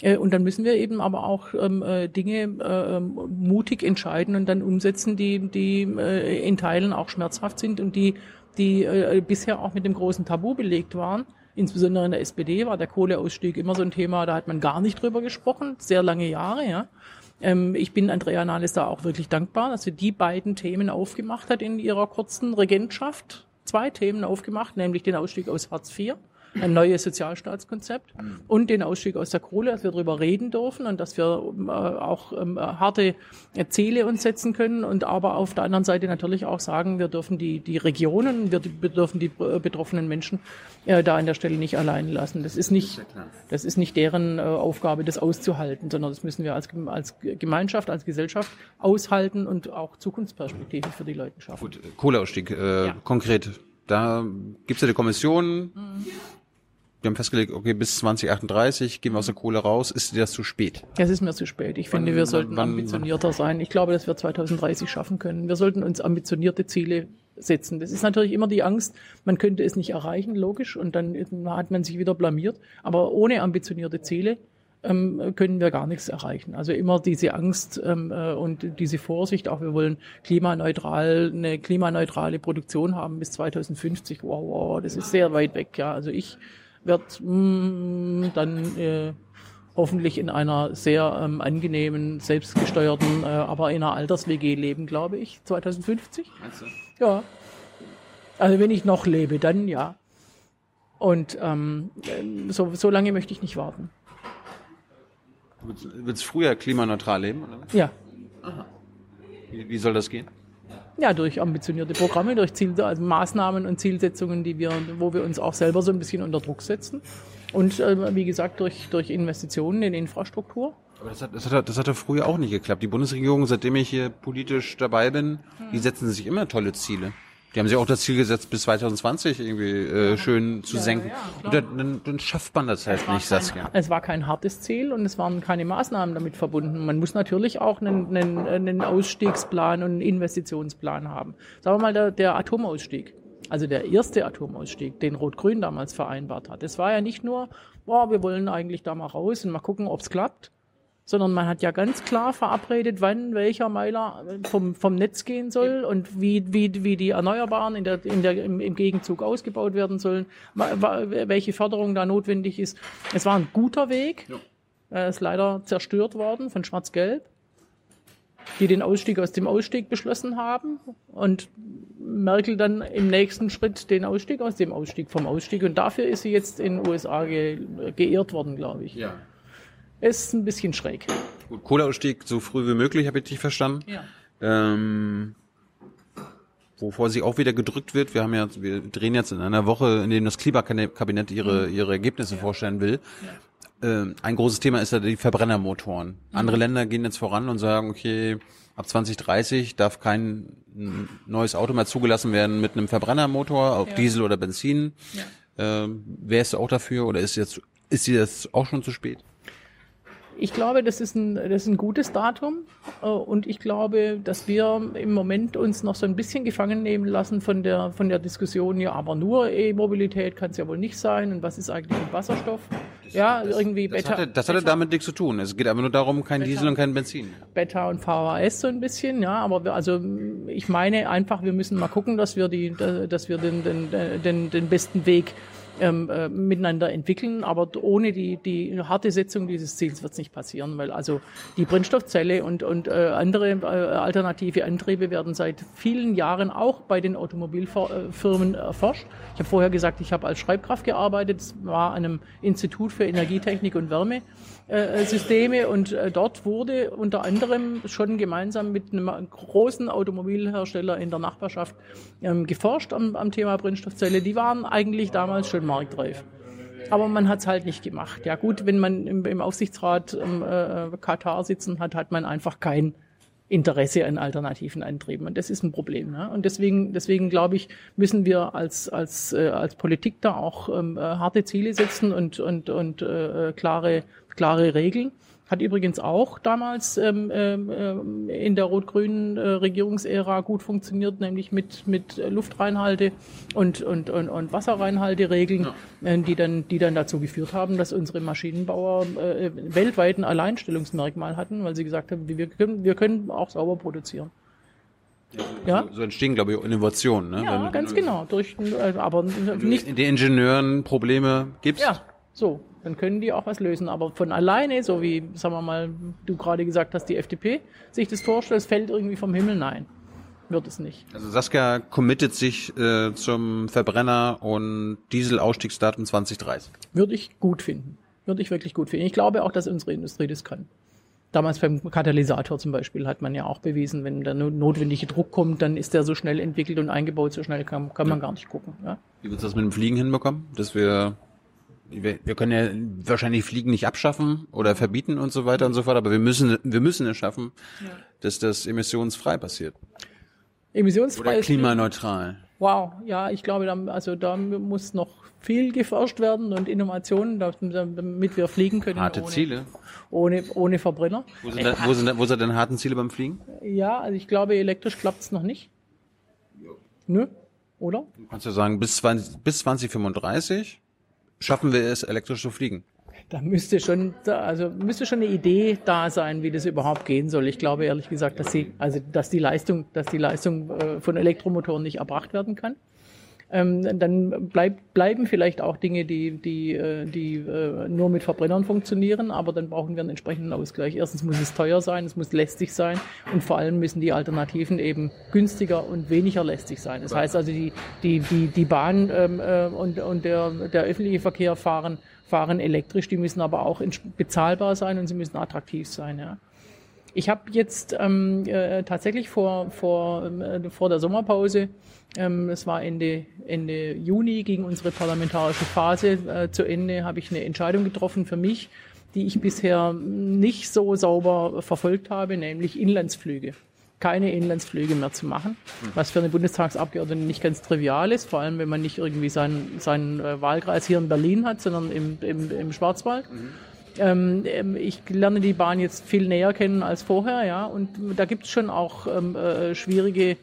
Äh, und dann müssen wir eben aber auch ähm, äh, Dinge äh, ähm, mutig entscheiden und dann umsetzen, die, die in Teilen auch schmerzhaft sind und die, die bisher auch mit dem großen Tabu belegt waren. Insbesondere in der SPD war der Kohleausstieg immer so ein Thema, da hat man gar nicht drüber gesprochen, sehr lange Jahre, ja. Ähm, ich bin Andrea Nahles da auch wirklich dankbar, dass sie die beiden Themen aufgemacht hat in ihrer kurzen Regentschaft. Zwei Themen aufgemacht, nämlich den Ausstieg aus Hartz IV ein neues Sozialstaatskonzept und den Ausstieg aus der Kohle, dass wir darüber reden dürfen und dass wir äh, auch ähm, harte Ziele uns setzen können und aber auf der anderen Seite natürlich auch sagen, wir dürfen die, die Regionen, wir, dürfen die äh, betroffenen Menschen äh, da an der Stelle nicht allein lassen. Das ist nicht, das ist nicht deren Aufgabe, das auszuhalten, sondern das müssen wir als, als Gemeinschaft, als Gesellschaft aushalten und auch Zukunftsperspektive für die Leute schaffen. Gut, Kohleausstieg, äh, ja. konkret. Da gibt's ja die Kommission, mhm wir haben festgelegt, okay, bis 2038 gehen wir aus der Kohle raus. Ist dir das zu spät? Es ist mir zu spät. Ich finde, wir sollten wann, ambitionierter sein. Ich glaube, dass wir 2030 schaffen können. Wir sollten uns ambitionierte Ziele setzen. Das ist natürlich immer die Angst, man könnte es nicht erreichen, logisch, und dann hat man sich wieder blamiert. Aber ohne ambitionierte Ziele ähm, können wir gar nichts erreichen. Also immer diese Angst ähm, äh, und diese Vorsicht, auch wir wollen klimaneutral, eine klimaneutrale Produktion haben bis 2050. Wow, wow, das ist sehr weit weg. Ja, also ich wird mh, mm, dann äh, hoffentlich in einer sehr ähm, angenehmen, selbstgesteuerten, äh, aber in einer Alters-WG leben, glaube ich, 2050. Meinst du? Ja. Also wenn ich noch lebe, dann ja. Und ähm, so, so lange möchte ich nicht warten. Du willst früher klimaneutral leben, oder? Ja. Aha. Wie, wie soll das gehen? Ja, durch ambitionierte Programme, durch Ziel, also Maßnahmen und Zielsetzungen, die wir, wo wir uns auch selber so ein bisschen unter Druck setzen. Und äh, wie gesagt, durch, durch Investitionen in Infrastruktur. Aber das hat, das, hat, das hat ja früher auch nicht geklappt. Die Bundesregierung, seitdem ich hier politisch dabei bin, hm. die setzen sich immer tolle Ziele. Die haben sich auch das Ziel gesetzt, bis 2020 irgendwie äh, schön zu ja, senken. Ja, und dann, dann, schafft man das halt nicht, Saskia. Es war kein hartes Ziel und es waren keine Maßnahmen damit verbunden. Man muss natürlich auch einen, einen, einen Ausstiegsplan und einen Investitionsplan haben. Sagen wir mal, der, der Atomausstieg. Also der erste Atomausstieg, den Rot-Grün damals vereinbart hat. Es war ja nicht nur, boah, wir wollen eigentlich da mal raus und mal gucken, ob es klappt, sondern man hat ja ganz klar verabredet, wann welcher Meiler vom, vom Netz gehen soll und wie, wie, wie die Erneuerbaren in der, in der, im, im Gegenzug ausgebaut werden sollen, welche Förderung da notwendig ist. Es war ein guter Weg. Ja. Er ist leider zerstört worden von Schwarz-Gelb, die den Ausstieg aus dem Ausstieg beschlossen haben und Merkel dann im nächsten Schritt den Ausstieg aus dem Ausstieg vom Ausstieg. Und dafür ist sie jetzt in den USA ge geehrt worden, glaube ich. Ja. Ist ein bisschen schräg. Gut, Kohleausstieg so früh wie möglich, habe ich dich verstanden. Ja. Ähm, wovor sie auch wieder gedrückt wird. Wir haben ja, wir drehen jetzt in einer Woche, in dem das Klimakabinett ihre, mhm. ihre Ergebnisse ja. vorstellen will. Ja. Ähm, ein großes Thema ist ja die Verbrennermotoren. Mhm. Andere Länder gehen jetzt voran und sagen, okay, ab 2030 darf kein neues Auto mehr zugelassen werden mit einem Verbrennermotor, ob ja. Diesel oder Benzin. Ja. Ähm, Wärst du auch dafür oder ist jetzt ist sie jetzt auch schon zu spät? Ich glaube, das ist ein, das ist ein gutes Datum äh, und ich glaube, dass wir im Moment uns noch so ein bisschen gefangen nehmen lassen von der, von der Diskussion, ja, aber nur E-Mobilität kann es ja wohl nicht sein und was ist eigentlich mit Wasserstoff? Das, ja, das, irgendwie das Beta. Hatte, das hatte Beta, damit nichts zu tun. Es geht einfach nur darum, kein Beta, Diesel und kein Benzin. Beta und VHS so ein bisschen, ja, aber wir, also ich meine einfach, wir müssen mal gucken, dass wir die, dass wir den, den, den, den besten Weg ähm, äh, miteinander entwickeln. Aber ohne die, die harte Setzung dieses Ziels wird es nicht passieren, weil also die Brennstoffzelle und, und äh, andere äh, alternative Antriebe werden seit vielen Jahren auch bei den Automobilfirmen erforscht. Ich habe vorher gesagt, ich habe als Schreibkraft gearbeitet, war an einem Institut für Energietechnik und Wärme. Äh, Systeme und äh, dort wurde unter anderem schon gemeinsam mit einem großen Automobilhersteller in der Nachbarschaft ähm, geforscht am, am Thema Brennstoffzelle. Die waren eigentlich damals schon marktreif. Aber man hat es halt nicht gemacht. Ja gut, wenn man im, im Aufsichtsrat ähm, äh, Katar sitzen hat, hat man einfach kein Interesse an alternativen Antrieben. Und das ist ein Problem. Ne? Und deswegen, deswegen glaube ich, müssen wir als, als, äh, als Politik da auch ähm, äh, harte Ziele setzen und, und, und äh, klare klare Regeln. Hat übrigens auch damals ähm, ähm, in der rot-grünen äh, Regierungsära gut funktioniert, nämlich mit, mit Luftreinhalte und, und, und, und Wasserreinhalteregeln, ja. äh, die, dann, die dann dazu geführt haben, dass unsere Maschinenbauer äh, weltweit ein Alleinstellungsmerkmal hatten, weil sie gesagt haben, wir können, wir können auch sauber produzieren. Ja? So, so, entstehen, glaube ich, Innovationen. Ne? Ja, Wenn, ganz genau. Durch, äh, aber nicht. Die Ingenieuren Probleme gibt's. Ja, so dann können die auch was lösen. Aber von alleine, so wie, sagen wir mal, du gerade gesagt hast, die FDP sich das vorstellt, es fällt irgendwie vom Himmel, nein. Wird es nicht. Also Saskia committet sich äh, zum Verbrenner und Dieselausstiegsdatum 2030. Würde ich gut finden. Würde ich wirklich gut finden. Ich glaube auch, dass unsere Industrie das kann. Damals beim Katalysator zum Beispiel hat man ja auch bewiesen, wenn der notwendige Druck kommt, dann ist der so schnell entwickelt und eingebaut, so schnell kann, kann man gar nicht gucken. Ja? Wie wird das mit dem Fliegen hinbekommen? Dass wir wir, wir können ja wahrscheinlich Fliegen nicht abschaffen oder verbieten und so weiter und so fort, aber wir müssen, wir müssen es schaffen, ja. dass das emissionsfrei passiert. Emissionsfrei. Oder klimaneutral. Wow, ja, ich glaube, da, also da muss noch viel geforscht werden und Innovationen, damit wir fliegen können. Harte ohne, Ziele. Ohne, ohne Verbrenner. Wo sind, da, wo, sind, wo sind denn harten Ziele beim Fliegen? Ja, also ich glaube, elektrisch klappt es noch nicht. Nö, oder? Du kannst ja sagen, bis, 20, bis 2035 schaffen wir es, elektrisch zu fliegen? Da müsste schon, also müsste schon eine Idee da sein, wie das überhaupt gehen soll. Ich glaube ehrlich gesagt, dass sie, also dass die Leistung, dass die Leistung äh, von Elektromotoren nicht erbracht werden kann. Ähm, dann bleib, bleiben vielleicht auch Dinge, die, die, äh, die äh, nur mit Verbrennern funktionieren, aber dann brauchen wir einen entsprechenden Ausgleich. Erstens muss es teuer sein, es muss lästig sein und vor allem müssen die Alternativen eben günstiger und weniger lästig sein. Das heißt also, die, die, die, die Bahn ähm, äh, und, und der, der öffentliche Verkehr fahren, fahren elektrisch, die müssen aber auch bezahlbar sein und sie müssen attraktiv sein. Ja. Ich habe jetzt ähm, äh, tatsächlich vor, vor, äh, vor der Sommerpause, ähm, es war Ende, Ende Juni, ging unsere parlamentarische Phase äh, zu Ende, habe ich eine Entscheidung getroffen für mich, die ich bisher nicht so sauber verfolgt habe, nämlich Inlandsflüge keine Inlandsflüge mehr zu machen, was für eine Bundestagsabgeordnete nicht ganz trivial ist, vor allem wenn man nicht irgendwie seinen, seinen äh, Wahlkreis hier in Berlin hat, sondern im, im, im Schwarzwald. Mhm. Ähm, ähm, ich lerne die Bahn jetzt viel näher kennen als vorher, ja, und da gibt es schon auch ähm, äh, schwierige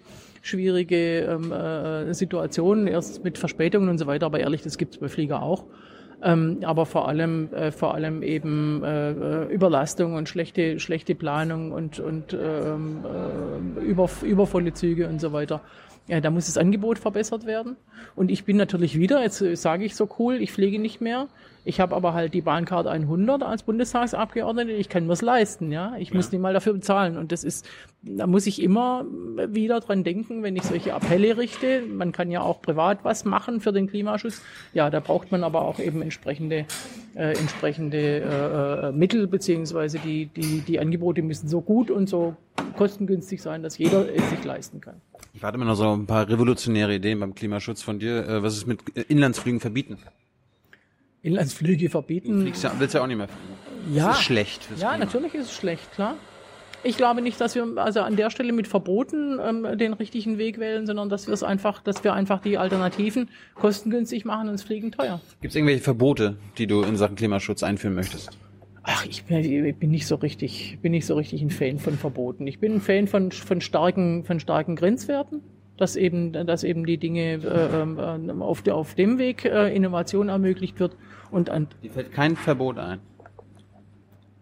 schwierige ähm, äh, Situationen, erst mit Verspätungen und so weiter, aber ehrlich, das gibt es bei Flieger auch. Ähm, aber vor allem, äh, vor allem eben äh, äh Überlastung und schlechte, schlechte Planung und, und ähm, äh, über, übervolle Züge und so weiter. Ja, da muss das Angebot verbessert werden. Und ich bin natürlich wieder, jetzt äh, sage ich so cool, ich fliege nicht mehr. Ich habe aber halt die Bahncard 100 als Bundestagsabgeordnete. Ich kann mir's leisten, ja. Ich ja. muss nicht mal dafür bezahlen. Und das ist, da muss ich immer wieder dran denken, wenn ich solche Appelle richte. Man kann ja auch privat was machen für den Klimaschutz. Ja, da braucht man aber auch eben entsprechende, äh, entsprechende äh, äh Mittel beziehungsweise die, die, die Angebote müssen so gut und so kostengünstig sein, dass jeder es sich leisten kann. Ich warte immer noch so ein paar revolutionäre Ideen beim Klimaschutz von dir. Äh, was ist mit Inlandsflügen verbieten? Inlandsflüge verbieten. Du fliegst ja, willst ja auch nicht mehr fliegen. Ja. Das ist schlecht. Ja, Klima. natürlich ist es schlecht, klar. Ich glaube nicht, dass wir also an der Stelle mit Verboten ähm, den richtigen Weg wählen, sondern dass wir es einfach, dass wir einfach die Alternativen kostengünstig machen und das Fliegen teuer. Gibt es irgendwelche Verbote, die du in Sachen Klimaschutz einführen möchtest? Ach, ich bin, ich bin nicht so richtig, bin nicht so richtig ein Fan von Verboten. Ich bin ein Fan von, von starken, von starken Grenzwerten dass eben, dass eben die Dinge äh, äh, auf, auf dem Weg äh, Innovation ermöglicht wird. Und an, die fällt kein Verbot ein.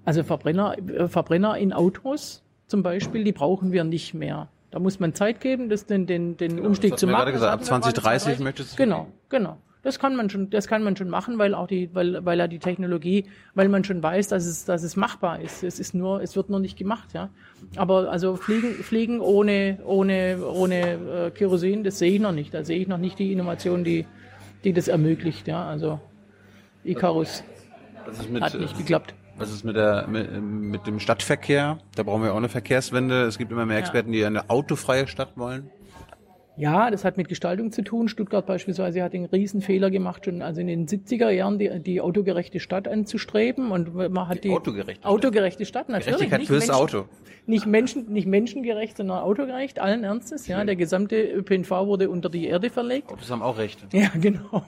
Also Verbrenner, äh, Verbrenner in Autos zum Beispiel, die brauchen wir nicht mehr. Da muss man Zeit geben, das den, den, den genau, Umstieg zu machen. Gesagt, ab 2030 möchtest du. Genau, genau. Das kann man schon, das kann man schon machen, weil auch die, weil, weil ja die Technologie, weil man schon weiß, dass es, dass es machbar ist. Es ist nur, es wird nur nicht gemacht, ja. Aber also fliegen, fliegen ohne, ohne, ohne äh, Kerosin, das sehe ich noch nicht. Da sehe ich noch nicht die Innovation, die, die das ermöglicht, ja. Also Icarus mit, hat nicht geklappt. Was ist mit, der, mit, mit dem Stadtverkehr? Da brauchen wir auch eine Verkehrswende. Es gibt immer mehr Experten, die eine autofreie Stadt wollen. Ja, das hat mit Gestaltung zu tun. Stuttgart beispielsweise hat einen Riesenfehler gemacht, schon also in den 70er Jahren die, die autogerechte Stadt anzustreben und man hat die, die autogerechte, autogerechte Stadt, natürlich. Gerechtigkeit nicht fürs Menschen, Auto. Nicht Menschen, nicht menschengerecht, sondern autogerecht, allen Ernstes. Ja, der gesamte ÖPNV wurde unter die Erde verlegt. Autos haben auch Rechte. Ja, genau.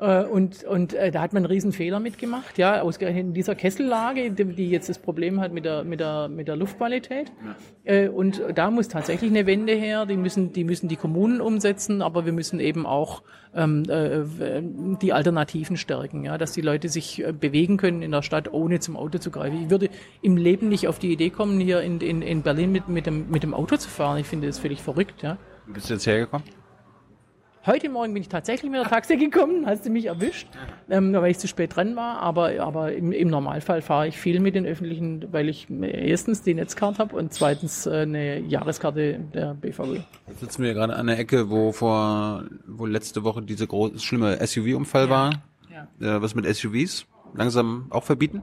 Äh, und, und äh, da hat man einen riesen Fehler mitgemacht, ja, ausgerechnet in dieser Kessellage, die, jetzt das Problem hat mit der, mit der, mit der Luftqualität. Äh, und da muss tatsächlich eine Wende her, die müssen, die müssen die Kommunen umsetzen, aber wir müssen eben auch ähm, äh, die Alternativen stärken, ja, dass die Leute sich äh, bewegen können in der Stadt, ohne zum Auto zu greifen. Ich würde im Leben nicht auf die Idee kommen, hier in, in, in Berlin mit, mit, dem, mit dem Auto zu fahren. Ich finde das völlig verrückt, ja. Bist du jetzt hergekommen? Heute Morgen bin ich tatsächlich mit der Taxi gekommen, hast du mich erwischt, ähm, weil ich zu spät dran war. Aber, aber im, im Normalfall fahre ich viel mit den öffentlichen, weil ich erstens die Netzkarte habe und zweitens äh, eine Jahreskarte der BVG. Jetzt sitzen wir gerade an der Ecke, wo vor, wo letzte Woche diese große, schlimme SUV-Unfall ja. war. Ja. Äh, was mit SUVs? Langsam auch verbieten?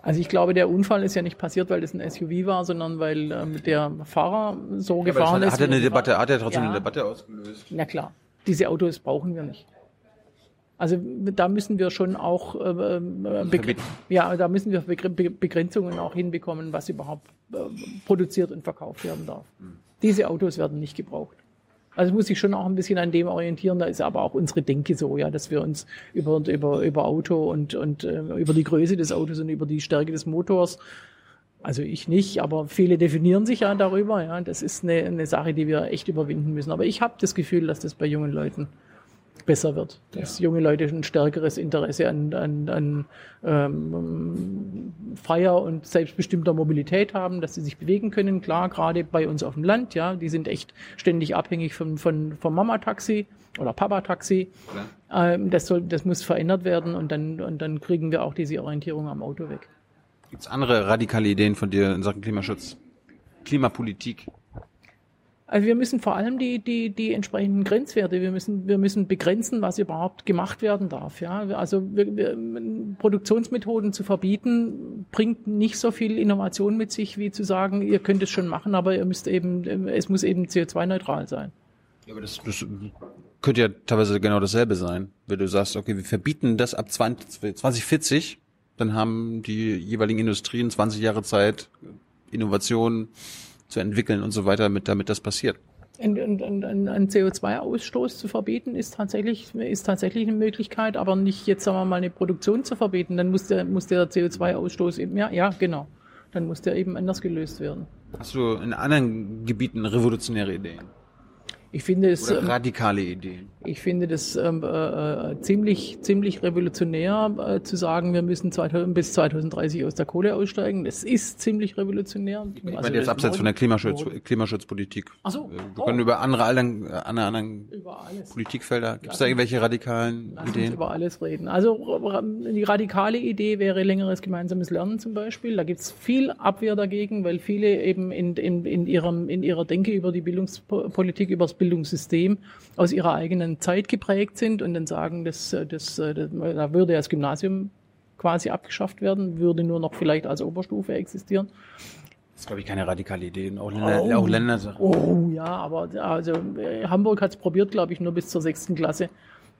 Also ich glaube, der Unfall ist ja nicht passiert, weil das ein SUV war, sondern weil ähm, der Fahrer so ja, gefahren hat, ist. Hat er eine Debatte, hat er trotzdem ja. eine Debatte ausgelöst? Na klar diese Autos brauchen wir nicht. Also da müssen wir schon auch äh, äh ja, da müssen wir Begrenzungen auch hinbekommen, was überhaupt äh, produziert und verkauft werden darf. Mhm. Diese Autos werden nicht gebraucht. Also muss ich schon auch ein bisschen an dem orientieren. Da ist aber auch unsere Denke so, ja, dass wir uns über über über Auto und und äh, über die Größe des Autos und über die Stärke des Motors also ich nicht, aber viele definieren sich ja darüber. Ja, das ist eine, eine Sache, die wir echt überwinden müssen. Aber ich habe das Gefühl, dass das bei jungen Leuten besser wird, dass ja. junge Leute ein stärkeres Interesse an, an, an ähm, freier und selbstbestimmter Mobilität haben, dass sie sich bewegen können. Klar, gerade bei uns auf dem Land, ja, die sind echt ständig abhängig von, von, vom Mama-Taxi oder Papa-Taxi. Ähm, das, soll, das muss verändert werden und dann, und dann kriegen wir auch diese Orientierung am Auto weg. Gibt es andere radikale Ideen von dir in Sachen Klimaschutz? Klimapolitik? Also wir müssen vor allem die, die, die entsprechenden Grenzwerte, wir müssen, wir müssen begrenzen, was überhaupt gemacht werden darf. Ja? Also wir, wir, Produktionsmethoden zu verbieten, bringt nicht so viel Innovation mit sich, wie zu sagen, ihr könnt es schon machen, aber ihr müsst eben, es muss eben CO2-neutral sein. Ja, aber das, das könnte ja teilweise genau dasselbe sein, wenn du sagst, okay, wir verbieten das ab 20, 2040 dann haben die jeweiligen Industrien 20 Jahre Zeit, Innovationen zu entwickeln und so weiter, mit, damit das passiert. Ein, ein, ein, ein CO2-Ausstoß zu verbieten ist tatsächlich, ist tatsächlich eine Möglichkeit, aber nicht jetzt, sagen wir mal, eine Produktion zu verbieten. Dann muss der, muss der CO2-Ausstoß eben, ja, ja, genau. Dann muss der eben anders gelöst werden. Hast du in anderen Gebieten revolutionäre Ideen? Ich finde es, Oder ähm, radikale Ideen? ich finde das ähm, äh, ziemlich, ziemlich revolutionär äh, zu sagen, wir müssen 2000, bis 2030 aus der Kohle aussteigen. Das ist ziemlich revolutionär. Ich meine jetzt abseits von der Klimaschutz, Klimaschutzpolitik. Ach so. Äh, Wir Oh. können über andere, anderen, äh, andere, anderen. Politikfelder. Gibt es da irgendwelche radikalen Lass uns Ideen? über alles reden. Also die radikale Idee wäre längeres gemeinsames Lernen zum Beispiel. Da gibt's viel Abwehr dagegen, weil viele eben in, in, in, ihrem, in ihrer Denke über die Bildungspolitik, über das Bildungssystem aus ihrer eigenen Zeit geprägt sind und dann sagen, das, äh, das, äh, das, da würde das Gymnasium quasi abgeschafft werden, würde nur noch vielleicht als Oberstufe existieren. Das ist, glaube ich, keine radikale Idee. Auch Länder, Oh. auch Länder Oh ja, aber also äh, Hamburg hat es probiert, glaube ich, nur bis zur sechsten Klasse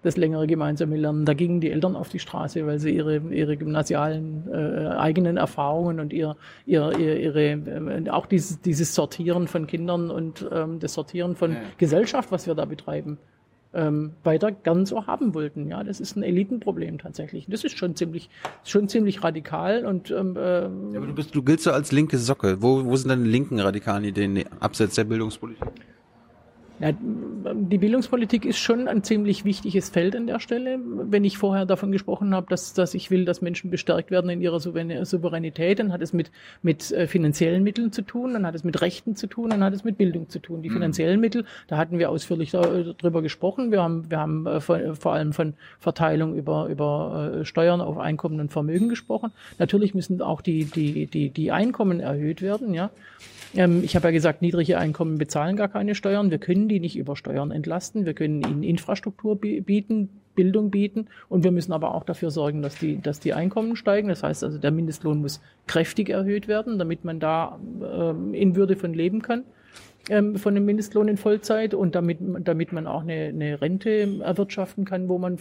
das längere gemeinsame Lernen. Da gingen die Eltern auf die Straße, weil sie ihre, ihre gymnasialen äh, eigenen Erfahrungen und ihr, ihr, ihr, ihre äh, auch dieses, dieses Sortieren von Kindern und ähm, das Sortieren von Ja. Gesellschaft, was wir da betreiben, ähm, weiter gern so haben wollten. Ja, das ist ein Elitenproblem tatsächlich. Das ist schon ziemlich, schon ziemlich radikal und ähm, äh, Ja, aber du bist, du giltst so als linke Socke. Wo, wo sind deine linken radikalen Ideen abseits der Bildungspolitik? Ja, die Bildungspolitik ist schon ein ziemlich wichtiges Feld an der Stelle. Wenn ich vorher davon gesprochen habe, dass, dass ich will, dass Menschen bestärkt werden in ihrer Souverän- Souveränität, dann hat es mit, mit äh, finanziellen Mitteln zu tun, dann hat es mit Rechten zu tun, dann hat es mit Bildung zu tun. Die finanziellen Mittel, da hatten wir ausführlich da- drüber gesprochen. Wir haben, wir haben äh, vor, allem von Verteilung über, über äh, Steuern auf Einkommen und Vermögen gesprochen. Natürlich müssen auch die, die, die, die Einkommen erhöht werden, ja. Ähm, ich habe ja gesagt, niedrige Einkommen bezahlen gar keine Steuern. Wir können die nicht über Steuern entlasten. Wir können ihnen Infrastruktur bi- bieten, Bildung bieten und wir müssen aber auch dafür sorgen, dass die, dass die Einkommen steigen. Das heißt also, der Mindestlohn muss kräftig erhöht werden, damit man da ähm, in Würde von leben kann ähm, von dem Mindestlohn in Vollzeit und damit, damit man auch eine, eine Rente erwirtschaften kann, wo man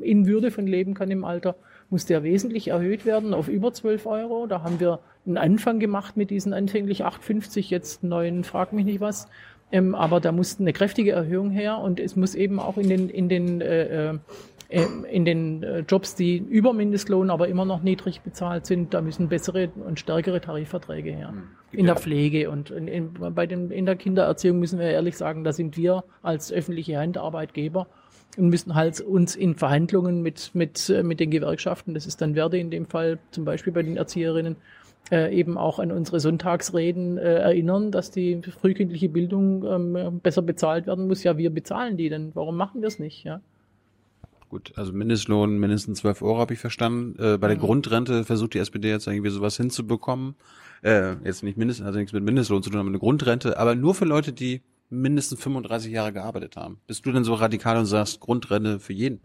in Würde von leben kann im Alter, muss der wesentlich erhöht werden auf über 12 Euro. Da haben wir einen Anfang gemacht mit diesen anfänglich 8,50, jetzt 9, frag mich nicht was. Ähm, aber da musste eine kräftige Erhöhung her und es muss eben auch in den, in den äh, äh, in den äh, Jobs, die über Mindestlohn, aber immer noch niedrig bezahlt sind, da müssen bessere und stärkere Tarifverträge her. In der Pflege und in, in, bei den, in der Kindererziehung müssen wir ehrlich sagen, da sind wir als öffentliche Handarbeitgeber und müssen halt uns in Verhandlungen mit, mit, äh, mit den Gewerkschaften, das ist dann Werde in dem Fall, zum Beispiel bei den Erzieherinnen, äh, eben auch an unsere Sonntagsreden äh, erinnern, dass die frühkindliche Bildung ähm, besser bezahlt werden muss. Ja, wir bezahlen die, denn warum machen wir es nicht? Ja? Gut, also Mindestlohn mindestens 12 Euro habe ich verstanden. Äh, bei der Grundrente versucht die SPD jetzt irgendwie sowas hinzubekommen. Äh, jetzt nicht mindestens, also nichts mit Mindestlohn zu tun, aber eine Grundrente, aber nur für Leute, die mindestens 35 Jahre gearbeitet haben. Bist du denn so radikal und sagst Grundrente für jeden?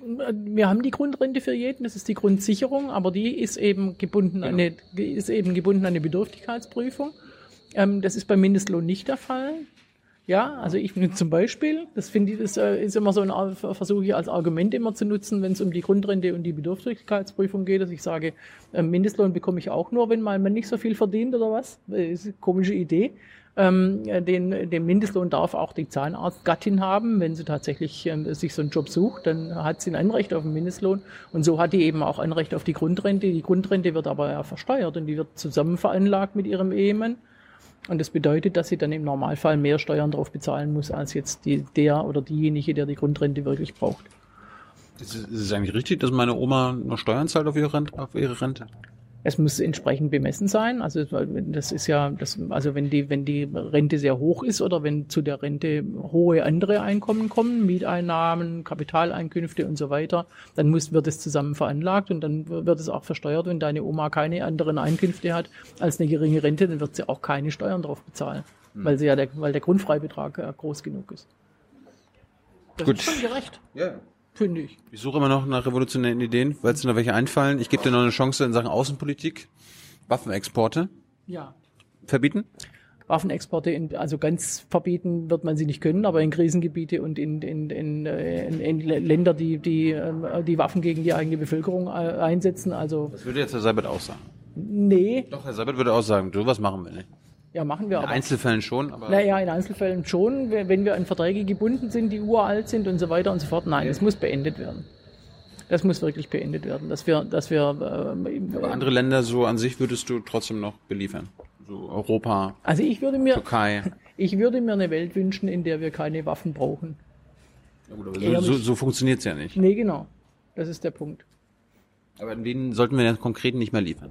Wir haben die Grundrente für jeden, das ist die Grundsicherung, aber die ist eben gebunden an eine, die ist eben gebunden an eine Bedürftigkeitsprüfung. Ähm, das ist beim Mindestlohn nicht der Fall. Ja, also ich finde zum Beispiel, das finde ich, das äh, ist immer so ein versuche ich als Argument immer zu nutzen, wenn es um die Grundrente und die Bedürftigkeitsprüfung geht, dass ich sage, ähm, Mindestlohn bekomme ich auch nur, wenn mal man nicht so viel verdient oder was. Das ist eine komische Idee. Ähm, äh, den, den Mindestlohn darf auch die Zahnarztgattin haben, wenn sie tatsächlich ähm, sich so einen Job sucht, dann hat sie ein Anrecht auf den Mindestlohn und so hat die eben auch Anrecht auf die Grundrente. Die Grundrente wird aber ja versteuert und die wird zusammen veranlagt mit ihrem Ehemann. Und das bedeutet, dass sie dann im Normalfall mehr Steuern drauf bezahlen muss, als jetzt die, der oder diejenige, der die Grundrente wirklich braucht. Ist es, ist es eigentlich richtig, dass meine Oma noch Steuern zahlt auf ihre Rente? Auf ihre Rente? Es muss entsprechend bemessen sein. Also das ist ja, das, also wenn die, wenn die Rente sehr hoch ist oder wenn zu der Rente hohe andere Einkommen kommen, Mieteinnahmen, Kapitaleinkünfte und so weiter, dann muss, wird es zusammen veranlagt und dann wird es auch versteuert. Wenn deine Oma keine anderen Einkünfte hat als eine geringe Rente, dann wird sie auch keine Steuern drauf bezahlen, weil sie ja der, weil der Grundfreibetrag ja groß genug ist. Das Gut. ist schon gerecht, Ja. Finde ich. Ich suche immer noch nach revolutionären Ideen, weil es dir noch welche einfallen. Ich gebe dir noch eine Chance in Sachen Außenpolitik. Waffenexporte Ja. verbieten? Waffenexporte, in, also ganz verbieten wird man sie nicht können, aber in Krisengebiete und in, in, in, äh, in, Länder, die, die ähm, die Waffen gegen die eigene Bevölkerung äh, einsetzen, also Das würde jetzt Herr Seibert auch sagen. nee, Doch, Herr Seibert würde auch sagen, du, was machen wir nicht? Ja machen wir In aber. Einzelfällen schon, aber Naja, in Einzelfällen schon, wenn wir an Verträge gebunden sind, die uralt sind und so weiter und so fort. Nein, es muss beendet werden. Das muss wirklich beendet werden, dass wir, dass wir ähm, aber andere Länder so an sich würdest du trotzdem noch beliefern. So Europa, also ich würde mir Türkei. Ich würde mir eine Welt wünschen, in der wir keine Waffen brauchen. So, so, so funktioniert's ja nicht. Nee, genau. Das ist der Punkt. Aber an wen sollten wir denn konkret nicht mehr liefern?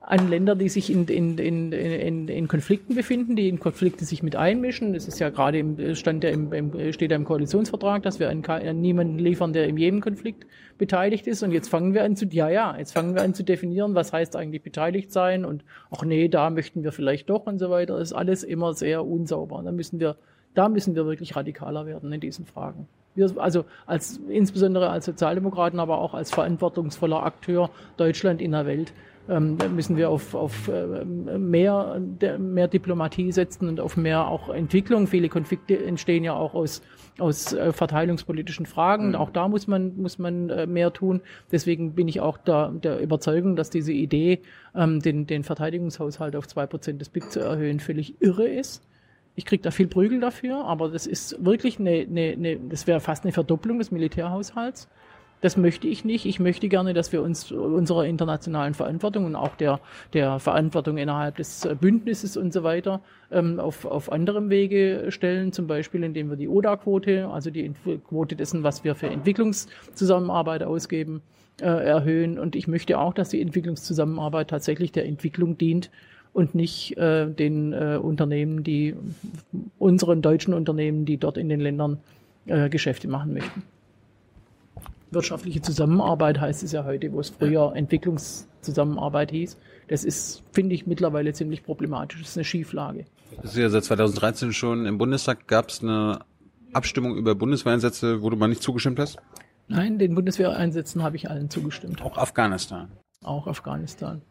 An Länder, die sich in, in, in, in, in Konflikten befinden, die in Konflikte sich mit einmischen. Das ist ja gerade im Stand der im, im, steht ja im Koalitionsvertrag, dass wir an, an niemanden liefern, der im Jemen-Konflikt beteiligt ist. Und jetzt fangen wir an zu, ja, ja, jetzt fangen wir an zu definieren, was heißt eigentlich beteiligt sein und ach nee, da möchten wir vielleicht doch und so weiter. Das ist alles immer sehr unsauber. Da müssen wir, da müssen wir wirklich radikaler werden in diesen Fragen. Wir, also als, insbesondere als Sozialdemokraten, aber auch als verantwortungsvoller Akteur Deutschland in der Welt müssen wir auf, auf äh, mehr, mehr Diplomatie setzen und auf mehr auch Entwicklung. Viele Konflikte entstehen ja auch aus, aus äh, verteilungspolitischen Fragen. Mhm. Auch da muss man, muss man äh, mehr tun. Deswegen bin ich auch der, der Überzeugung, dass diese Idee, ähm, den, den Verteidigungshaushalt auf zwei Prozent des BIP zu erhöhen, völlig irre ist. Ich kriege da viel Prügel dafür, aber das ist wirklich eine, eine, eine das wäre fast eine Verdopplung des Militärhaushalts. Das möchte ich nicht. Ich möchte gerne, dass wir uns unserer internationalen Verantwortung und auch der, der Verantwortung innerhalb des Bündnisses und so weiter ähm, auf, auf anderem Wege stellen. Zum Beispiel, indem wir die ODA-Quote, also die Quote dessen, was wir für Entwicklungszusammenarbeit ausgeben, äh, erhöhen. Und ich möchte auch, dass die Entwicklungszusammenarbeit tatsächlich der Entwicklung dient und nicht äh, den äh, Unternehmen, die unseren deutschen Unternehmen, die dort in den Ländern äh, Geschäfte machen möchten wirtschaftliche Zusammenarbeit heißt es ja heute, wo es früher Entwicklungszusammenarbeit hieß. Das ist, finde ich, mittlerweile ziemlich problematisch. Das ist eine Schieflage. Das ist ja seit 2013 schon im Bundestag. Gab es eine Abstimmung über Bundeswehreinsätze, wo du mal nicht zugestimmt hast? Nein, den Bundeswehreinsätzen habe ich allen zugestimmt. Auch Afghanistan. Auch Afghanistan.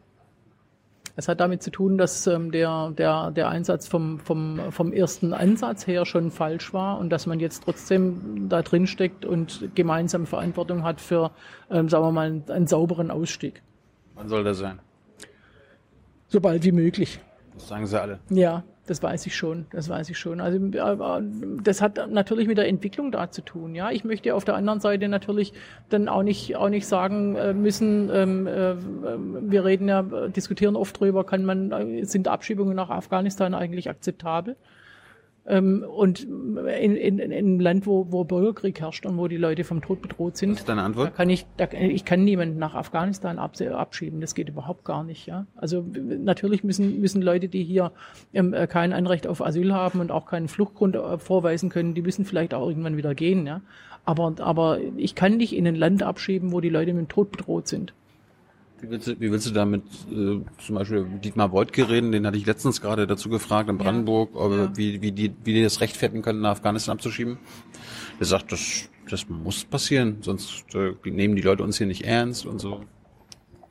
Es hat damit zu tun, dass ähm, der, der, der Einsatz vom, vom, vom ersten Ansatz her schon falsch war und dass man jetzt trotzdem da drin steckt und gemeinsam Verantwortung hat für, ähm, sagen wir mal, einen, einen sauberen Ausstieg. Wann soll das sein? So bald wie möglich. Das sagen sie alle. Ja, das weiß ich schon, das weiß ich schon. Also äh, das hat natürlich mit der Entwicklung da zu tun. Ja, ich möchte auf der anderen Seite natürlich dann auch nicht auch nicht sagen äh, müssen. Ähm, äh, wir reden ja, diskutieren oft drüber, kann man sind Abschiebungen nach Afghanistan eigentlich akzeptabel? Ähm, und in, in, in einem Land, wo, wo Bürgerkrieg herrscht und wo die Leute vom Tod bedroht sind, Was ist deine Antwort? Da kann ich, da, ich kann niemanden nach Afghanistan abschieben. Das geht überhaupt gar nicht. Ja? Also natürlich müssen, müssen Leute, die hier ähm, äh, kein Anrecht auf Asyl haben und auch keinen Fluchtgrund äh, vorweisen können, die müssen vielleicht auch irgendwann wieder gehen. Ja? Aber, aber ich kann nicht in ein Land abschieben, wo die Leute mit dem Tod bedroht sind. Wie willst du, wie willst du damit äh, zum Beispiel Dietmar Woidke reden? Den hatte ich letztens gerade dazu gefragt in Brandenburg, ja. Ja. wie, wie, die, wie die das rechtfertigen können, nach Afghanistan abzuschieben. Der sagt, das, das muss passieren, sonst äh, nehmen die Leute uns hier nicht ernst und so.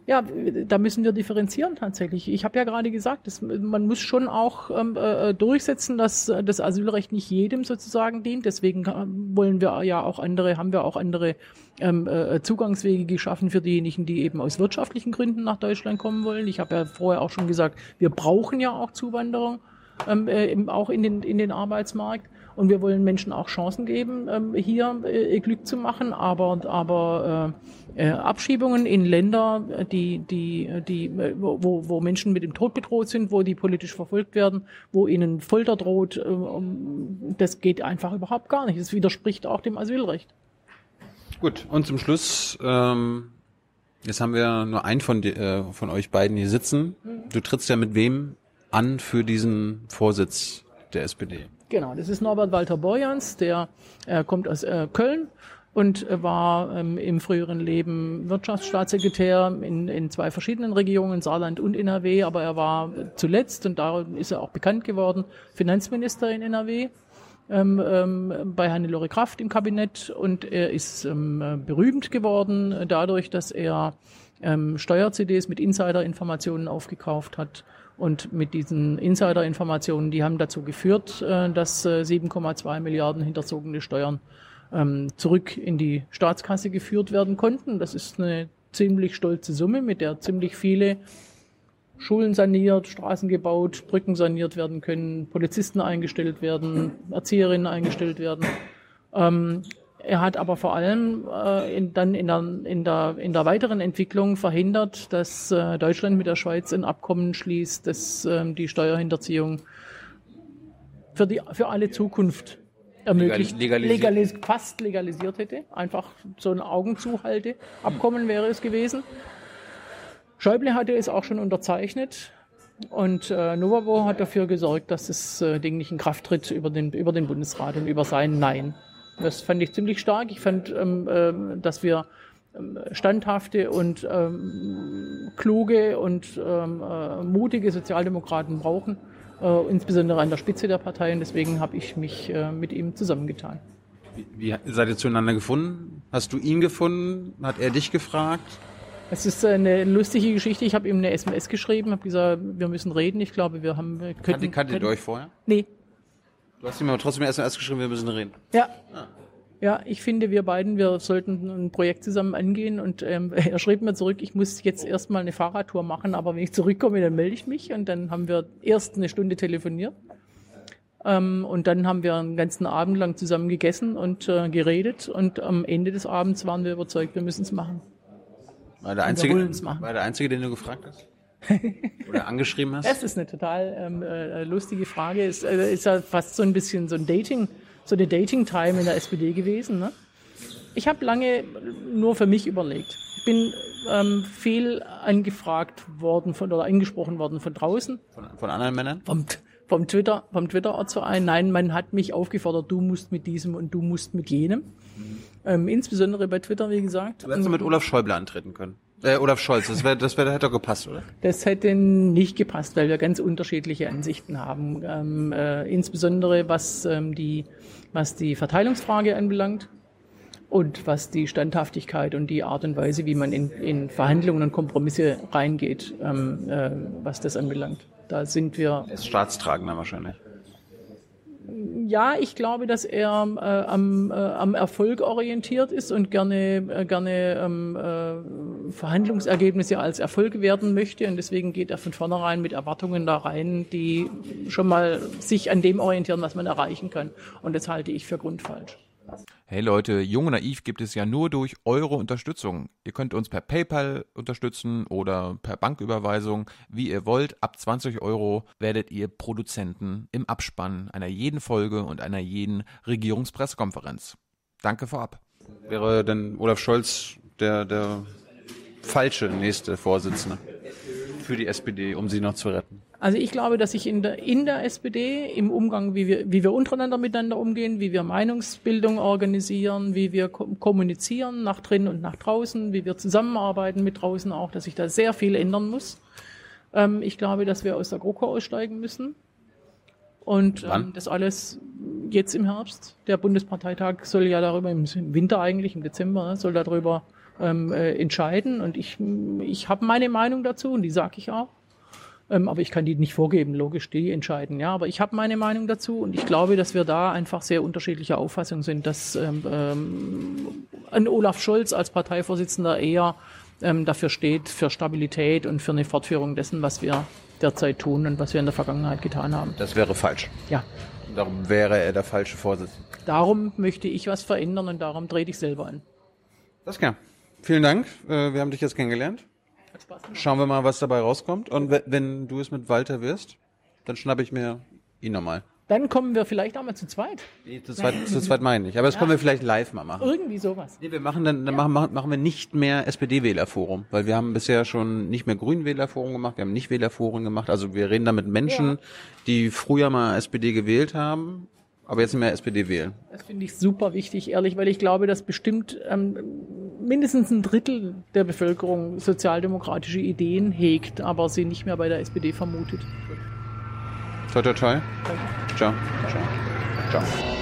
Ja, da müssen wir differenzieren tatsächlich. Ich habe ja gerade gesagt, dass man muss schon auch ähm, äh, durchsetzen, dass das Asylrecht nicht jedem sozusagen dient. Deswegen äh, wollen wir ja auch andere, haben wir auch andere ähm, äh, Zugangswege geschaffen für diejenigen, die eben aus wirtschaftlichen Gründen nach Deutschland kommen wollen. Ich habe ja vorher auch schon gesagt, wir brauchen ja auch Zuwanderung, ähm, äh, auch in den, in den Arbeitsmarkt. Und wir wollen Menschen auch Chancen geben, ähm, hier äh, Glück zu machen, aber, aber äh, äh, Abschiebungen in Länder, die, die, die, wo, wo Menschen mit dem Tod bedroht sind, wo die politisch verfolgt werden, wo ihnen Folter droht, äh, das geht einfach überhaupt gar nicht. Das widerspricht auch dem Asylrecht. Gut, und zum Schluss, ähm, jetzt haben wir nur einen von, die, äh, von euch beiden hier sitzen. Du trittst ja mit wem an für diesen Vorsitz der SPD? Genau, das ist Norbert Walter Borjans, der äh, kommt aus äh, Köln und äh, war ähm, im früheren Leben Wirtschaftsstaatssekretär in, in zwei verschiedenen Regionen, Saarland und NRW, aber er war zuletzt, und da ist er auch bekannt geworden, Finanzminister in NRW. Ähm, ähm, bei Hannelore Kraft im Kabinett und er ist ähm, berühmt geworden dadurch, dass er ähm, Steuer-CDs mit Insider-Informationen aufgekauft hat und mit diesen Insider-Informationen, die haben dazu geführt, äh, dass 7,2 äh, Milliarden hinterzogene Steuern ähm, zurück in die Staatskasse geführt werden konnten. Das ist eine ziemlich stolze Summe, mit der ziemlich viele Schulen saniert, Straßen gebaut, Brücken saniert werden können, Polizisten eingestellt werden, Erzieherinnen eingestellt werden. Ähm, er hat aber vor allem äh, in, dann in der, in, der, in der weiteren Entwicklung verhindert, dass äh, Deutschland mit der Schweiz ein Abkommen schließt, das äh, die Steuerhinterziehung für, die, für alle Zukunft ermöglicht, Legal- legalisiert. legalis fast legalisiert hätte. Einfach so ein Augenzuhalteabkommen wäre es gewesen. Schäuble hatte es auch schon unterzeichnet. Und äh, Novabo hat dafür gesorgt, dass das äh, Ding nicht in Kraft tritt über den, über den Bundesrat und über sein Nein. Das fand ich ziemlich stark. Ich fand, ähm, ähm, dass wir ähm, standhafte und ähm, kluge und ähm, äh, mutige Sozialdemokraten brauchen, äh, insbesondere an der Spitze der Partei. Und deswegen habe ich mich äh, mit ihm zusammengetan. Wie, wie seid ihr zueinander gefunden? Hast du ihn gefunden? Hat er dich gefragt? Es ist eine lustige Geschichte. Ich habe ihm eine SMS geschrieben, habe gesagt, wir müssen reden. Ich glaube, wir haben könnten, Kanntet, kanntet ihr euch vorher? Nee, Du hast ihm aber trotzdem erst erst geschrieben, wir müssen reden. Ja. Ja, ich finde, wir beiden, wir sollten ein Projekt zusammen angehen und ähm, er schrieb mir zurück, ich muss jetzt erstmal eine Fahrradtour machen, aber wenn ich zurückkomme, dann melde ich mich und dann haben wir erst eine Stunde telefoniert ähm, und dann haben wir einen ganzen Abend lang zusammen gegessen und äh, geredet und am Ende des Abends waren wir überzeugt, wir müssen es machen. War der einzige, war der einzige, den du gefragt hast? Oder angeschrieben hast? Das ist eine total ähm, äh, lustige Frage. Ist, äh, ist ja fast so ein bisschen so ein Dating, so eine Dating-Time in der SPD gewesen. Ne? Ich habe lange nur für mich überlegt. Ich bin ähm, viel angefragt worden von oder angesprochen worden von draußen, Von, von anderen Männern? vom, vom Twitter, vom Twitter-Ortsverein. Nein, man hat mich aufgefordert, du musst mit diesem und du musst mit jenem. Ähm, insbesondere bei Twitter, wie gesagt. Du hättest mit Olaf Schäuble antreten können. Äh, Olaf Scholz, das wäre, das wäre, hätte doch gepasst, oder? Das hätte nicht gepasst, weil wir ganz unterschiedliche Ansichten haben. Ähm, äh, insbesondere was, ähm, die, was die Verteilungsfrage anbelangt und was die Standhaftigkeit und die Art und Weise, wie man in, in Verhandlungen und Kompromisse reingeht, ähm, äh, was das anbelangt. Da sind wir Er ist staatstragender wahrscheinlich. Ja, ich glaube, dass er äh, am, äh, am Erfolg orientiert ist und gerne, äh, gerne ähm, äh, Verhandlungsergebnisse als Erfolg werden möchte. Und deswegen geht er von vornherein mit Erwartungen da rein, die schon mal sich an dem orientieren, was man erreichen kann. Und das halte ich für grundfalsch. Hey Leute, Jung und Naiv gibt es ja nur durch eure Unterstützung. Ihr könnt uns per PayPal unterstützen oder per Banküberweisung, wie ihr wollt. Ab 20 Euro werdet ihr Produzenten im Abspann einer jeden Folge und einer jeden Regierungspressekonferenz. Danke vorab. Wäre denn Olaf Scholz der, der falsche nächste Vorsitzende für die SPD, um sie noch zu retten? Also ich glaube, dass sich in der, in der SPD im Umgang, wie wir, wie wir untereinander miteinander umgehen, wie wir Meinungsbildung organisieren, wie wir ko- kommunizieren nach drinnen und nach draußen, wie wir zusammenarbeiten mit draußen auch, dass sich da sehr viel ändern muss. Ähm, ich glaube, dass wir aus der GroKo aussteigen müssen. Und ähm, das alles jetzt im Herbst. Der Bundesparteitag soll ja darüber im Winter eigentlich, im Dezember, soll darüber ähm, äh, entscheiden. Und ich, ich habe meine Meinung dazu und die sage ich auch. Ähm, aber ich kann die nicht vorgeben, logisch, die entscheiden. Ja, aber ich habe meine Meinung dazu und ich glaube, dass wir da einfach sehr unterschiedlicher Auffassung sind, dass ähm, ähm, ein Olaf Scholz als Parteivorsitzender eher ähm, dafür steht, für Stabilität und für eine Fortführung dessen, was wir derzeit tun und was wir in der Vergangenheit getan haben. Das wäre falsch. Ja, Darum wäre er der falsche Vorsitzende. darum möchte ich was verändern und darum drehe ich selber an. Das kann. Vielen Dank. Äh, Wir haben dich jetzt kennengelernt. Hat Spaß gemacht. Schauen wir mal, was dabei rauskommt. Und we- wenn du es mit Walter wirst, dann schnappe ich mir ihn nochmal. Dann kommen wir vielleicht auch mal zu zweit. Nee, zu zweit, zu zweit meine ich. Aber das können wir vielleicht live mal machen. Irgendwie sowas. Nee, wir machen dann, dann machen, machen machen wir nicht mehr SPD-Wählerforum, weil wir haben bisher schon nicht mehr Grün-Wählerforum gemacht, wir haben nicht Wählerforen gemacht. Also wir reden da mit Menschen, Ja. die früher mal SPD gewählt haben, aber jetzt nicht mehr SPD wählen. Das finde ich super wichtig, ehrlich, weil ich glaube, dass bestimmt ähm, mindestens ein Drittel der Bevölkerung sozialdemokratische Ideen hegt, aber sie nicht mehr bei der SPD vermutet. Toi, toi, toi. Ciao. Ciao. Ciao.